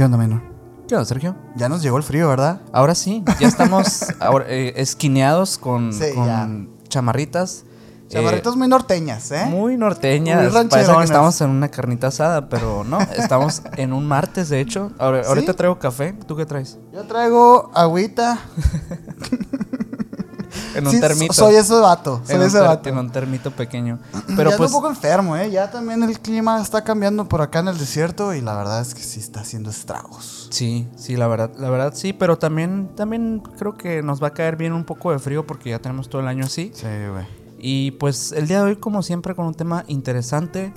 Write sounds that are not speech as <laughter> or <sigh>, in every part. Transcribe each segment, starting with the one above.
¿Qué onda, menor? ¿Qué onda, Sergio? Ya nos llegó el frío, ¿verdad? Ahora sí, ya estamos <laughs> ahora, eh, esquineados con, Sí, con ya. chamarritas. eh, Chamarritas muy norteñas, ¿eh? muy norteñas. Muy Parece que estamos en una carnita asada, pero no, estamos en un martes, de hecho. Ahora- <laughs> ¿Sí? Ahorita traigo café. ¿Tú qué traes? Yo traigo agüita. <laughs> En un Sí, termito. Soy ese vato. Soy en, ese vato. en un termito pequeño. <clears throat> Pero ya pues, un poco enfermo, ¿eh? Ya también el clima está cambiando por acá en el desierto y la verdad es que sí está haciendo estragos. sí, sí, la verdad, la verdad sí, pero también, también creo que nos va a caer bien un poco de frío porque ya tenemos todo el año así. Sí, güey. Y pues el día de hoy, como siempre, con un tema interesante.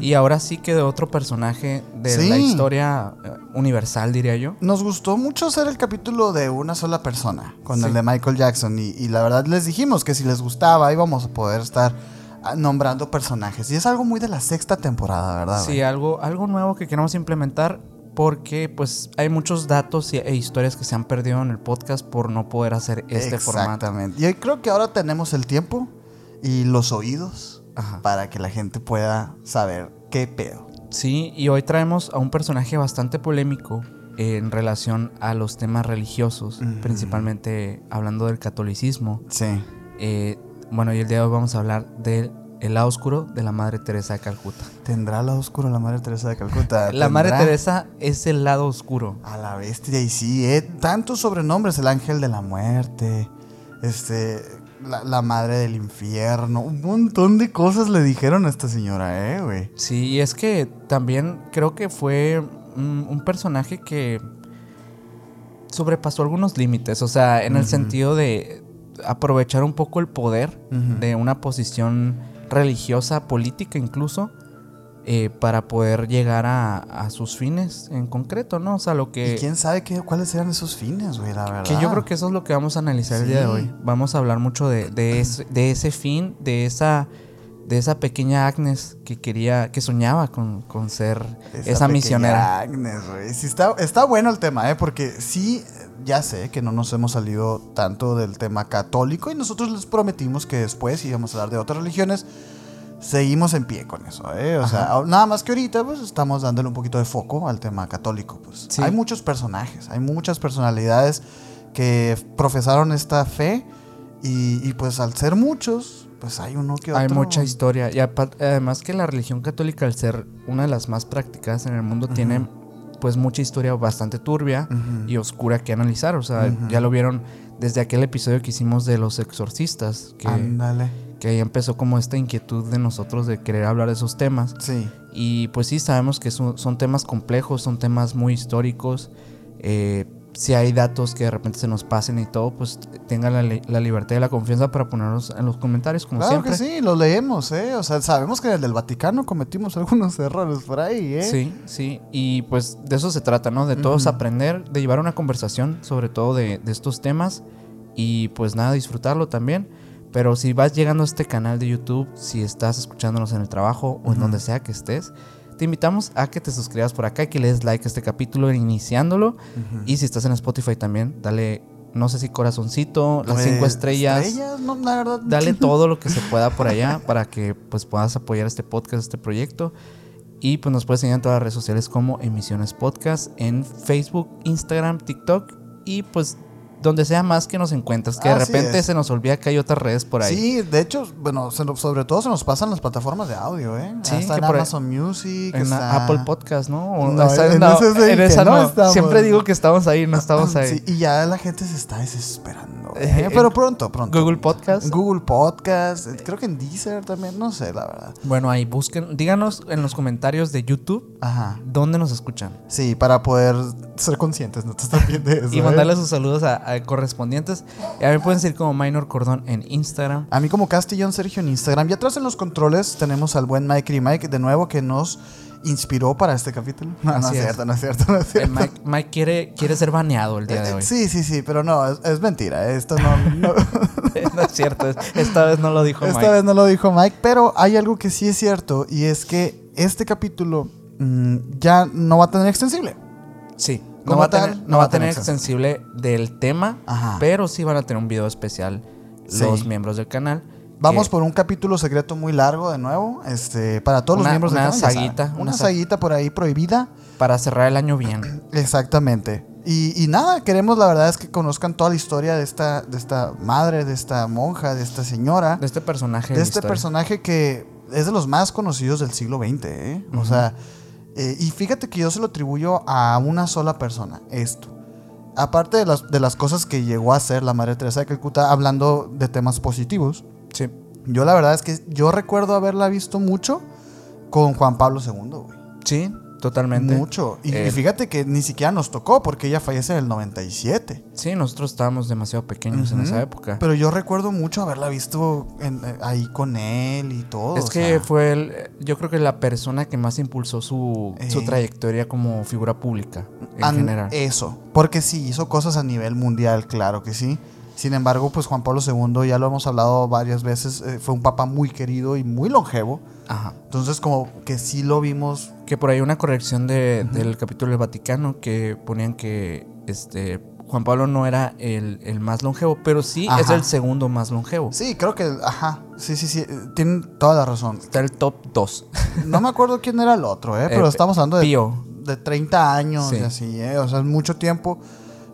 Y ahora sí que de otro personaje de la historia eh, universal, diría yo. Nos gustó mucho hacer el capítulo de una sola persona, con Sí. el de Michael Jackson. Y, y la verdad les dijimos que si les gustaba íbamos a poder estar ah, nombrando personajes. Y es algo muy de la sexta temporada, ¿verdad? Sí, algo, algo nuevo que queremos implementar porque pues hay muchos datos y- e historias que se han perdido en el podcast por no poder hacer este formato. Exactamente. Y creo que ahora tenemos el tiempo y los oídos Ajá. para que la gente pueda saber qué pedo. Sí, y hoy traemos a un personaje bastante polémico en relación a los temas religiosos, principalmente hablando del catolicismo. Sí. Eh, bueno, y el día de hoy vamos a hablar del el lado oscuro de la Madre Teresa de Calcuta. ¿Tendrá lado oscuro la Madre Teresa de Calcuta? <laughs> La Madre. Teresa es el lado oscuro. A la bestia, y sí, eh, tantos sobrenombres, el ángel de la muerte, este, la, la madre del infierno, un montón de cosas le dijeron a esta señora, eh, güey. Sí, y es que también creo que fue un, un personaje que sobrepasó algunos límites, o sea, en el sentido de aprovechar un poco el poder de una posición religiosa, política incluso, eh, para poder llegar a, a sus fines en concreto, ¿no? O sea, lo que... Y quién sabe qué, cuáles eran esos fines, güey, la verdad. Que yo creo que eso es lo que vamos a analizar el día de hoy. Vamos a hablar mucho de, de, <clears throat> ese, de ese fin, de esa, de esa pequeña Agnes que quería, que soñaba con, con ser esa, pequeña misionera. Agnes, güey. Sí, está, está bueno el tema, ¿eh? Porque sí, ya sé que no nos hemos salido tanto del tema católico y nosotros les prometimos que después íbamos a hablar de otras religiones. Seguimos en pie con eso, ¿eh? O sea, nada más que ahorita, pues estamos dándole un poquito de foco al tema católico, pues. Sí. Hay muchos personajes, hay muchas personalidades que profesaron esta fe y, y, pues al ser muchos, pues hay uno que otro. Hay mucha historia. Y además que la religión católica, al ser una de las más practicadas en el mundo, tiene pues mucha historia bastante turbia y oscura que analizar. O sea, ya lo vieron desde aquel episodio que hicimos de los exorcistas, que, Ándale. Que ahí empezó como esta inquietud de nosotros de querer hablar de esos temas. Sí. Y pues sí, sabemos que son, son temas complejos, son temas muy históricos. Eh, si hay datos que de repente se nos pasen y todo, pues tengan la, li- la libertad y la confianza para ponerlos en los comentarios, como Claro siempre. que sí, lo leemos, ¿eh? O sea, sabemos que en el del Vaticano cometimos <laughs> algunos errores por ahí, ¿eh? Sí, sí. Y pues de eso se trata, ¿no? De todos aprender, de llevar una conversación sobre todo de, de estos temas y pues nada, disfrutarlo también. Pero si vas llegando a este canal de YouTube, si estás escuchándonos en el trabajo o en donde sea que estés, te invitamos a que te suscribas por acá y que le des like a este capítulo iniciándolo. Y si estás en Spotify también, dale, no sé si corazoncito, las Pues, cinco estrellas. Estrellas, no, la verdad. Dale <laughs> todo lo que se pueda por allá para que pues puedas apoyar este podcast, este proyecto. Y pues nos puedes seguir en todas las redes sociales como Emisiones Podcast, en Facebook, Instagram, TikTok y pues donde sea más que nos encuentres, que de Así repente es. se nos olvida que hay otras redes por ahí. Sí, de hecho, bueno, se sobre todo se nos pasan las plataformas de audio, ¿eh? Sí, está en ahí- Amazon Music, En está... Apple Podcast, ¿no? O- No, está- en no, ese sí en esa no no. estamos. Siempre digo que estamos ahí, no estamos ahí. Sí, y ya la gente se está desesperando. Eh, ¿eh? Pero pronto, pronto. Google Podcast. Google Podcast, eh, creo que en Deezer también, no sé, la verdad. Bueno, ahí busquen, díganos en los comentarios de YouTube Ajá. dónde nos escuchan. Sí, para poder ser conscientes, ¿no? también de <laughs> eso. Y ¿eh? mandarle sus saludos a, a correspondientes. Y a mí pueden seguir como Minor Cordón en Instagram. A mí como Castellón Sergio en Instagram. Y atrás en los controles tenemos al buen Mike y Mike de nuevo que nos inspiró para este capítulo. No, no es cierto, no es cierto, no es cierto. Mike, Mike quiere, quiere ser baneado el día de Eh, hoy. Sí, sí, sí, pero no, es, es mentira. Esto no, no- <laughs> no es cierto. es- Esta vez no lo dijo esta Mike. vez no lo dijo Mike, pero hay algo que sí es cierto y es que este capítulo mm, ya no va a tener extensible. Sí. No va, a tal, tener, no va a tener extensible. del tema, Ajá. pero sí van a tener un video especial Sí. los miembros del canal. Vamos por un capítulo secreto muy largo de nuevo, este, para todos los miembros una canal, ya saguita, una una sa- saguita por ahí prohibida. para cerrar el año bien. <clears throat> Exactamente. Y, y nada, queremos la verdad es que conozcan toda la historia de esta, de esta madre, de esta monja, de esta señora, De este personaje. de la este historia. personaje que es de los más conocidos del siglo XX. ¿eh? O sea, eh, y fíjate que yo se lo atribuyo a una sola persona, esto. Aparte de las, de las cosas que llegó a hacer la Madre Teresa de Calcuta, hablando de temas positivos, Sí. yo la verdad es que yo recuerdo haberla visto mucho con Juan Pablo II, güey. Sí, totalmente. Mucho. Y, y Eh, fíjate que ni siquiera nos tocó porque ella fallece en el 97. Sí, nosotros estábamos demasiado pequeños en esa época. Pero yo recuerdo mucho haberla visto en- eh, ahí con él y todo. es que sea, fue el, yo creo que la persona que más impulsó su, su Eh. trayectoria como figura pública en an- general. Eso. Porque sí, hizo cosas a nivel mundial, claro que sí. Sin embargo, pues Juan Pablo II, ya lo hemos hablado varias veces, eh, fue un papa muy querido y muy longevo. Ajá. Entonces, como que sí lo vimos. Que por ahí una corrección de- del capítulo del Vaticano que ponían que este Juan Pablo no era el, el más longevo, pero sí es el segundo más longevo. Sí, creo que. Ajá. Sí, sí, sí. eh, Tienen toda la razón. Está el top 2. <laughs> No me acuerdo quién era el otro, ¿eh? Pero Eh, estamos hablando de Pío. de 30 años Sí. y así, ¿eh? O sea, es mucho tiempo.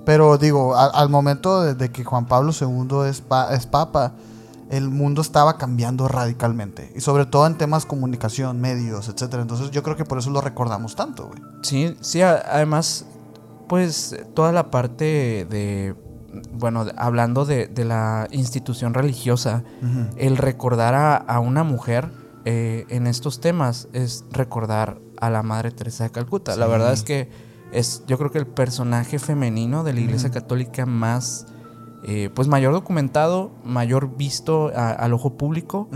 Pero digo, a- al momento de, de que Juan Pablo II es, pa- es papa, el mundo estaba cambiando radicalmente. Y sobre todo en temas comunicación, medios, etcétera. Entonces yo creo que por eso lo recordamos tanto, güey. Sí, sí, además, pues toda la parte de, bueno, hablando de, de la institución religiosa, el recordar a, a una mujer eh, en estos temas es recordar a la Madre Teresa de Calcuta. La verdad es que es, yo creo que el personaje femenino de la Iglesia Católica más, eh, pues mayor documentado, mayor visto a- al ojo público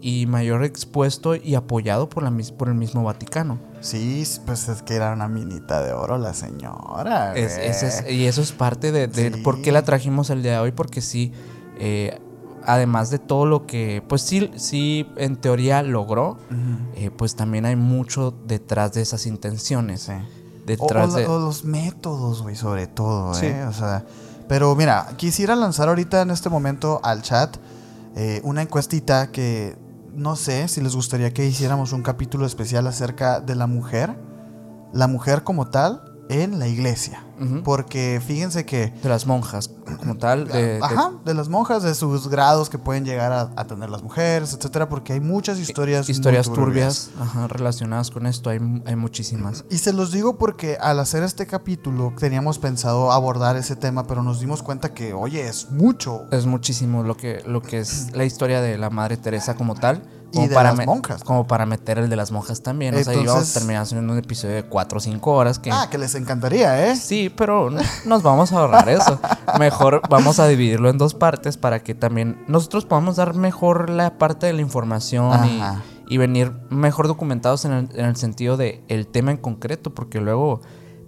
y mayor expuesto y apoyado por, la, mis- por el mismo Vaticano. Sí, pues es que era una minita de oro la señora. Es- es- y eso es parte de, de Sí. por qué la trajimos el día de hoy, porque sí, eh, además de todo lo que, pues sí, sí, en teoría logró, eh, pues también hay mucho detrás de esas intenciones. Sí. Detrás o de... la- o los métodos, güey, sobre todo, Sí. ¿eh? O sea, pero mira, quisiera lanzar ahorita en este momento al chat eh, una encuestita que no sé si les gustaría que hiciéramos un capítulo especial acerca de la mujer, la mujer como tal en la iglesia. Porque fíjense que de las monjas, como tal. De, Ajá, de las monjas, de sus grados que pueden llegar a, a tener las mujeres, etcétera, porque hay muchas historias. muy historias turbias ajá, relacionadas con esto, hay, hay muchísimas. Y se los digo porque al hacer este capítulo teníamos pensado abordar ese tema, pero nos dimos cuenta que, oye, es mucho. Es muchísimo lo que, lo que es la historia de la Madre Teresa como tal. Y de las me- monjas. Como para meter el de las monjas también. o sea, íbamos terminar haciendo un episodio de 4 o 5 horas que... Ah, que les encantaría, ¿eh? Sí, pero no- nos vamos a ahorrar eso. Mejor vamos a dividirlo en dos partes para que también nosotros podamos dar mejor la parte de la información y, y venir mejor documentados en el, en el sentido de el tema en concreto, porque luego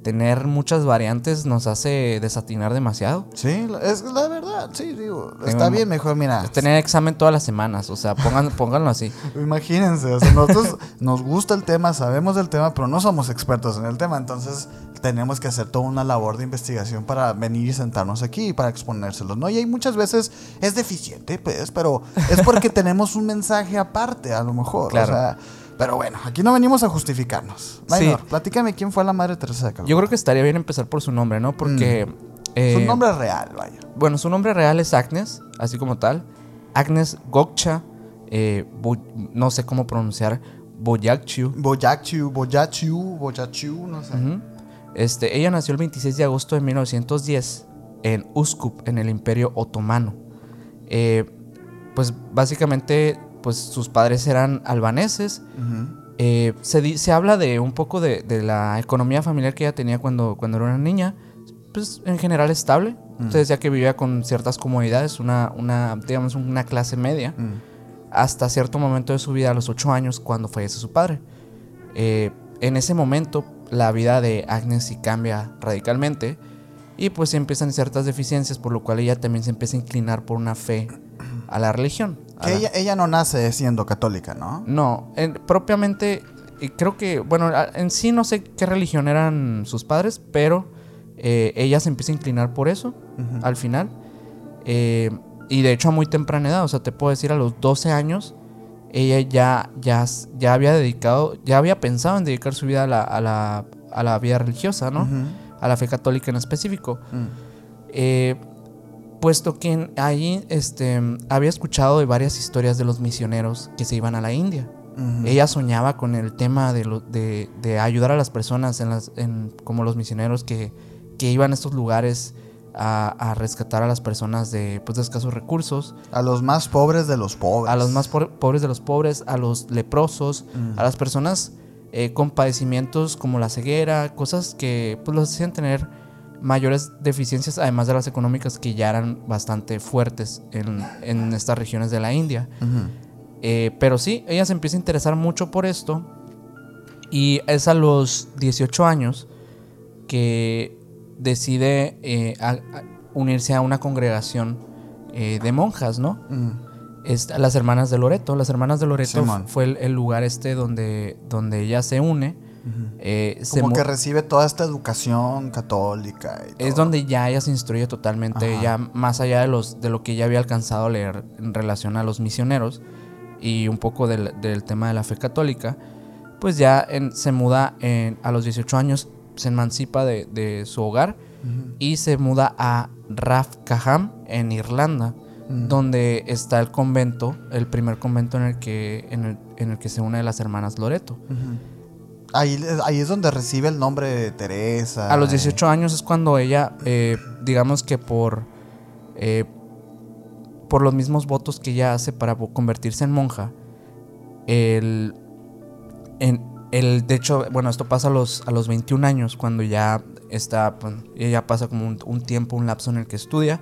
tener muchas variantes nos hace desatinar demasiado. Sí, es la verdad, sí, digo. Tengo Está bien, mejor, mira. Tener examen todas las semanas, o sea, pongan, <laughs> pónganlo así. Imagínense, o sea, nosotros nos gusta el tema, sabemos del tema, pero no somos expertos en el tema, entonces tenemos que hacer toda una labor de investigación para venir y sentarnos aquí y para exponérselos, ¿no? Y hay muchas veces es deficiente, pues, pero es porque <laughs> tenemos un mensaje aparte, a lo mejor, Claro. o sea, pero bueno, aquí no venimos a justificarnos. Minor, Sí. platícame quién fue la madre Teresa de Calcuta. Yo creo que estaría bien empezar por su nombre, ¿no? Porque... eh, Su nombre real, vaya. Bueno, su nombre real es Agnes, así como tal. Agnes Gokcha, eh, no sé cómo pronunciar, Boyakchu. Boyachu, Boyachu, Boyachu, no sé. Este, ella nació el 26 de agosto de 1910 en Uskup, en el Imperio Otomano. Eh, pues básicamente, pues sus padres eran albaneses. Eh, se, se habla de un poco de, de la economía familiar que ella tenía cuando, cuando era una niña. Pues en general estable. Se decía que vivía con ciertas comodidades, una, una, digamos, una clase media. Hasta cierto momento de su vida, a los 8 años, cuando fallece su padre. Eh, en ese momento, la vida de Agnes sí cambia radicalmente. Y pues empiezan ciertas deficiencias, por lo cual ella también se empieza a inclinar por una fe a la religión. Que ella, ella no nace siendo católica, ¿no? no, en- propiamente, creo que, bueno, en sí no sé qué religión eran sus padres, pero eh, ella se empieza a inclinar por eso al final. Eh, y de hecho a muy temprana edad, o sea, te puedo decir a los 12 años, ella ya, ya, ya había dedicado, ya había pensado en dedicar su vida a la, a la, a la vida religiosa, ¿no? A la fe católica en específico. Mm. Eh, puesto que ahí este, había escuchado de varias historias de los misioneros que se iban a la India. Ella soñaba con el tema de, lo- de- de ayudar a las personas, en las, en- como los misioneros que, que iban a estos lugares a, a rescatar a las personas de, pues, de escasos recursos, A los más pobres de los pobres. a los más pobres de los pobres, a los leprosos, a las personas eh, con padecimientos como la ceguera, cosas que pues, los hacían tener mayores deficiencias, además de las económicas que ya eran bastante fuertes en, en estas regiones de la India. Eh, pero sí, ella se empieza a interesar mucho por esto. Y es a los 18 años que decide eh, a- a unirse a una congregación eh, de monjas, ¿no? Mm. Es- las hermanas de Loreto. Las hermanas de Loreto fue el, el lugar este donde, donde ella se une. Eh, Como que recibe toda esta educación católica. y es donde ya ella se instruye totalmente, Ajá. ya más allá de, los, de lo que ella había alcanzado a leer en relación a los misioneros y un poco del, del tema de la fe católica, pues ya en- se muda en- a los 18 años, se emancipa de, de su hogar y se muda a Rafcaham en Irlanda, donde está el convento, el primer convento en el que, en el, en el que se une las hermanas Loreto. Ujú. Ahí, ahí es donde recibe el nombre de Teresa. A los 18 años es cuando ella, eh, digamos que por, eh, por los mismos votos que ella hace para convertirse en monja, el, en, el, de hecho, bueno, esto pasa a los, a los 21 años, cuando ya está, pues, ella pasa como un, un tiempo, un lapso en el que estudia,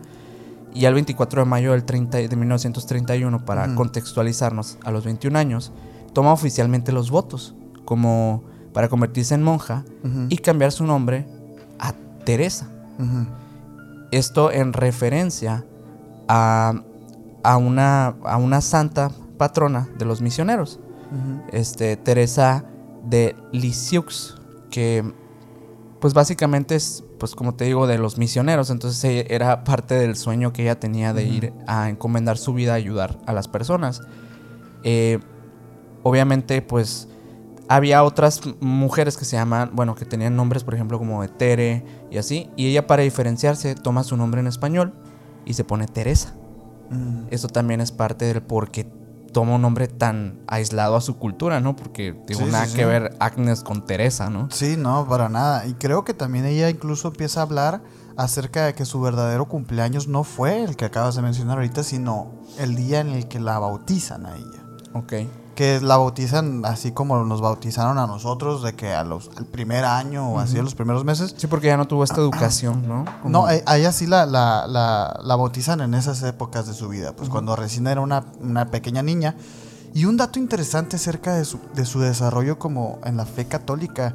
y al 24 de mayo del 30, de 1931, para contextualizarnos, a los 21 años, toma oficialmente los votos, como para convertirse en monja, y cambiar su nombre a Teresa. Esto en referencia a, a una, a una santa patrona de los misioneros, este, Teresa de Lisieux, que pues básicamente es, pues como te digo, de los misioneros, entonces ella- era parte del sueño que ella tenía de ir a encomendar su vida a ayudar a las personas. Eh, obviamente, pues había otras mujeres que se llaman, bueno, que tenían nombres, por ejemplo, como de Tere y así, y ella para diferenciarse toma su nombre en español y se pone Teresa. Ujú. Eso también es parte del por qué toma un nombre tan aislado a su cultura, ¿no? Porque tiene Sí, nada sí, que sí. ver Agnes con Teresa, ¿no? Sí, no, para nada. Y creo que también ella incluso empieza a hablar acerca de que su verdadero cumpleaños no fue el que acabas de mencionar ahorita, sino el día en el que la bautizan a ella. Ok. Que la bautizan así como nos bautizaron a nosotros, de que a los, al primer año o así, a los primeros meses. Sí, porque ya no tuvo esta educación, ¿no? Como- No, eh, a ella sí la, la, la, la bautizan en esas épocas de su vida, pues cuando recién era una, una pequeña niña. Y un dato interesante acerca de su, de su desarrollo como en la fe católica,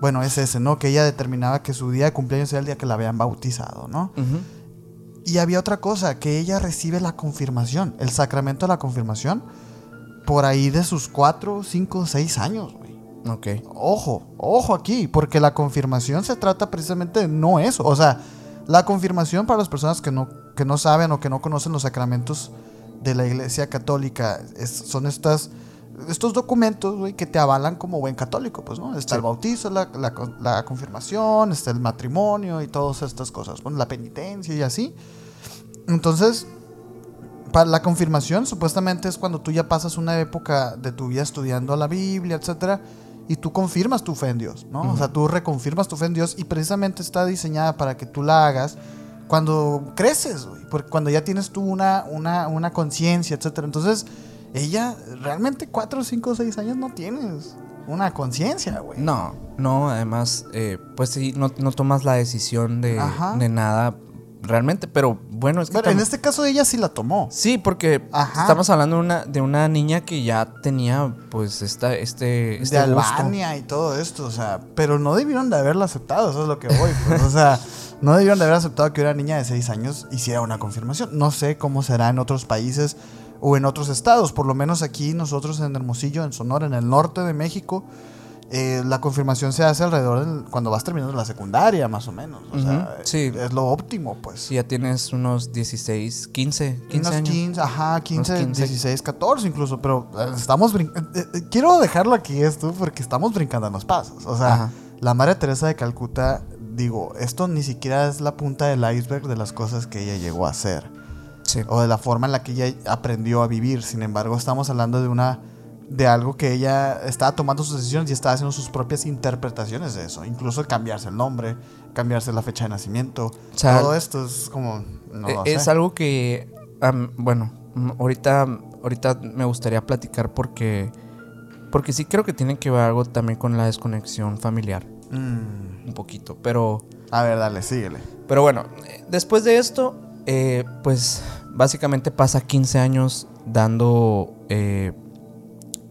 bueno, es ese, ¿no? Que ella determinaba que su día de cumpleaños era el día que la habían bautizado, ¿no? Ujú. Y había otra cosa, que ella recibe la confirmación, el sacramento de la confirmación, por ahí de sus 4, 5, 6 años, güey. Ok. Ojo, ojo aquí, porque la confirmación se trata precisamente de no eso. O sea, la confirmación para las personas que no, que no saben o que no conocen los sacramentos de la iglesia católica es- son estas, estos documentos güey, que te avalan como buen católico, pues, ¿no? Está Sí. el bautizo, la, la confirmación, está el matrimonio y todas estas cosas, bueno, la penitencia y así. Entonces, para la confirmación supuestamente es cuando tú ya pasas una época de tu vida estudiando la Biblia, etcétera, y tú confirmas tu fe en Dios, ¿no? O sea, tú reconfirmas tu fe en Dios y precisamente está diseñada para que tú la hagas cuando creces, güey, porque cuando ya tienes tú una, una, una conciencia, etcétera. Entonces, ella realmente 4, 5, 6 años no tienes una conciencia, güey. No, no, además, eh, pues sí, no, no tomas la decisión de, de nada realmente, pero bueno, es que... Pero en este caso ella sí la tomó. Sí, porque Ajá. estamos hablando de una, de una niña que ya tenía, pues, esta, este, este de gusto. Albania y todo esto, o sea, pero no debieron de haberla aceptado, eso es lo que voy, pues, o sea, <laughs> no debieron de haber aceptado que una niña de 6 años hiciera una confirmación. No sé cómo será en otros países o en otros estados, por lo menos aquí nosotros en Hermosillo, en Sonora, en el norte de México, eh, la confirmación se hace alrededor del- cuando vas terminando la secundaria, más o menos, o sea, sí. es lo óptimo, pues. Si ya tienes unos 16, 15, 15 Unos años. 15, ajá, 15, 15. 16, 14 incluso, pero eh, estamos brin- eh, eh, quiero dejarlo aquí esto porque estamos brincando en los pasos. O sea, Ajá. La Madre Teresa de Calcuta, digo, esto ni siquiera es la punta del iceberg de las cosas que ella llegó a hacer. Sí. O de la forma en la que ella aprendió a vivir. Sin embargo, estamos hablando de una de algo que ella estaba tomando sus decisiones y estaba haciendo sus propias interpretaciones de eso. Incluso cambiarse el nombre, cambiarse la fecha de nacimiento. O sea, Todo esto es como... No lo es algo que, bueno, ahorita, ahorita me gustaría platicar porque, porque sí creo que tiene que ver algo también con la desconexión familiar, Mm. un poquito, pero, A ver, dale, síguele. pero bueno, eh, después de esto, eh, pues básicamente pasa 15 años dando, eh,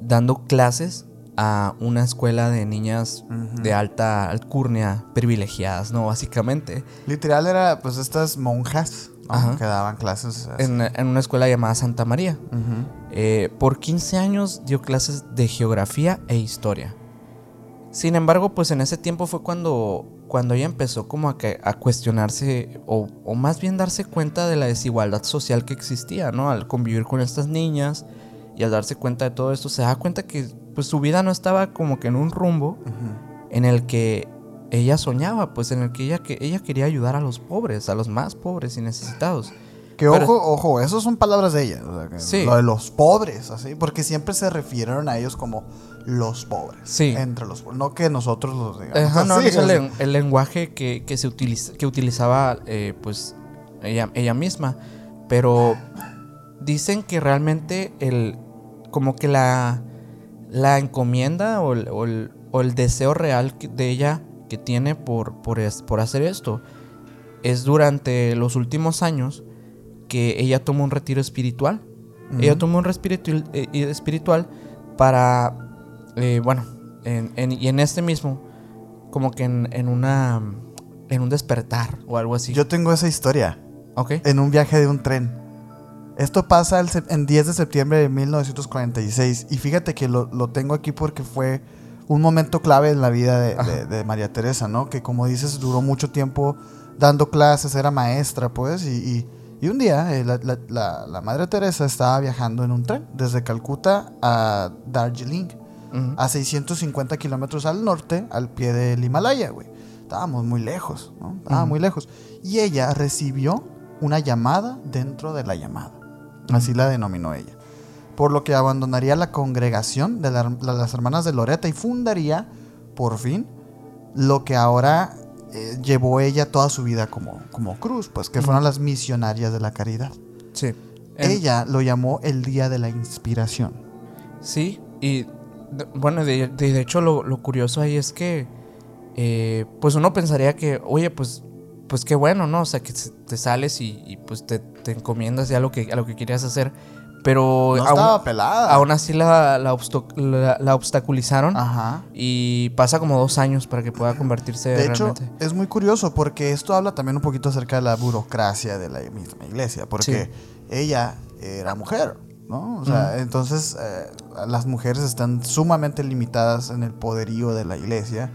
dando clases a una escuela de niñas de alta alcurnia privilegiadas, ¿no? Básicamente. Literal era pues estas monjas que daban clases. En, en una escuela llamada Santa María. Eh, por 15 años dio clases de geografía e historia. Sin embargo, pues en ese tiempo fue cuando, cuando ella empezó como a, que- a cuestionarse o, o más bien darse cuenta de la desigualdad social que existía, ¿no? Al convivir con estas niñas y al darse cuenta de todo esto, se da cuenta que pues su vida no estaba como que en un rumbo en el que ella soñaba, pues en el que ella, que ella quería ayudar a los pobres, a los más pobres y necesitados. Que Pero- ojo, ojo, esas son palabras de ella. o sea, que Sí. Lo de los pobres, así, porque siempre se refirieron a ellos como los pobres. Sí. Entre los pobres. No que nosotros los digamos. Ajá, no, así, es el, lenguaje que, que se utiliza, que utilizaba eh, pues ella, ella misma. Pero dicen que realmente el como que la, la encomienda o el, o el- o el deseo real de ella que tiene por, por, es- por hacer esto es durante los últimos años que ella tomó un retiro espiritual. Ella tomó un respiro eh, espiritual para, eh, bueno, en- en- y en este mismo, como que en, en una, en un despertar o algo así. Yo tengo esa historia ok. en un viaje de un tren. Esto pasa el en 10 de septiembre de 1946 y fíjate que lo, lo tengo aquí porque fue un momento clave en la vida de, Ajá. de- de María Teresa, ¿no? Que como dices, duró mucho tiempo dando clases, era maestra, pues, y, y- y un día eh, la, la- la- la Madre Teresa estaba viajando en un tren desde Calcuta a Darjeeling, Ujú. a 650 kilómetros al norte, al pie del Himalaya, güey. Estábamos muy lejos, ¿no? Estaba Ujú. muy lejos. Y ella recibió una llamada dentro de la llamada. Así la denominó ella. Por lo que abandonaría la congregación de la- la- las hermanas de Loreta y fundaría, por fin, lo que ahora eh, llevó ella toda su vida como, como cruz, pues que fueron las misionarias de la caridad. Sí. Ella lo llamó el Día de la Inspiración. Sí, y bueno, de, de- hecho lo, lo curioso ahí es que, eh, pues uno pensaría que, oye, pues, pues qué bueno, ¿no? O sea, que te sales y, y, pues te, te encomiendas ya a lo que, a lo que querías hacer, pero No aún, estaba pelada. aún así la, la, obsto- la- la obstaculizaron Ajá. y pasa como dos años para que pueda convertirse De hecho, realmente. es muy curioso porque esto habla también un poquito acerca de la burocracia de la misma iglesia, porque ella era mujer, ¿no? O sea, entonces eh, las mujeres están sumamente limitadas en el poderío de la iglesia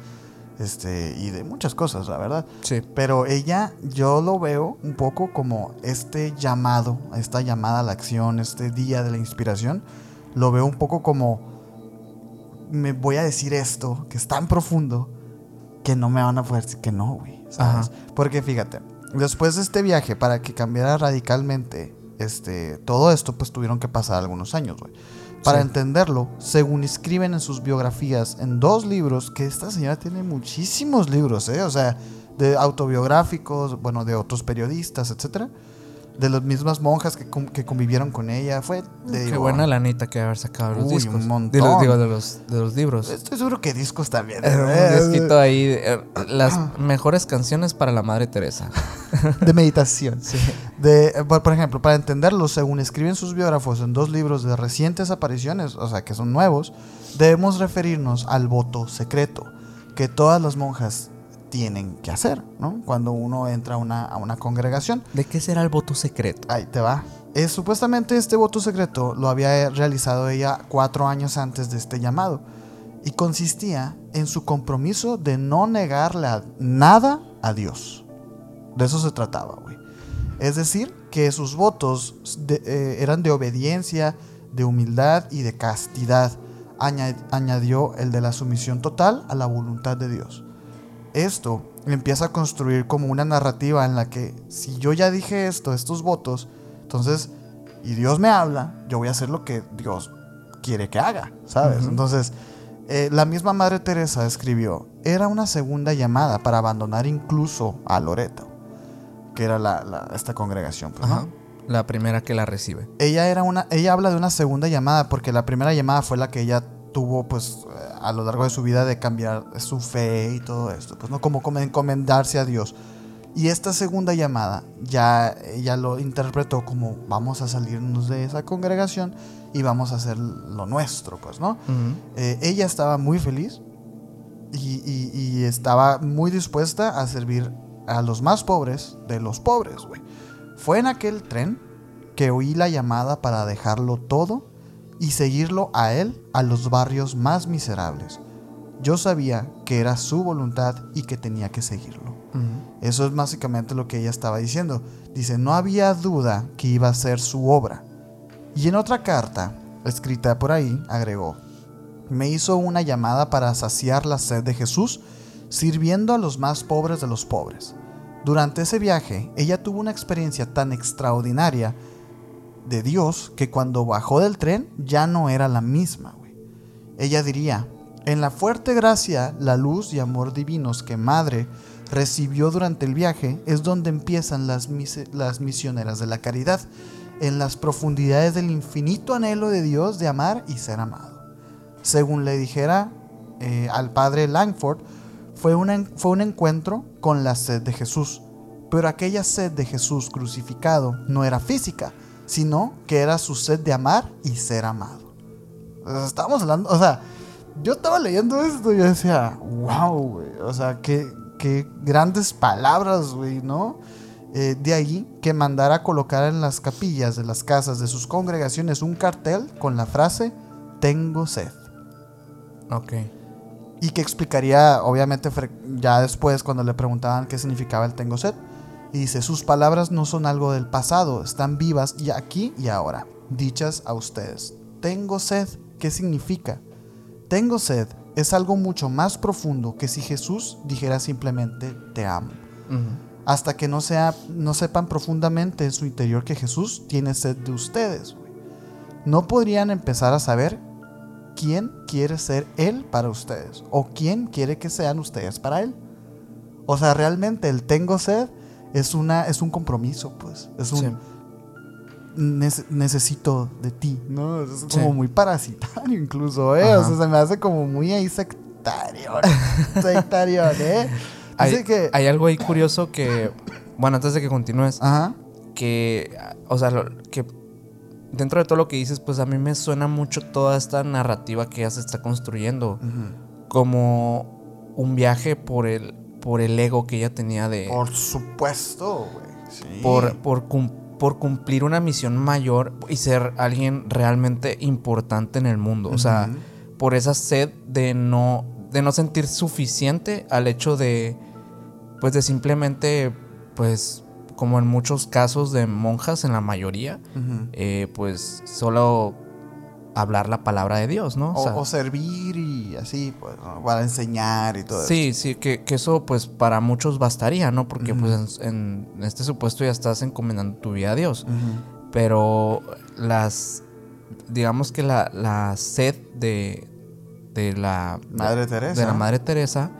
este, y de muchas cosas, la verdad. Sí. Pero ella, yo lo veo un poco como este llamado, esta llamada a la acción, este día de la inspiración, lo veo un poco como, me voy a decir esto, que es tan profundo, que no me van a poder decir que no, güey. ¿sabes? Ajá. Porque fíjate, después de este viaje, para que cambiara radicalmente este, todo esto, pues tuvieron que pasar algunos años, güey. Para Sí. entenderlo, según escriben en sus biografías, en dos libros, que esta señora tiene muchísimos libros, ¿eh? O sea, de autobiográficos, bueno, de otros periodistas, etcétera. De las mismas monjas que, que convivieron con ella. Fue, te Qué digo, buena la neta que haber sacado de los Uy, discos. un De los, digo, de los, de los libros. Estoy seguro que discos también. Eh, ¿eh? un disquito ahí, eh, las mejores canciones para la Madre Teresa. De meditación. <laughs> Sí. De, eh, por, por ejemplo, para entenderlo, según escriben sus biógrafos en dos libros de recientes apariciones, o sea, que son nuevos, debemos referirnos al voto secreto que todas las monjas tienen que hacer, ¿no? Cuando uno entra a una, a una congregación. ¿De qué será el voto secreto? Ahí te va. Eh, supuestamente este voto secreto lo había realizado ella cuatro años antes de este llamado y consistía en su compromiso de no negarle a- nada a Dios. De eso se trataba, güey. Es decir, que sus votos de- eh, eran de obediencia, de humildad y de castidad. Aña- añadió el de la sumisión total a la voluntad de Dios. Esto empieza a construir como una narrativa en la que si yo ya dije esto, estos votos, entonces, y Dios me habla, yo voy a hacer lo que Dios quiere que haga, ¿sabes? Entonces, eh, la misma Madre Teresa escribió, era una segunda llamada para abandonar incluso a Loreto, que era la, la- esta congregación. pues, ¿no? La primera que la recibe. ella era una ella habla de una segunda llamada porque la primera llamada fue la que ella tuvo pues a lo largo de su vida de cambiar su fe y todo esto pues no como, encomendarse a Dios y esta segunda llamada ya ella lo interpretó como vamos a salirnos de esa congregación y vamos a hacer lo nuestro pues no Ujú. Eh, ella estaba muy feliz y, y- y estaba muy dispuesta a servir a los más pobres de los pobres, güey. Fue en aquel tren que oí la llamada para dejarlo todo y seguirlo a él a los barrios más miserables. Yo sabía que era su voluntad y que tenía que seguirlo. Eso es básicamente lo que ella estaba diciendo. Dice, no había duda que iba a ser su obra. Y en otra carta, escrita por ahí, agregó, me hizo una llamada para saciar la sed de Jesús, sirviendo a los más pobres de los pobres. Durante ese viaje, ella tuvo una experiencia tan extraordinaria de Dios que cuando bajó del tren ya no era la misma. Ella diría, en la fuerte gracia, la luz y amor divinos que Madre recibió durante el viaje es donde empiezan las, las misioneras de la caridad, en las profundidades del infinito anhelo de Dios de amar y ser amado. Según le dijera eh, al padre Langford, fue, fue un encuentro con la sed de Jesús. Pero aquella sed de Jesús crucificado no era física, sino que era su sed de amar y ser amado. Estábamos hablando, o sea, yo estaba leyendo esto y yo decía, wow, güey, o sea, qué, qué grandes palabras, güey, ¿no? Eh, de ahí que mandara a colocar en las capillas de las casas de sus congregaciones un cartel con la frase, tengo sed Ok. y que explicaría, obviamente, ya después cuando le preguntaban qué significaba el tengo sed. Y dice, sus palabras no son algo del pasado, están vivas y aquí y ahora, dichas a ustedes. Tengo sed, ¿qué significa? Tengo sed es algo mucho más profundo que si Jesús dijera simplemente te amo. Hasta que no, sea, no sepan profundamente en su interior que Jesús tiene sed de ustedes. No podrían empezar a saber quién quiere ser Él para ustedes o quién quiere que sean ustedes para Él. O sea, realmente el tengo sed es, una, es un compromiso, pues. Es un Sí. "Nece- necesito de ti, ¿no? Es Sí. como muy parasitario incluso, ¿eh? O sea, se me hace como muy ahí sectario. <laughs> sectario, ¿eh? Hay, que... hay algo ahí curioso que, bueno, antes de que continúes, Ajá. que, o sea, que dentro de todo lo que dices, pues a mí me suena mucho toda esta narrativa que ella se está construyendo, como un viaje por el, por el ego que ella tenía de... Por supuesto, güey. Sí. por, por, cum- por cumplir una misión mayor y ser alguien realmente importante en el mundo. O sea, por esa sed de no, de no sentir suficiente al hecho de, pues de simplemente, pues, como en muchos casos de monjas, en la mayoría, eh, pues solo hablar la palabra de Dios, ¿no? O, sea, o servir y así, pues, ¿no? para enseñar y todo eso. Sí, sí, que, que eso pues para muchos bastaría, ¿no? Porque pues en, en este supuesto ya estás encomendando tu vida a Dios. Pero las, digamos que la, la sed de, de la Madre de- Teresa. de la Madre Teresa,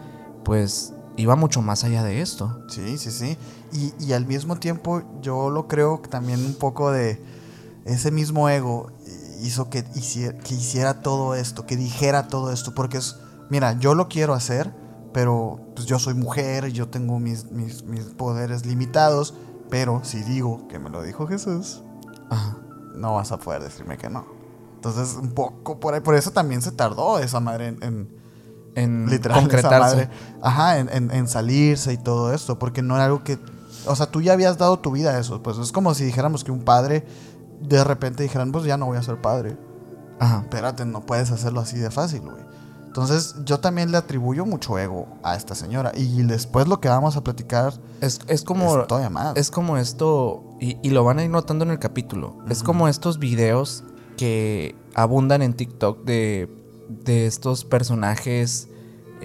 pues iba mucho más allá de esto. Sí, sí, sí. Y, y al mismo tiempo yo lo creo también un poco de ese mismo ego hizo que hiciera, que hiciera todo esto, que dijera todo esto, porque es, mira, yo lo quiero hacer, pero pues yo soy mujer, yo tengo mis, mis, mis poderes limitados, pero si digo que me lo dijo Jesús, no vas a poder decirme que no. Entonces, un poco por ahí, por eso también se tardó esa madre en- en, En literal esa concretarse. madre, ajá, en, en- en salirse y todo esto, porque no era algo que, o sea, tú ya habías dado tu vida a eso, pues es como si dijéramos que un padre de repente dijeran, pues ya no voy a ser padre. Ajá. Espérate, no puedes hacerlo así de fácil, güey. Entonces, yo también le atribuyo mucho ego a esta señora y después lo que vamos a platicar Es, es como... es todavía más. Es como esto, y, y lo van a ir notando en el capítulo. Es como estos videos que abundan en TikTok de, de estos personajes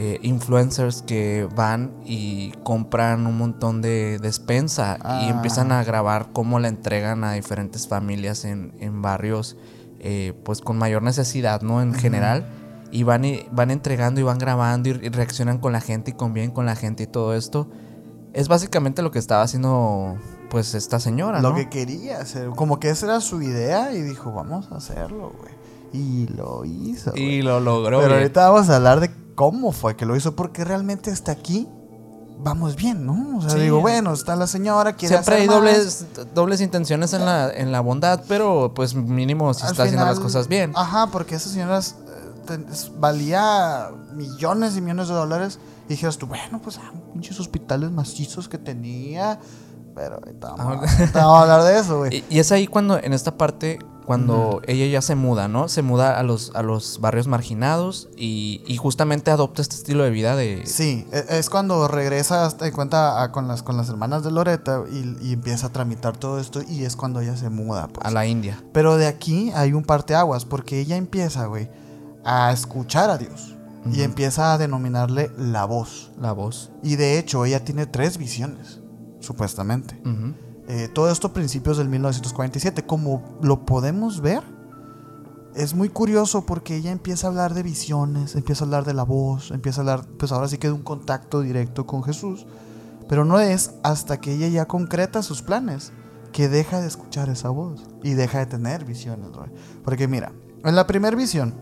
eh, influencers que van y compran un montón de despensa y Ah. empiezan a grabar cómo la entregan a diferentes familias en, en barrios eh, pues con mayor necesidad, ¿no? En general. Y van, y van entregando y van grabando y, y reaccionan con la gente y conviven con la gente y todo esto. Es básicamente lo que estaba haciendo pues esta señora, Lo ¿no? que quería hacer. Como que esa era su idea y dijo, vamos a hacerlo, güey. Y lo hizo. Y lo logró. Pero ahorita vamos a hablar de cómo fue que lo hizo, porque realmente hasta aquí vamos bien, ¿no? O sea, Sí. digo, bueno, está la señora, quiere Siempre hay hacer más. dobles, dobles intenciones en la, en la bondad, pero pues mínimo si Al está haciendo las cosas bien. Ajá, porque esa señora eh, valía millones y millones de dólares. Y dijeras tú, bueno, pues ah, pinches hospitales macizos que tenía. Pero ahorita vamos, Ahora- ahorita vamos a hablar de eso, güey. Y, y es ahí cuando, en esta parte, cuando ella ya se muda, ¿no? Se muda a los, a los barrios marginados y, y justamente adopta este estilo de vida de... Sí, e- es cuando regresa hasta en cuenta a- con, las, con las hermanas de Loreta y, y empieza a tramitar todo esto y es cuando ella se muda. Pues. A la India. Pero de aquí hay un parteaguas porque ella empieza, güey, a escuchar a Dios y empieza a denominarle la voz. La voz. Y de hecho ella tiene tres visiones, supuestamente. Ujú. Eh, todo esto a principios del 1947. Como lo podemos ver, es muy curioso porque ella empieza a hablar de visiones, empieza a hablar de la voz, empieza a hablar, pues ahora sí que de un contacto directo con Jesús. Pero no es hasta que ella ya concreta sus planes que deja de escuchar esa voz y deja de tener visiones. Porque mira, en la primera visión,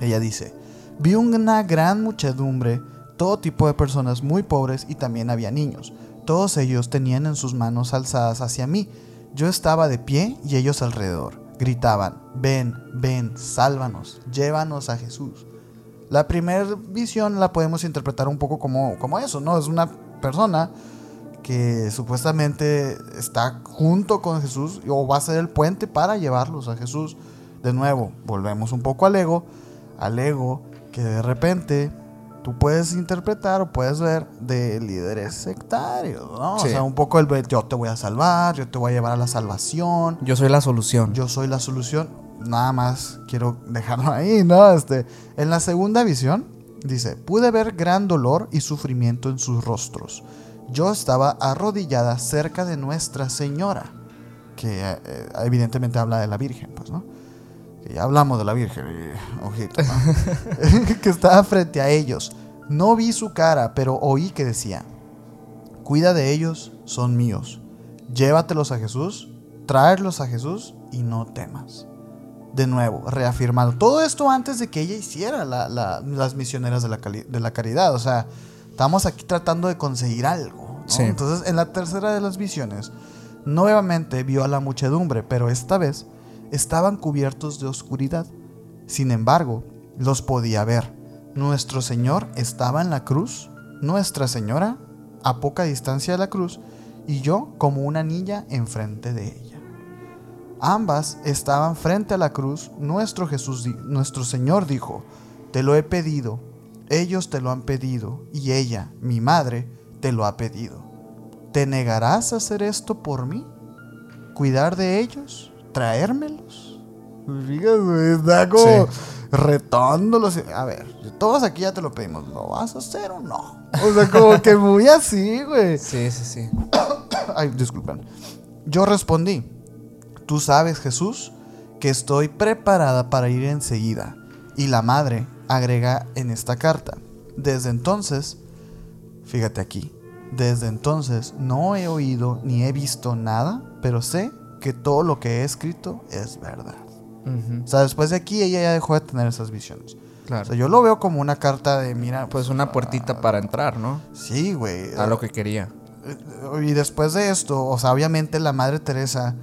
ella dice, vi una gran muchedumbre, todo tipo de personas muy pobres y también había niños. Todos ellos tenían en sus manos alzadas hacia mí. Yo estaba de pie y ellos alrededor. Gritaban, ven, ven, sálvanos, llévanos a Jesús. La primera visión la podemos interpretar un poco como, como eso, ¿no? Es una persona que supuestamente está junto con Jesús o va a ser el puente para llevarlos a Jesús. De nuevo, volvemos un poco al ego, al ego que de repente tú puedes interpretar o puedes ver de líderes sectarios, ¿no? Sí. O sea, un poco el yo te voy a salvar, yo te voy a llevar a la salvación, Yo soy la solución. yo soy la solución. Nada más quiero dejarlo <laughs> ahí, ¿no? Este, en la segunda visión dice, pude ver gran dolor y sufrimiento en sus rostros. Yo estaba arrodillada cerca de Nuestra Señora, que eh, evidentemente habla de la Virgen, pues, ¿no? Ya hablamos de la Virgen, ojito, ¿no? <laughs> que estaba frente a ellos. No vi su cara, pero oí que decía, cuida de ellos, son míos. Llévatelos a Jesús, tráelos a Jesús y no temas. De nuevo, reafirmando. Todo esto antes de que ella hiciera la- la- las misioneras de la, de la caridad. O sea, estamos aquí tratando de conseguir algo. ¿no? Sí. Entonces, en la tercera de las visiones, nuevamente vio a la muchedumbre, pero esta vez estaban cubiertos de oscuridad. Sin embargo, los podía ver. Nuestro Señor estaba en la cruz, Nuestra Señora a poca distancia de la cruz y yo como una niña enfrente de ella. Ambas estaban frente a la cruz. Nuestro Jesús, nuestro Señor dijo, te lo he pedido, ellos te lo han pedido y ella, mi madre, te lo ha pedido. ¿Te negarás a hacer esto por mí? ¿Cuidar de ellos? ¿Traérmelos? Fíjate, está como Sí. retándolos. A ver, todos aquí ya te lo pedimos. ¿Lo vas a hacer o no? O sea, <laughs> como que muy así, güey. Sí, sí, sí. <coughs> Ay, disculpen. Yo respondí, tú sabes, Jesús, que estoy preparada para ir enseguida. Y la madre agrega en esta carta, desde entonces, fíjate aquí, desde entonces no he oído ni he visto nada, pero sé que todo lo que he escrito es verdad. O sea, después de aquí ella ya dejó de tener esas visiones. O Claro. sea, yo lo veo como una carta de, mira, Pues una puertita para entrar, ¿no? sí, güey. A lo que quería. Y después de esto, o sea, obviamente la Madre Teresa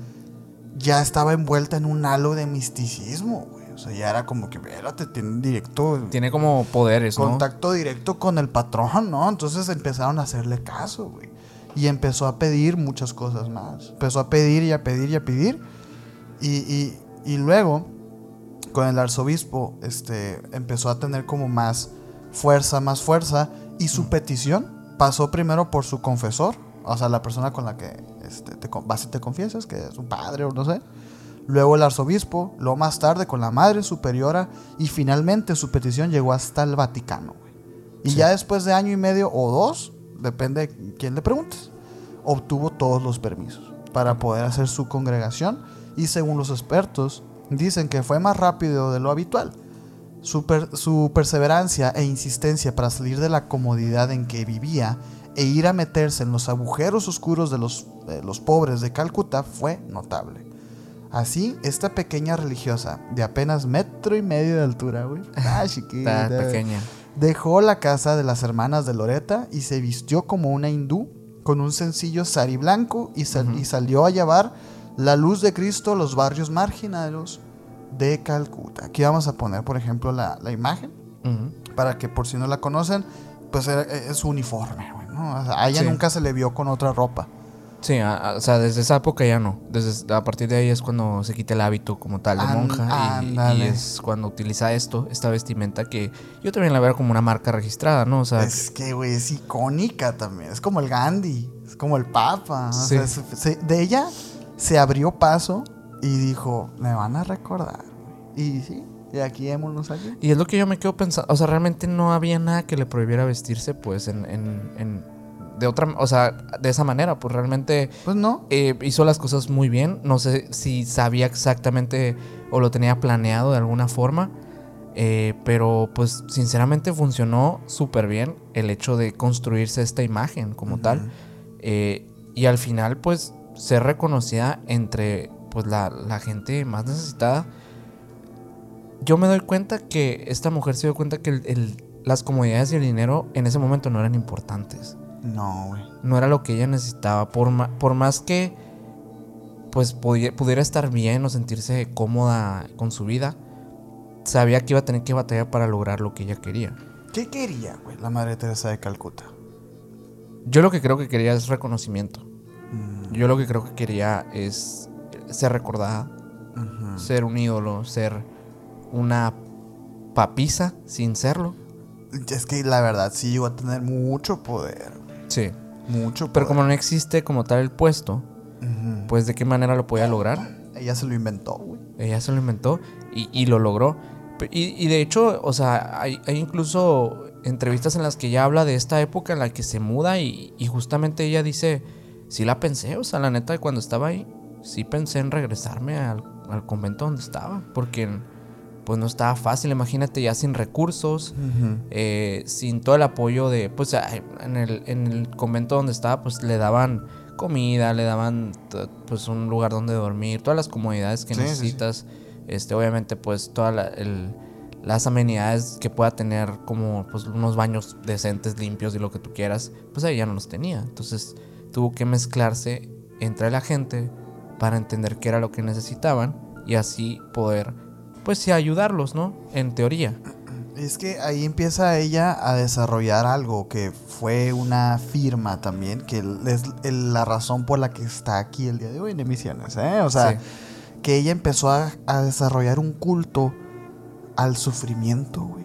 ya estaba envuelta en un halo de misticismo, güey. O sea, ya era como que, espérate, tiene directo, Tiene como poderes, ¿no? contacto directo con el patrón, ¿no? Entonces empezaron a hacerle caso, güey. Y empezó a pedir muchas cosas más. Empezó a pedir y a pedir y a pedir. Y, y- y luego, con el arzobispo, este, empezó a tener como más fuerza, más fuerza. Y su petición pasó primero por su confesor, o sea, la persona con la que este, te, vas y te confiesas, que es un padre o no sé. Luego el arzobispo, luego más tarde con la madre superiora y finalmente su petición llegó hasta el Vaticano. güey. Y ya después de año y medio o dos, depende de quién le preguntes, obtuvo todos los permisos para poder hacer su congregación y según los expertos dicen que fue más rápido de lo habitual. Su, per- su perseverancia e insistencia para salir de la comodidad en que vivía e ir a meterse en los agujeros oscuros de los, de los pobres de Calcuta fue notable. Así, esta pequeña religiosa de apenas metro y medio de altura, güey, <laughs> ah, chiquita, Está pequeña. Dejó la casa de las hermanas de Loreta y se vistió como una hindú con un sencillo sari blanco y, sal- y salió a llevar la luz de Cristo a los barrios marginados de Calcuta. Aquí vamos a poner, por ejemplo, la, la imagen para que por si no la conocen, pues era- es su uniforme, ¿no? A ella Sí. nunca se le vio con otra ropa. Sí, a- a- o sea, desde esa época ya no. Desde, a partir de ahí es cuando se quita el hábito como tal de monja. Y, y es cuando utiliza esto, esta vestimenta que yo también la veo como una marca registrada, ¿no? O sea, Es que, güey, es icónica también. Es como el Gandhi, es como el Papa. o Sí. sea, se- de ella se abrió paso y dijo, me van a recordar. güey". Y sí, y aquí émonos aquí. Y es lo que yo me quedo pensando. O sea, realmente no había nada que le prohibiera vestirse, pues, en. en- en- de otra. O sea, de esa manera. Pues realmente Pues no. eh, hizo las cosas muy bien. No sé si sabía exactamente o lo tenía planeado de alguna forma. eh, pero, pues, sinceramente funcionó súper bien el hecho de construirse esta imagen como tal. Eh, y al final, pues, ser reconocida entre pues, la, la gente más necesitada. Yo me doy cuenta que esta mujer se dio cuenta que el- el- las comodidades y el dinero en ese momento no eran importantes. No, güey. No era lo que ella necesitaba. Por, más que pues pudi- pudiera estar bien o sentirse cómoda con su vida, sabía que iba a tener que batallar para lograr lo que ella quería. ¿Qué quería, güey, la Madre Teresa de Calcuta? Yo lo que creo que quería es reconocimiento. Mm, Yo lo que creo que quería es ser recordada, ser un ídolo, ser una papisa sin serlo. Es que la verdad sí llegó a tener mucho poder. Sí. Mucho poder. Pero como no existe como tal el puesto, pues de qué manera lo podía lograr. Ella se lo inventó, güey. Ella se lo inventó y, y lo logró. Y, y de hecho, o sea, hay, hay incluso entrevistas en las que ella habla de esta época en la que se muda y, y justamente ella dice, sí la pensé, o sea, la neta, cuando estaba ahí, sí pensé en regresarme al, al convento donde estaba, porque pues no estaba fácil, imagínate ya sin recursos, eh, sin todo el apoyo de, pues en el, en el convento donde estaba, pues le daban comida, le daban pues un lugar donde dormir, todas las comodidades que Sí, sí, sí. necesitas, este, obviamente pues todas la- las amenidades que pueda tener como pues unos baños decentes, limpios y lo que tú quieras, pues ahí ya no los tenía, entonces tuvo que mezclarse entre la gente para entender qué era lo que necesitaban y así poder pues sí ayudarlos, ¿no? En teoría. Es que ahí empieza ella a desarrollar algo que fue una firma también, que es la razón por la que está aquí el día de hoy en emisiones, ¿eh? O sea, Sí. que ella empezó a, a desarrollar un culto al sufrimiento, güey.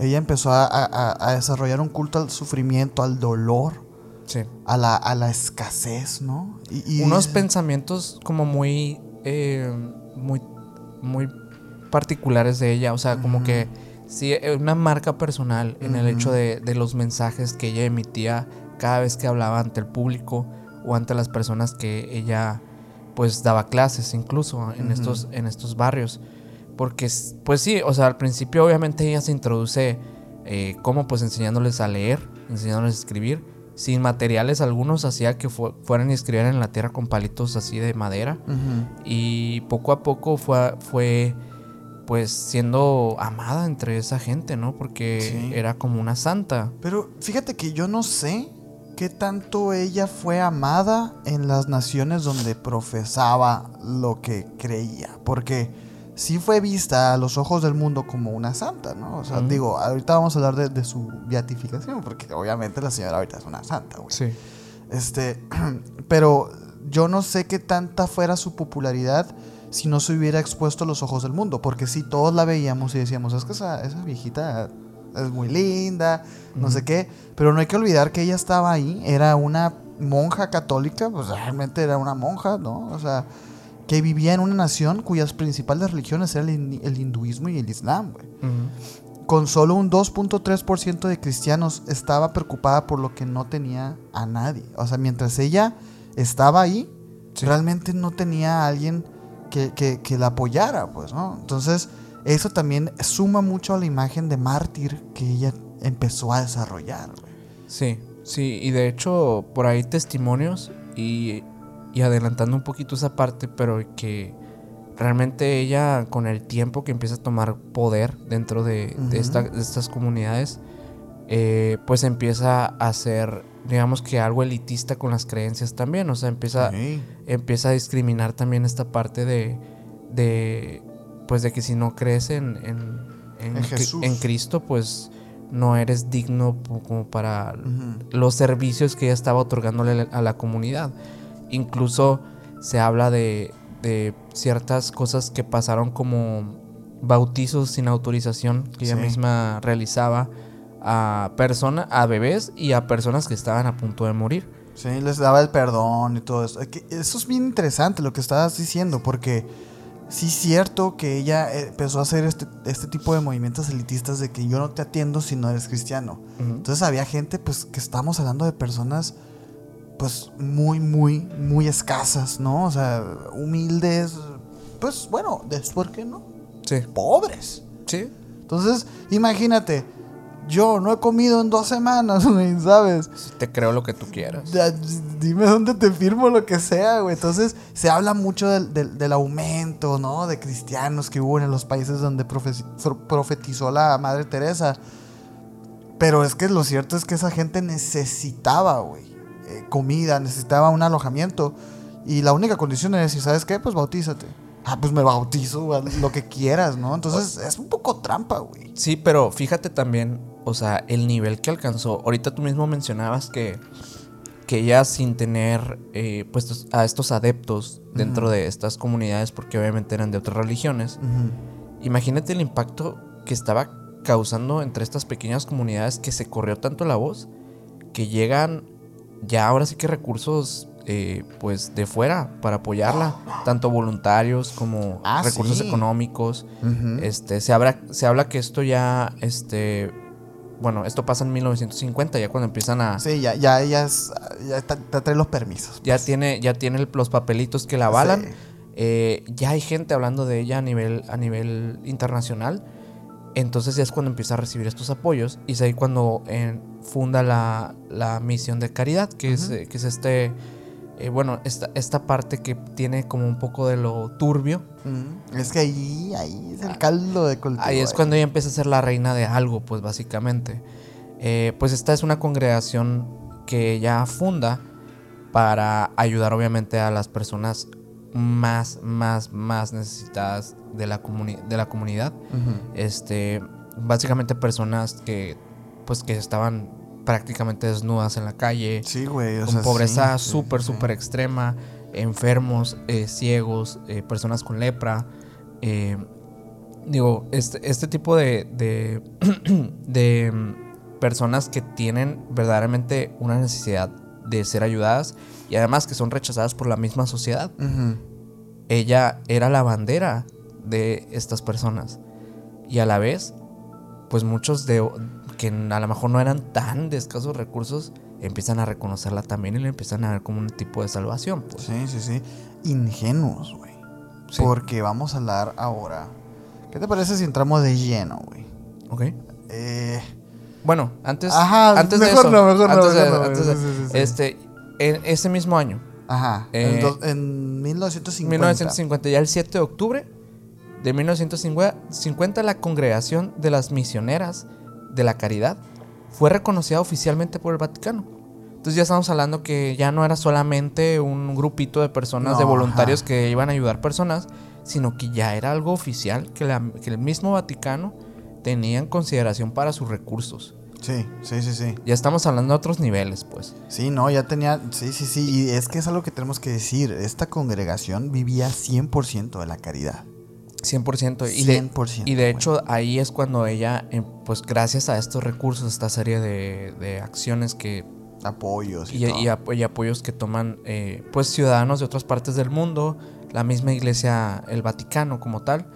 Ella empezó a, a- a desarrollar un culto al sufrimiento, al dolor, Sí. a la, a la escasez, ¿no? Y, y Unos pensamientos como muy, eh, muy, muy particulares de ella. O sea, como que sí, eh, una marca personal en el hecho de, de los mensajes que ella emitía cada vez que hablaba ante el público o ante las personas que ella pues daba clases incluso en, estos, en estos barrios. Porque, pues sí, o sea, al principio obviamente ella se introduce eh, como pues enseñándoles a leer, enseñándoles a escribir. Sin materiales algunos hacía que fu- fueran y escribieran en la tierra con palitos así de madera. Y poco a poco fue, fue pues siendo amada entre esa gente, ¿no? Porque Sí. era como una santa. Pero fíjate que yo no sé qué tanto ella fue amada en las naciones donde profesaba lo que creía. Porque sí fue vista a los ojos del mundo como una santa, ¿no? O sea, digo, ahorita vamos a hablar de, de su beatificación, porque obviamente la señora ahorita es una santa, güey. Sí. Este, <clears throat> pero yo no sé qué tanta fuera su popularidad si no se hubiera expuesto a los ojos del mundo, porque si todos la veíamos y decíamos, es que esa, esa viejita es muy linda, no sé qué, pero no hay que olvidar que ella estaba ahí, era una monja católica, pues realmente era una monja, ¿no? O sea, que vivía en una nación cuyas principales religiones eran el, hin- el hinduismo y el islam, güey. con solo un 2.3% de cristianos estaba preocupada por lo que no tenía a nadie. O sea, mientras ella estaba ahí, Sí. realmente no tenía a alguien que, que- que la apoyara, pues, ¿no? Entonces, eso también suma mucho a la imagen de mártir que ella empezó a desarrollar. güey. Sí, sí, y de hecho por ahí testimonios y, y adelantando un poquito esa parte, pero que realmente ella con el tiempo que empieza a tomar poder dentro de, de Ujú. esta- de estas comunidades, eh, pues empieza a ser, digamos que algo elitista con las creencias también, o sea, empieza. Empieza a discriminar también esta parte de, de pues de que si no crees en, en, en Jesús. en Cristo, pues no eres digno como para los servicios que ella estaba otorgándole a la comunidad. Incluso se habla de, de ciertas cosas que pasaron como bautizos sin autorización que ella misma realizaba a personas, a bebés y a personas que estaban a punto de morir. Sí, les daba el perdón y todo eso. Eso es bien interesante lo que estabas diciendo, porque sí es cierto que ella eh, empezó a hacer este, este tipo de movimientos elitistas de que yo no te atiendo si no eres cristiano. Entonces había gente, pues, que estamos hablando de personas, pues, muy, muy, muy escasas, ¿no? O sea, humildes, pues, bueno, ¿por qué no? Sí. Pobres. Sí. Entonces, imagínate, yo no he comido en dos semanas, <laughs> güey, ¿sabes? Te creo lo que tú quieras. Ya, dime dónde te firmo lo que sea, güey. Entonces, se habla mucho del, del- del aumento, ¿no? De cristianos que hubo en los países donde profetizó la Madre Teresa. Pero es que lo cierto es que esa gente necesitaba, güey, eh, comida, necesitaba un alojamiento. Y la única condición era decir, ¿sabes qué? Pues bautízate. Ah, pues me bautizo, lo que quieras, ¿no? Entonces, es un poco trampa, güey. Sí, pero fíjate también, o sea, el nivel que alcanzó. Ahorita tú mismo mencionabas que, que ella sin tener eh, puestos a estos adeptos dentro de estas comunidades, porque obviamente eran de otras religiones, imagínate el impacto que estaba causando entre estas pequeñas comunidades que se corrió tanto la voz que llegan ya ahora sí que recursos eh, pues de fuera para apoyarla, tanto voluntarios como Ah, recursos sí. económicos. Este, se habla, se habla que esto ya, este, bueno, esto pasa en 1950, ya cuando empiezan a, Sí, ya, ya, ya, es- ya te, te trae los permisos. ya tiene, ya tiene los papelitos que la avalan. Sí. Eh, ya hay gente hablando de ella a nivel, a nivel internacional. Entonces ya es cuando empieza a recibir estos apoyos y es ahí cuando eh, funda la, la misión de caridad, que, es, eh, que es este, eh, bueno, esta, esta parte que tiene como un poco de lo turbio. Mm, Es que ahí, ahí es el caldo de cultivo. Ahí es eh. cuando ella empieza a ser la reina de algo, pues básicamente. Eh, pues esta es una congregación que ella funda para ayudar obviamente a las personas más, más, más necesitadas de la, comuni- de la comunidad. Este, básicamente personas que, pues que estaban prácticamente desnudas en la calle, Sí, güey. o con sea, pobreza sí, súper, sí. súper extrema, enfermos, eh, ciegos, eh, personas con lepra. eh, digo, este, este tipo de, de, <clears throat> de, mm, personas que tienen verdaderamente una necesidad de ser ayudadas y además que son rechazadas por la misma sociedad. Ella era la bandera de estas personas y a la vez, pues muchos de que a lo mejor no eran tan de escasos recursos empiezan a reconocerla también y le empiezan a ver como un tipo de salvación. Pues. Sí, sí, sí. Ingenuos, güey. Sí. Porque vamos a hablar ahora. ¿Qué te parece si entramos de lleno, güey? Ok. Eh, Bueno, antes, Ajá, antes mejor de eso, no, mejor no, de- mejor no, antes de- sí, sí, sí, sí. este, en ese mismo año, ajá. Eh, en, do- en 1950. 1950, ya el 7 de octubre de 1950, la congregación de las misioneras de la caridad fue reconocida oficialmente por el Vaticano. Entonces ya estamos hablando que ya no era solamente un grupito de personas, No, de voluntarios ajá. que iban a ayudar personas, sino que ya era algo oficial que, la- que el mismo Vaticano tenía en consideración para sus recursos. Sí, sí, sí, sí. Ya estamos hablando de otros niveles, pues. Sí, no, ya tenía. Sí, sí, sí. Y es que es algo que tenemos que decir. Esta congregación vivía 100% de la caridad. 100%. Y de, 100%. y de hecho ahí es cuando ella, eh, pues gracias a estos recursos, esta serie de, de acciones que Apoyos y, y, todo. y apo- y apoyos que toman eh, pues ciudadanos de otras partes del mundo, la misma iglesia, el Vaticano como tal,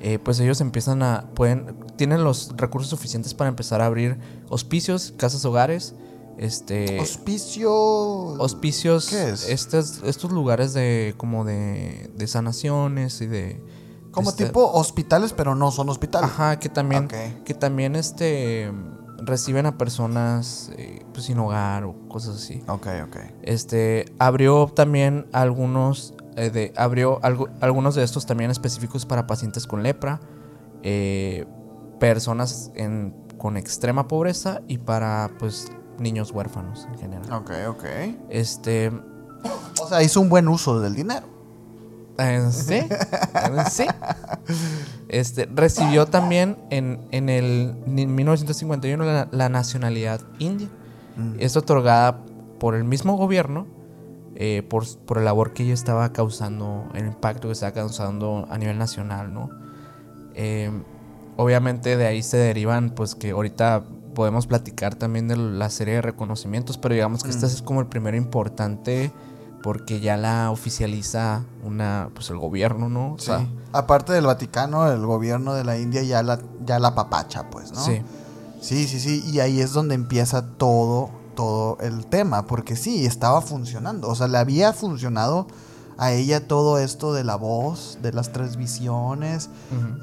eh, pues ellos empiezan a, pueden, tienen los recursos suficientes para empezar a abrir hospicios, casas hogares, este... Hospicio... Hospicios, ¿Qué es? Estos, estos lugares de, como de, de sanaciones y de... Como este, tipo hospitales, pero no son hospitales. Ajá, que también, que también este, reciben a personas eh, pues, sin hogar o cosas así. Ok, ok. Este abrió también algunos eh, de abrió algo- algunos de estos también específicos para pacientes con lepra, eh, personas en- con extrema pobreza y para pues niños huérfanos en general. Ok, ok. Este O sea, hizo un buen uso del dinero. Sí, eh, sí. Este recibió también en, en el en 1951 la, la nacionalidad india. Mm. Es otorgada por el mismo gobierno eh, por, por el labor que ella estaba causando, el impacto que estaba causando a nivel nacional, ¿no? Eh, obviamente de ahí se derivan, pues que ahorita podemos platicar también de la serie de reconocimientos, pero digamos que este es como el primero importante porque ya la oficializa una, pues el gobierno, ¿no? O Sí. sea, Aparte del Vaticano, el gobierno de la India ya la, ya la papacha, pues, ¿no? sí. Sí, sí, sí. Y ahí es donde empieza todo, todo el tema. Porque sí, estaba funcionando. O sea, le había funcionado a ella todo esto de la voz, de las tres visiones.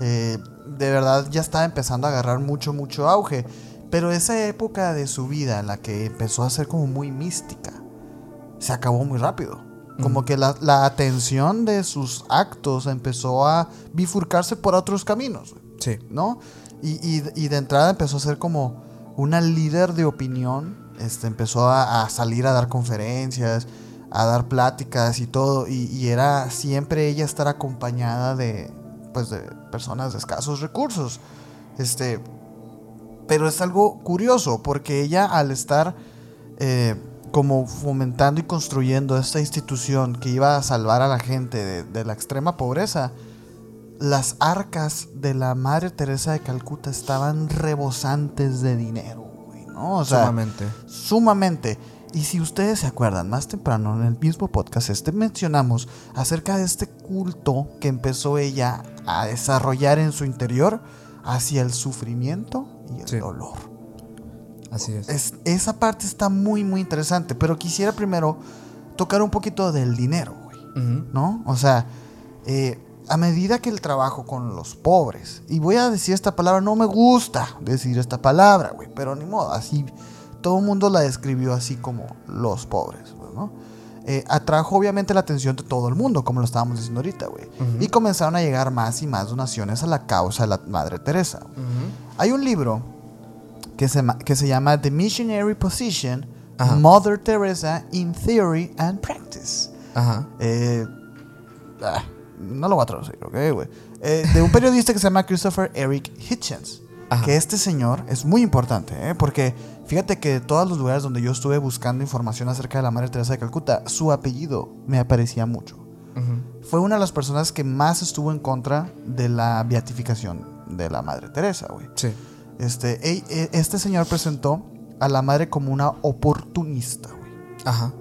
Eh, de verdad ya estaba empezando a agarrar mucho, mucho auge. Pero esa época de su vida en la que empezó a ser como muy mística, se acabó muy rápido. Como que la, la atención de sus actos empezó a bifurcarse por otros caminos. Sí. ¿no? Y, y- y de entrada empezó a ser como una líder de opinión, este, empezó a, a salir a dar conferencias, a dar pláticas y todo, y, y era siempre ella estar acompañada de, pues, de personas de escasos recursos. Este, pero es algo curioso, porque ella al estar eh, como fomentando y construyendo esta institución que iba a salvar a la gente de, de la extrema pobreza, las arcas de la Madre Teresa de Calcuta estaban rebosantes de dinero, güey, ¿no? O sea, Sumamente. sumamente. Y si ustedes se acuerdan, más temprano en el mismo podcast este mencionamos acerca de este culto que empezó ella a desarrollar en su interior hacia el sufrimiento y el Sí. dolor. Así es. Es- esa parte está muy, muy interesante, pero quisiera primero tocar un poquito del dinero, güey. ¿no? O sea, eh, a medida que el trabajo con los pobres, y voy a decir esta palabra, no me gusta decir esta palabra, güey, pero ni modo, así, todo el mundo la describió así como los pobres, ¿no? Eh, atrajo obviamente la atención de todo el mundo, como lo estábamos diciendo ahorita, güey. Y comenzaron a llegar más y más donaciones a la causa de la Madre Teresa. Hay un libro que se, que se llama The Missionary Position, Ajá. Mother Teresa in Theory and Practice. Ajá. Eh, ah, no lo voy a traducir, ¿ok, güey? Eh, de un periodista que se llama Christopher Eric Hitchens. Ajá. Que este señor es muy importante, ¿eh? Porque fíjate que de todos los lugares donde yo estuve buscando información acerca de la Madre Teresa de Calcuta, su apellido me aparecía mucho. Fue una de las personas que más estuvo en contra de la beatificación de la Madre Teresa, güey. Sí. Este, e- este señor presentó a la madre como una oportunista, güey Ajá.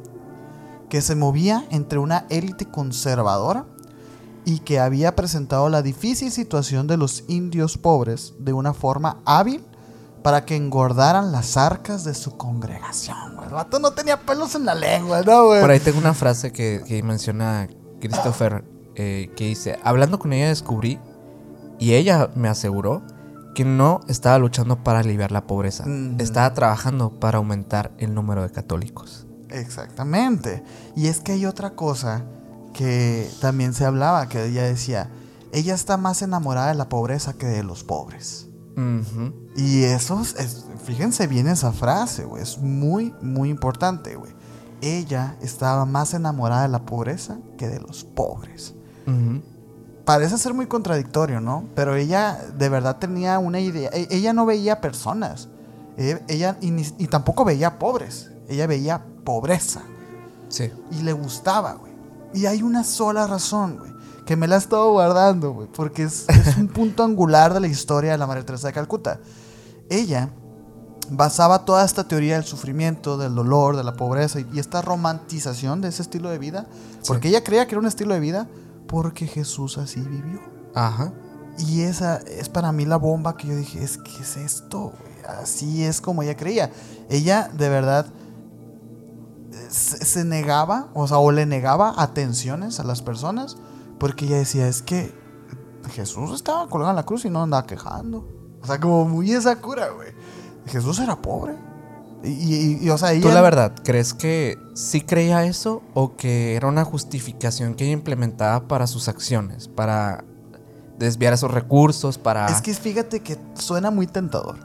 que se movía entre una élite conservadora y que había presentado la difícil situación de los indios pobres de una forma hábil para que engordaran las arcas de su congregación. güey. El vato no tenía pelos en la lengua, ¿no, güey? Por ahí tengo una frase que, que menciona Christopher eh, que dice, hablando con ella descubrí y ella me aseguró que no estaba luchando para aliviar la pobreza, estaba trabajando para aumentar el número de católicos. Exactamente. Y es que hay otra cosa que también se hablaba, que ella decía, ella está más enamorada de la pobreza que de los pobres. Y eso, es- es- fíjense bien esa frase, güey. Es muy, muy importante, güey. Ella estaba más enamorada de la pobreza que de los pobres. Ujú. Parece ser muy contradictorio, ¿no? Pero ella de verdad tenía una idea. e- Ella no veía personas. E- Ella, y, ni- y tampoco veía pobres. Ella veía pobreza. Sí. Y le gustaba, güey. Y hay una sola razón, güey. Que me la he estado guardando, güey. Porque es, <laughs> es un punto angular de la historia de la Madre Teresa de Calcuta. Ella basaba toda esta teoría del sufrimiento, del dolor, de la pobreza y, y esta romantización de ese estilo de vida. Porque ella creía que era un estilo de vida porque Jesús así vivió. Ajá. Y esa es para mí la bomba que yo dije, es que es esto, así es como ella creía. Ella de verdad se, negaba, o sea, o le negaba atenciones a las personas, porque ella decía, es que Jesús estaba colgado en la cruz y no andaba quejando. O sea, como muy esa cura, güey. Jesús era pobre. Y, o sea, ¿Tú la verdad crees que sí creía eso o que era una justificación que ella implementaba para sus acciones, para desviar esos recursos, para... Es que fíjate que suena muy tentador,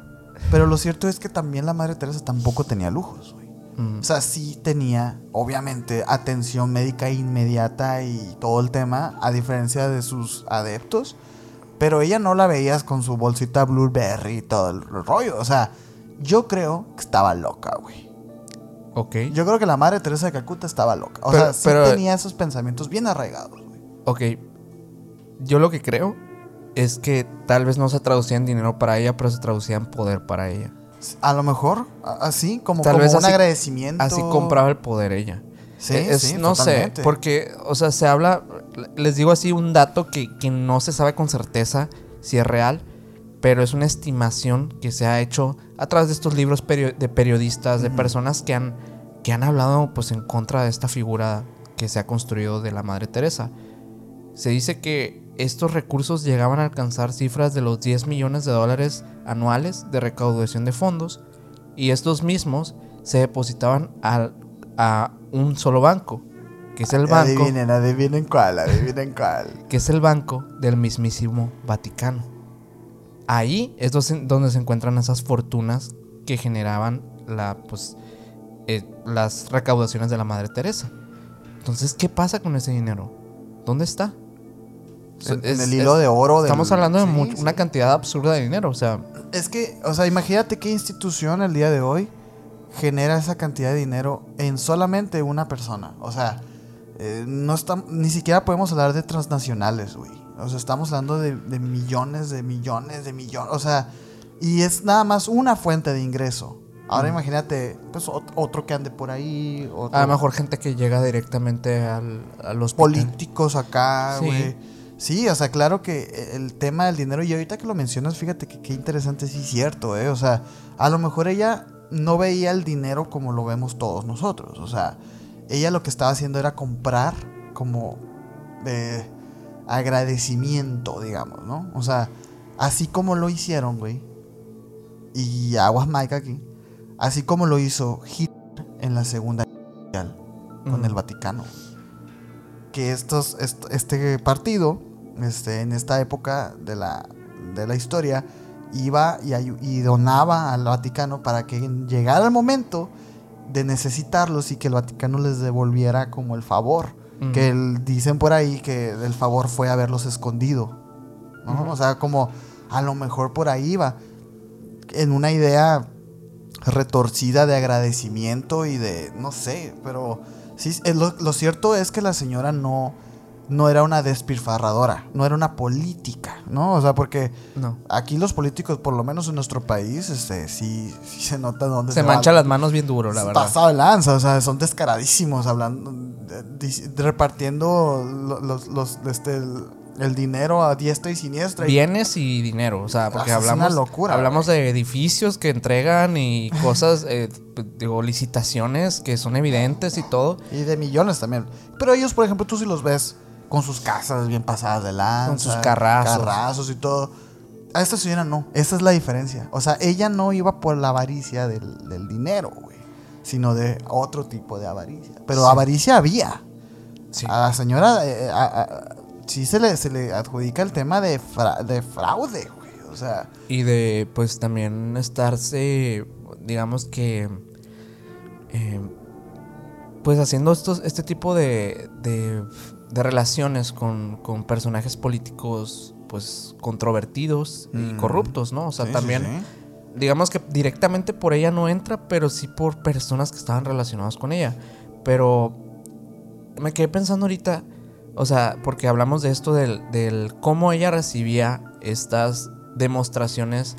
pero lo cierto es que también la Madre Teresa tampoco tenía lujos, güey. Mm. O sea, sí tenía, obviamente, atención médica inmediata y todo el tema, a diferencia de sus adeptos, pero ella no la veías con su bolsita Blueberry y todo el rollo, o sea yo creo que estaba loca, güey. Ok. Yo creo que la madre Teresa de Calcuta estaba loca. O sea, sí tenía esos pensamientos bien arraigados, güey. Ok. Yo lo que creo es que tal vez no se traducía en dinero para ella, pero se traducía en poder para ella. A lo mejor, así, como, tal vez un agradecimiento. Así compraba el poder ella. Sí, eh, sí, No sé, porque, o sea, se habla, les digo así un dato que, que no se sabe con certeza si es real, pero es una estimación que se ha hecho a través de estos libros de periodistas, de personas que han, que han hablado pues en contra de esta figura que se ha construido de la Madre Teresa. Se dice que estos recursos llegaban a alcanzar cifras de los 10 millones de dólares anuales de recaudación de fondos y estos mismos se depositaban a un solo banco, que es el banco. Adivinen, adivinen cuál, adivinen cuál. Que es el banco del mismísimo Vaticano. Ahí es donde se encuentran esas fortunas que generaban la, pues, eh, las recaudaciones de la Madre Teresa. Entonces, ¿qué pasa con ese dinero? ¿Dónde está? En, el hilo de oro. Estamos hablando de una cantidad absurda de dinero, o sea. Es que, o sea, imagínate qué institución el día de hoy genera esa cantidad de dinero en solamente una persona. O sea, eh, no está, ni siquiera podemos hablar de transnacionales, güey. O sea, estamos hablando de, millones, de millones, de millones. O sea, y es nada más una fuente de ingreso. Ahora imagínate, pues otro que ande por ahí. A lo mejor gente que llega directamente al, a los políticos acá, güey. Sí. o sea, claro que el tema del dinero, y ahorita que lo mencionas, fíjate que qué interesante, sí, cierto, ¿eh? O sea, a lo mejor ella no veía el dinero como lo vemos todos nosotros. O sea, ella lo que estaba haciendo era comprar como. Eh, agradecimiento, digamos, ¿no? O sea, así como lo hicieron, güey, y aguas Mike aquí, así como lo hizo Hitler en la Segunda Guerra Mundial con el Vaticano. Que estos, este partido, este, en esta época de la, de la historia, iba y, y donaba al Vaticano para que llegara el momento de necesitarlos y que el Vaticano les devolviera como el favor que dicen por ahí que el favor fue haberlos escondido. O sea, como a lo mejor por ahí va. En una idea retorcida de agradecimiento y de, no sé, pero sí, lo, cierto es que la señora no, no era una despilfarradora, no era una política, ¿no? O sea, porque aquí los políticos, por lo menos en nuestro país, este, sí, se nota dónde se, se manchan las manos bien duro, la verdad. Pasado de lanza, o sea, son descaradísimos hablando, repartiendo los, los, este, el, dinero a diestra y siniestra. Bienes y dinero, o sea, porque hablamos, hablamos de edificios que entregan y <laughs> cosas, eh, digo, licitaciones que son evidentes y todo. Y de millones también. Pero ellos, por ejemplo, tú si los ves con sus casas bien pasadas de lanza. Con sus carrazos. Carrazos y todo. A esta señora no. Esa es la diferencia. O sea, ella no iba por la avaricia del, dinero, güey. Sino de otro tipo de avaricia. Pero avaricia había. A la señora eh, sí se le, se le adjudica el tema de, de fraude, güey. O sea. Y de, pues también estarse, digamos que. Eh, pues haciendo estos, este tipo de, de de relaciones con, personajes políticos pues controvertidos y mm. corruptos, ¿no? O sea, también digamos que directamente por ella no entra, pero sí por personas que estaban relacionadas con ella. Pero me quedé pensando ahorita, o sea, porque hablamos de esto del, del cómo ella recibía estas demostraciones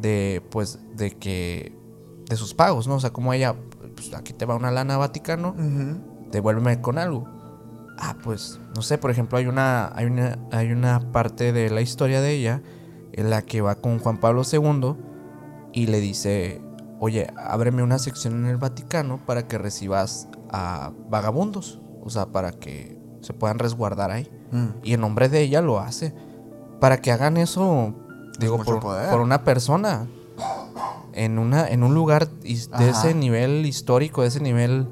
de pues de que de sus pagos, ¿no? O sea, cómo ella pues aquí te va una lana Vaticano, devuélveme con algo. Ah, pues, no sé, por ejemplo, hay una, hay una, hay una parte de la historia de ella en la que va con Juan Pablo II y le dice, oye, ábreme una sección en el Vaticano para que recibas a vagabundos, o sea, para que se puedan resguardar ahí. Mm. Y en nombre de ella lo hace. Para que hagan eso, digo, mucho por, una persona. En, una, en un lugar de Ajá. ese nivel histórico, de ese nivel,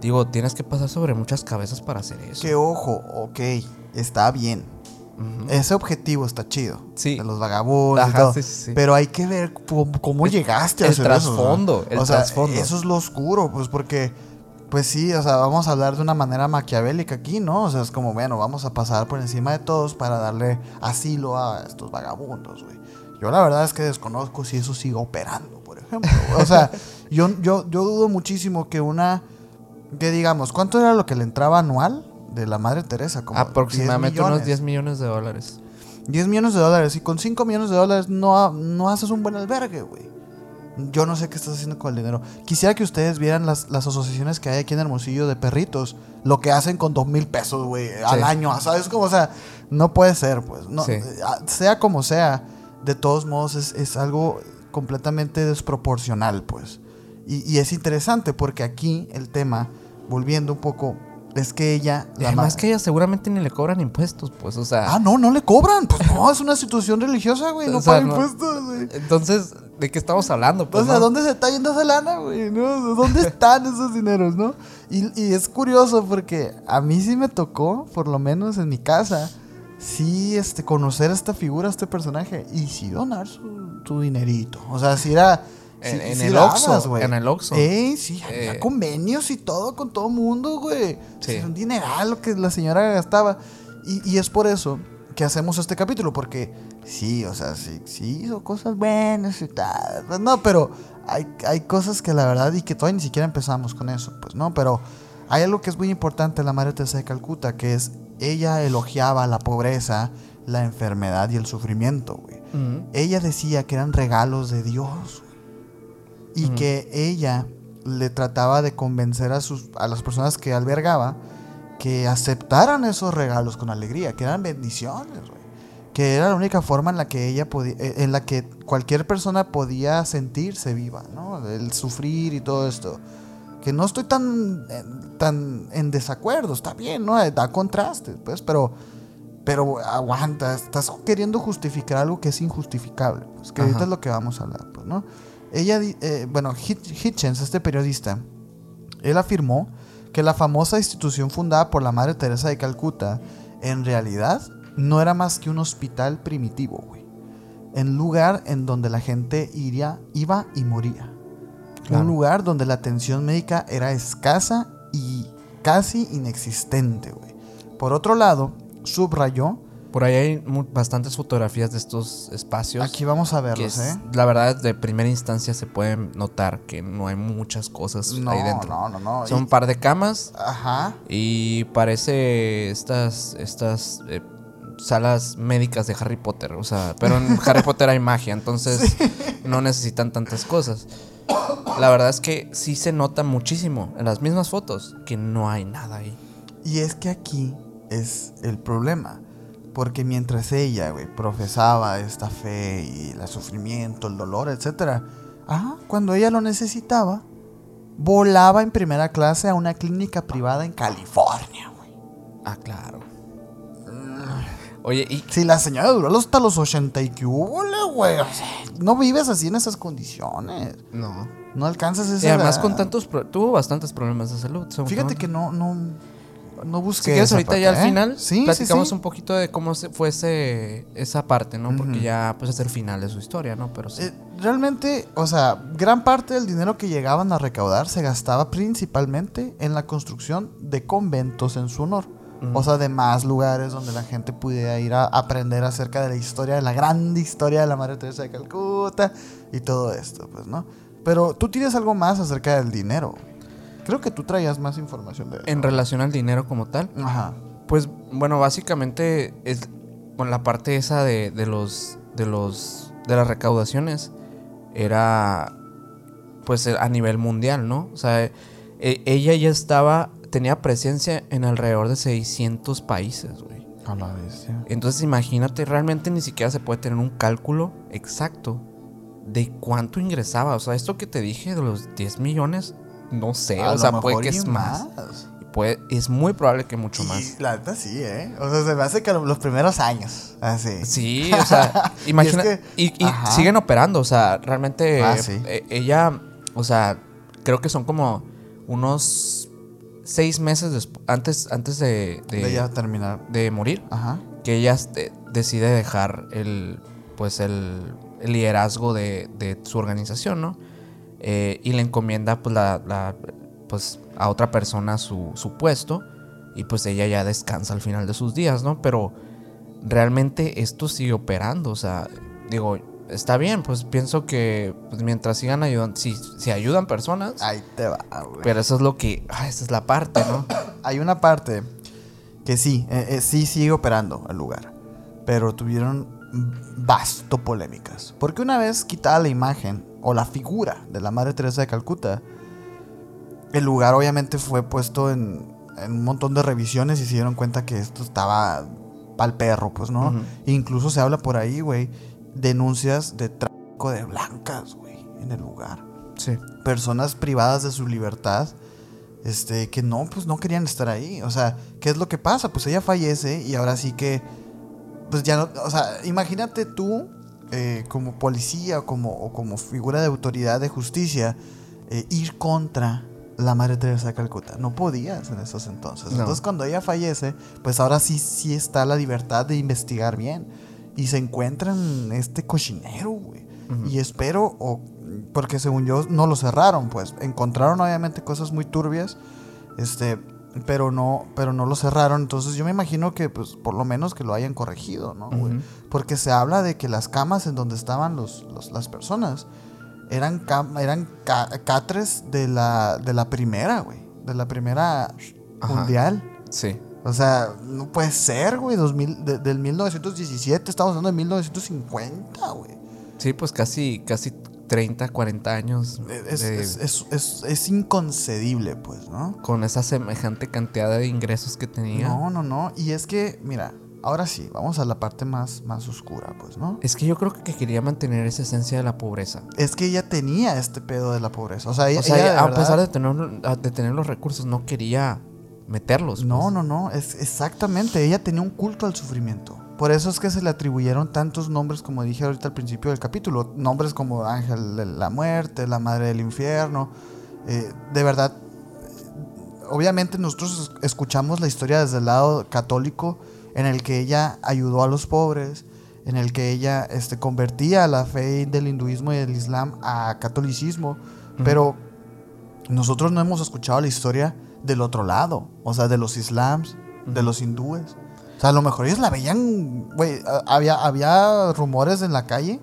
digo, tienes que pasar sobre muchas cabezas para hacer eso. Que ojo, ok, está bien. Ese objetivo está chido. Sí. De los vagabundos y Ajá, todo. sí, sí. Pero hay que ver cómo, cómo El- llegaste a el hacer eso, sea. trasfondo, el o sea, trasfondo. eso es lo oscuro, pues porque, pues sí, o sea, vamos a hablar de una manera maquiavélica aquí, ¿no? O sea, es como, bueno, vamos a pasar por encima de todos para darle asilo a estos vagabundos, güey. Yo la verdad es que desconozco si eso sigue operando, por ejemplo. O sea, <laughs> yo, yo, yo dudo muchísimo que una, que digamos, ¿cuánto era lo que le entraba anual de la Madre Teresa? Como Aproximadamente 10 unos millones. 10 millones de dólares. 10 millones de dólares. Y con 5 millones de dólares no, no haces un buen albergue, güey. Yo no sé qué estás haciendo con el dinero. Quisiera que ustedes vieran las, las asociaciones que hay aquí en Hermosillo de perritos. Lo que hacen con 2 mil pesos, güey, al año. ¿Sabes cómo? O sea, no puede ser, pues. No, Sí. Sea como sea, de todos modos es, es algo completamente desproporcional, pues. Y, y es interesante porque aquí el tema, volviendo un poco, es que ella... La además ma- que ella seguramente ni le cobran impuestos, pues, o sea. Ah, no, no le cobran. Pues no, es una institución religiosa, güey. No <laughs> O sea, paga no- impuestos, güey. Entonces, ¿de qué estamos hablando? Pues, o sea, no? ¿dónde se está yendo esa lana, güey? ¿No? ¿Dónde están esos dineros, no? Y, y es curioso porque a mí sí me tocó, por lo menos en mi casa, sí este, conocer a esta figura, a este personaje, y sí donar su, su dinerito. O sea, si era... En- el dabas, Oxxo, güey. en el Oxxo. Ey, sí, había Eh. convenios y todo con todo mundo, güey. Sí. Es un dineral lo que la señora gastaba. Y, y es por eso que hacemos este capítulo, porque sí, o sea, sí, sí hizo cosas buenas y tal. Pues no, pero hay, hay cosas que la verdad y que todavía ni siquiera empezamos con eso, pues no, pero hay algo que es muy importante en la Madre Teresa de Calcuta, que es ella elogiaba la pobreza, la enfermedad y el sufrimiento, güey. Ella decía que eran regalos de Dios güey. Y que ella le trataba de convencer a, sus, a las personas que albergaba que aceptaran esos regalos con alegría, que eran bendiciones. Que era la única forma en la que ella podía, eh, en la que cualquier persona podía sentirse viva, ¿no? El sufrir y todo esto. Que no estoy tan, tan en desacuerdo, está bien, ¿no? Da contrastes, pues, pero, pero aguanta, estás queriendo justificar algo que es injustificable, pues, que ahorita es lo que vamos a hablar, pues, ¿no? Ella, eh, bueno, Hitch- Hitchens, este periodista, él afirmó que la famosa institución fundada por la Madre Teresa de Calcuta, en realidad, no era más que un hospital primitivo, güey. En lugar en donde la gente iría, iba y moría. Claro. Un lugar donde la atención médica era escasa y casi inexistente, güey. Por otro lado, subrayó, Por ahí hay bastantes fotografías de estos espacios. aquí vamos a verlos, es- ¿eh? La verdad, de primera instancia se puede notar que no hay muchas cosas No, ahí dentro. no, no, no. Son Y- un par de camas Ajá. y parece estas, estas eh, salas médicas de Harry Potter. O sea, pero en <laughs> Harry Potter hay magia, entonces no necesitan tantas cosas. La verdad es que sí se nota muchísimo en las mismas fotos que no hay nada ahí. Y es que aquí es el problema. Porque mientras ella, güey, profesaba esta fe y el sufrimiento, el dolor, etc. Ajá, cuando ella lo necesitaba, volaba en primera clase a una clínica privada en California, güey. Ah, claro. Oye, y Si la señora duró hasta los 80 y que güey. o sea, no vives así en esas condiciones. no. No alcanzas esa Y además edad. con tantos pro- tuvo bastantes problemas de salud. Fíjate que no, no, no busqué. Si quieres ahorita parte, ya al ¿eh? final sí, platicamos sí, sí. un poquito de cómo se fue ese, esa parte, ¿no? Porque ya pues es el final de su historia, ¿no? Pero sí. Eh, realmente, o sea, gran parte del dinero que llegaban a recaudar se gastaba principalmente en la construcción de conventos en su honor. O sea, de más lugares donde la gente pudiera ir a aprender acerca de la historia, de la grande historia de la Madre Teresa de Calcuta y todo esto, pues, ¿no? Pero tú tienes algo más acerca del dinero. Creo que tú traías más información de eso. en relación al dinero como tal, Ajá. pues bueno, básicamente es con la parte esa de, de los de los de las recaudaciones era pues a nivel mundial, ¿no? O sea, e- ella ya estaba tenía presencia en alrededor de 600 países, güey. A la bestia. Entonces imagínate, realmente ni siquiera se puede tener un cálculo exacto de cuánto ingresaba. O sea, esto que te dije de los 10 millones, no sé. A o sea, puede que y es más. Puede, es muy probable que mucho Y más. la neta sí, ¿eh? O sea, se me hace que lo- los primeros años. Así. Sí, o sea, <laughs> imagina. que- y y ajá. siguen operando, o sea, realmente. Ah, sí. eh, ella, o sea, creo que son como unos seis meses antes, antes de, de, De ya terminar. de morir, Ajá. que ella este, decide dejar el, pues el, el liderazgo de, de su organización, ¿no? Eh, y le encomienda, pues, la, la- pues, a otra persona su, su puesto y pues ella ya descansa al final de sus días, ¿no? Pero realmente esto sigue operando, o sea, digo, está bien, pues pienso que pues, mientras sigan ayudando, si, si ayudan personas, Ahí te va, güey. pero eso es lo que, ah, esa es la parte, ¿no? <coughs> Hay una parte que sí, eh, eh, sí sigue operando el lugar. Pero tuvieron vasto polémicas. Porque una vez quitada la imagen o la figura de la Madre Teresa de Calcuta, el lugar obviamente fue puesto en, en un montón de revisiones y se dieron cuenta que esto estaba pa'l perro, pues, ¿no? Incluso se habla por ahí, güey, denuncias de tráfico de blancas, güey, en el lugar Sí. personas privadas de su libertad este que no pues no querían estar ahí o sea qué es lo que pasa pues ella fallece y ahora sí que pues ya no o sea imagínate tú eh, como policía o como o como figura de autoridad de justicia eh, ir contra la madre Teresa de Calcuta. No podías en esos entonces. No. entonces cuando ella fallece pues ahora sí sí está la libertad de investigar bien. Y se encuentran este cochinero güey. Y espero, o, porque según yo no lo cerraron, pues. Encontraron obviamente cosas muy turbias, este, pero no, pero no lo cerraron. Entonces yo me imagino que, pues, por lo menos que lo hayan corregido, ¿no? güey? Porque se habla de que las camas en donde estaban los, los- las personas eran, cam- eran ca- catres de la, de la primera, güey, de la primera Ajá. mundial. Sí. O sea, no puede ser, güey, 2000, de- del 1917, estamos hablando de 1950, güey. Sí, pues casi, casi 30, 40 años Es, de- es, es, inconcebible, pues, ¿no? con esa semejante cantidad de ingresos que tenía. No, no, no. Y es que, mira, ahora sí, vamos a la parte más, más oscura, pues, ¿no? Es que yo creo que quería mantener esa esencia de la pobreza. Es que ella tenía este pedo de la pobreza. O sea, ella, O sea, ella a verdad- pesar de tener, de tener los recursos, no quería meterlos. No, pues. no, no. Es exactamente. Ella tenía un culto al sufrimiento. Por eso es que se le atribuyeron tantos nombres, como dije ahorita al principio del capítulo. Nombres como Ángel de la Muerte, la Madre del Infierno. Eh, de verdad, obviamente nosotros es- escuchamos la historia desde el lado católico, en el que ella ayudó a los pobres, en el que ella este, convertía la fe del hinduismo y del islam a catolicismo. Pero nosotros no hemos escuchado la historia del otro lado, o sea, de los islams, de los hindúes. O sea, a lo mejor ellos la veían, güey, había, había rumores en la calle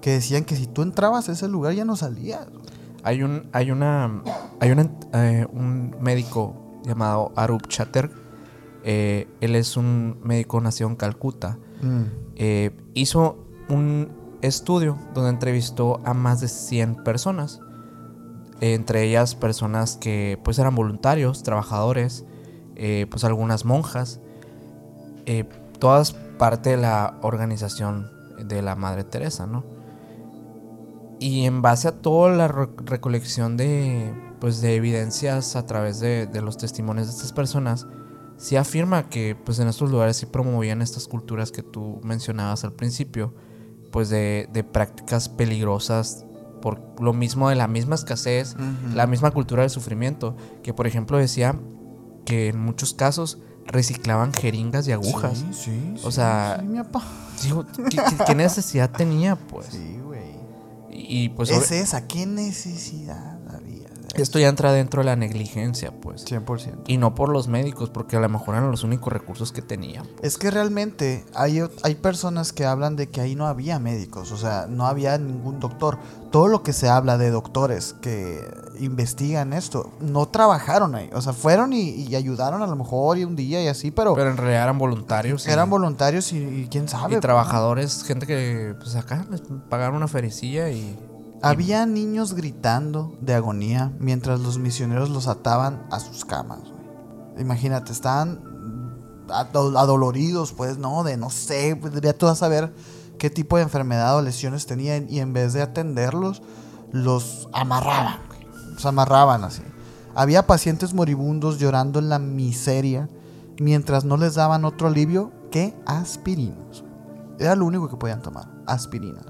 que decían que si tú entrabas a ese lugar ya no salías. Hay un, hay una, hay una, eh, un médico llamado Arup Chatter. Eh, él es un médico nacido en Calcuta. Eh, hizo un estudio donde entrevistó a más de 100 personas. Entre ellas personas que pues eran voluntarios, trabajadores, pues algunas monjas. Eh, todas parte de la organización de la Madre Teresa, ¿no? Y en base a toda la re- recolección de, pues, de evidencias a través de, de los testimonios de estas personas, se afirma que pues, en estos lugares sí promovían estas culturas que tú mencionabas al principio, pues de, de prácticas peligrosas por lo mismo de la misma escasez, la misma cultura del sufrimiento, que por ejemplo decía que en muchos casos reciclaban jeringas y agujas. Sí, sí, O sea, sí, mi papá. Digo, ¿qué, necesidad tenía pues? Sí, güey. Y pues es esa, ¿qué necesidad esto ya entra dentro de la negligencia, pues. 100%. Y no por los médicos, porque a lo mejor eran los únicos recursos que tenían. Es que realmente hay, hay personas que hablan de que ahí no había médicos, o sea, no había ningún doctor. Todo lo que se habla de doctores que investigan esto, no trabajaron ahí. O sea, fueron y, y ayudaron a lo mejor y un día y así, pero, Pero en realidad eran voluntarios. y- eran voluntarios y, y quién sabe. Y trabajadores, gente que pues acá les pagaron una fericilla y... Había niños gritando de agonía mientras los misioneros los ataban a sus camas. Imagínate, estaban ado- adoloridos, pues, ¿no? De no sé, debería tú a saber qué tipo de enfermedad o lesiones tenían y en vez de atenderlos, los amarraban. Los amarraban así. Había pacientes moribundos llorando en la miseria mientras no les daban otro alivio que aspirinas. Era lo único que podían tomar, aspirinas.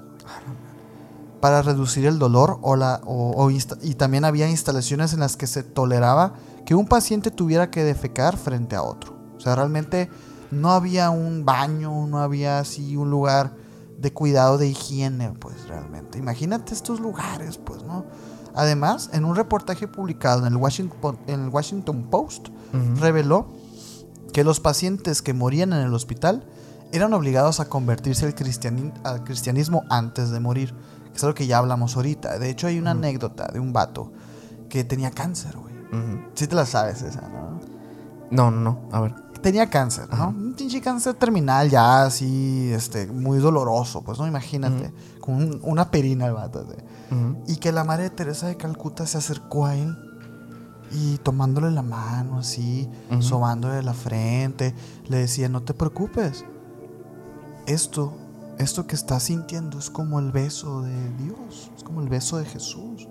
Para reducir el dolor o la, o- y también había instalaciones en las que se toleraba que un paciente tuviera que defecar frente a otro. O sea, realmente no había un baño, no había así un lugar de cuidado de higiene, pues realmente. Imagínate estos lugares, pues, ¿no? Además, en un reportaje publicado en el Washington, en el Washington Post, reveló que los pacientes que morían en el hospital eran obligados a convertirse al cristianismo antes de morir. Es algo que ya hablamos ahorita. De hecho, hay una anécdota de un vato que tenía cáncer, güey. Ujú. Sí te la sabes esa, ¿no? No, no, no. A ver. Tenía cáncer, ¿no? Un pinche cáncer terminal ya así, este, muy doloroso, pues, ¿no? Imagínate. Con un- una perina el vato. Ujú. Y que la madre de Teresa de Calcuta se acercó a él y tomándole la mano así, Ujú. sobándole la frente, le decía, no te preocupes. Esto, esto que estás sintiendo es como el beso de Dios, es como el beso de Jesús.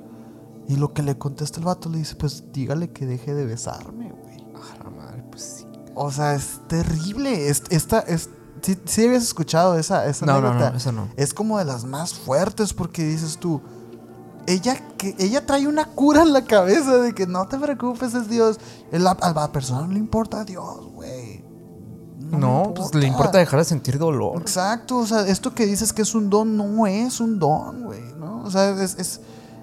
Y lo que le contesta el vato le dice, pues dígale que deje de besarme, güey. Ah, la madre, pues sí. O sea, es terrible. Es, esta, es, sí, sí habías escuchado esa, esa No, no, anécdota? no, eso no. es como de las más fuertes porque dices tú, ella, que, ella trae una cura en la cabeza de que no te preocupes, es Dios. El- a la persona no le importa a Dios. No, pues le importa dejar de sentir dolor. Exacto, o sea, esto que dices que es un don no es un don, güey, ¿no? O sea, es, es,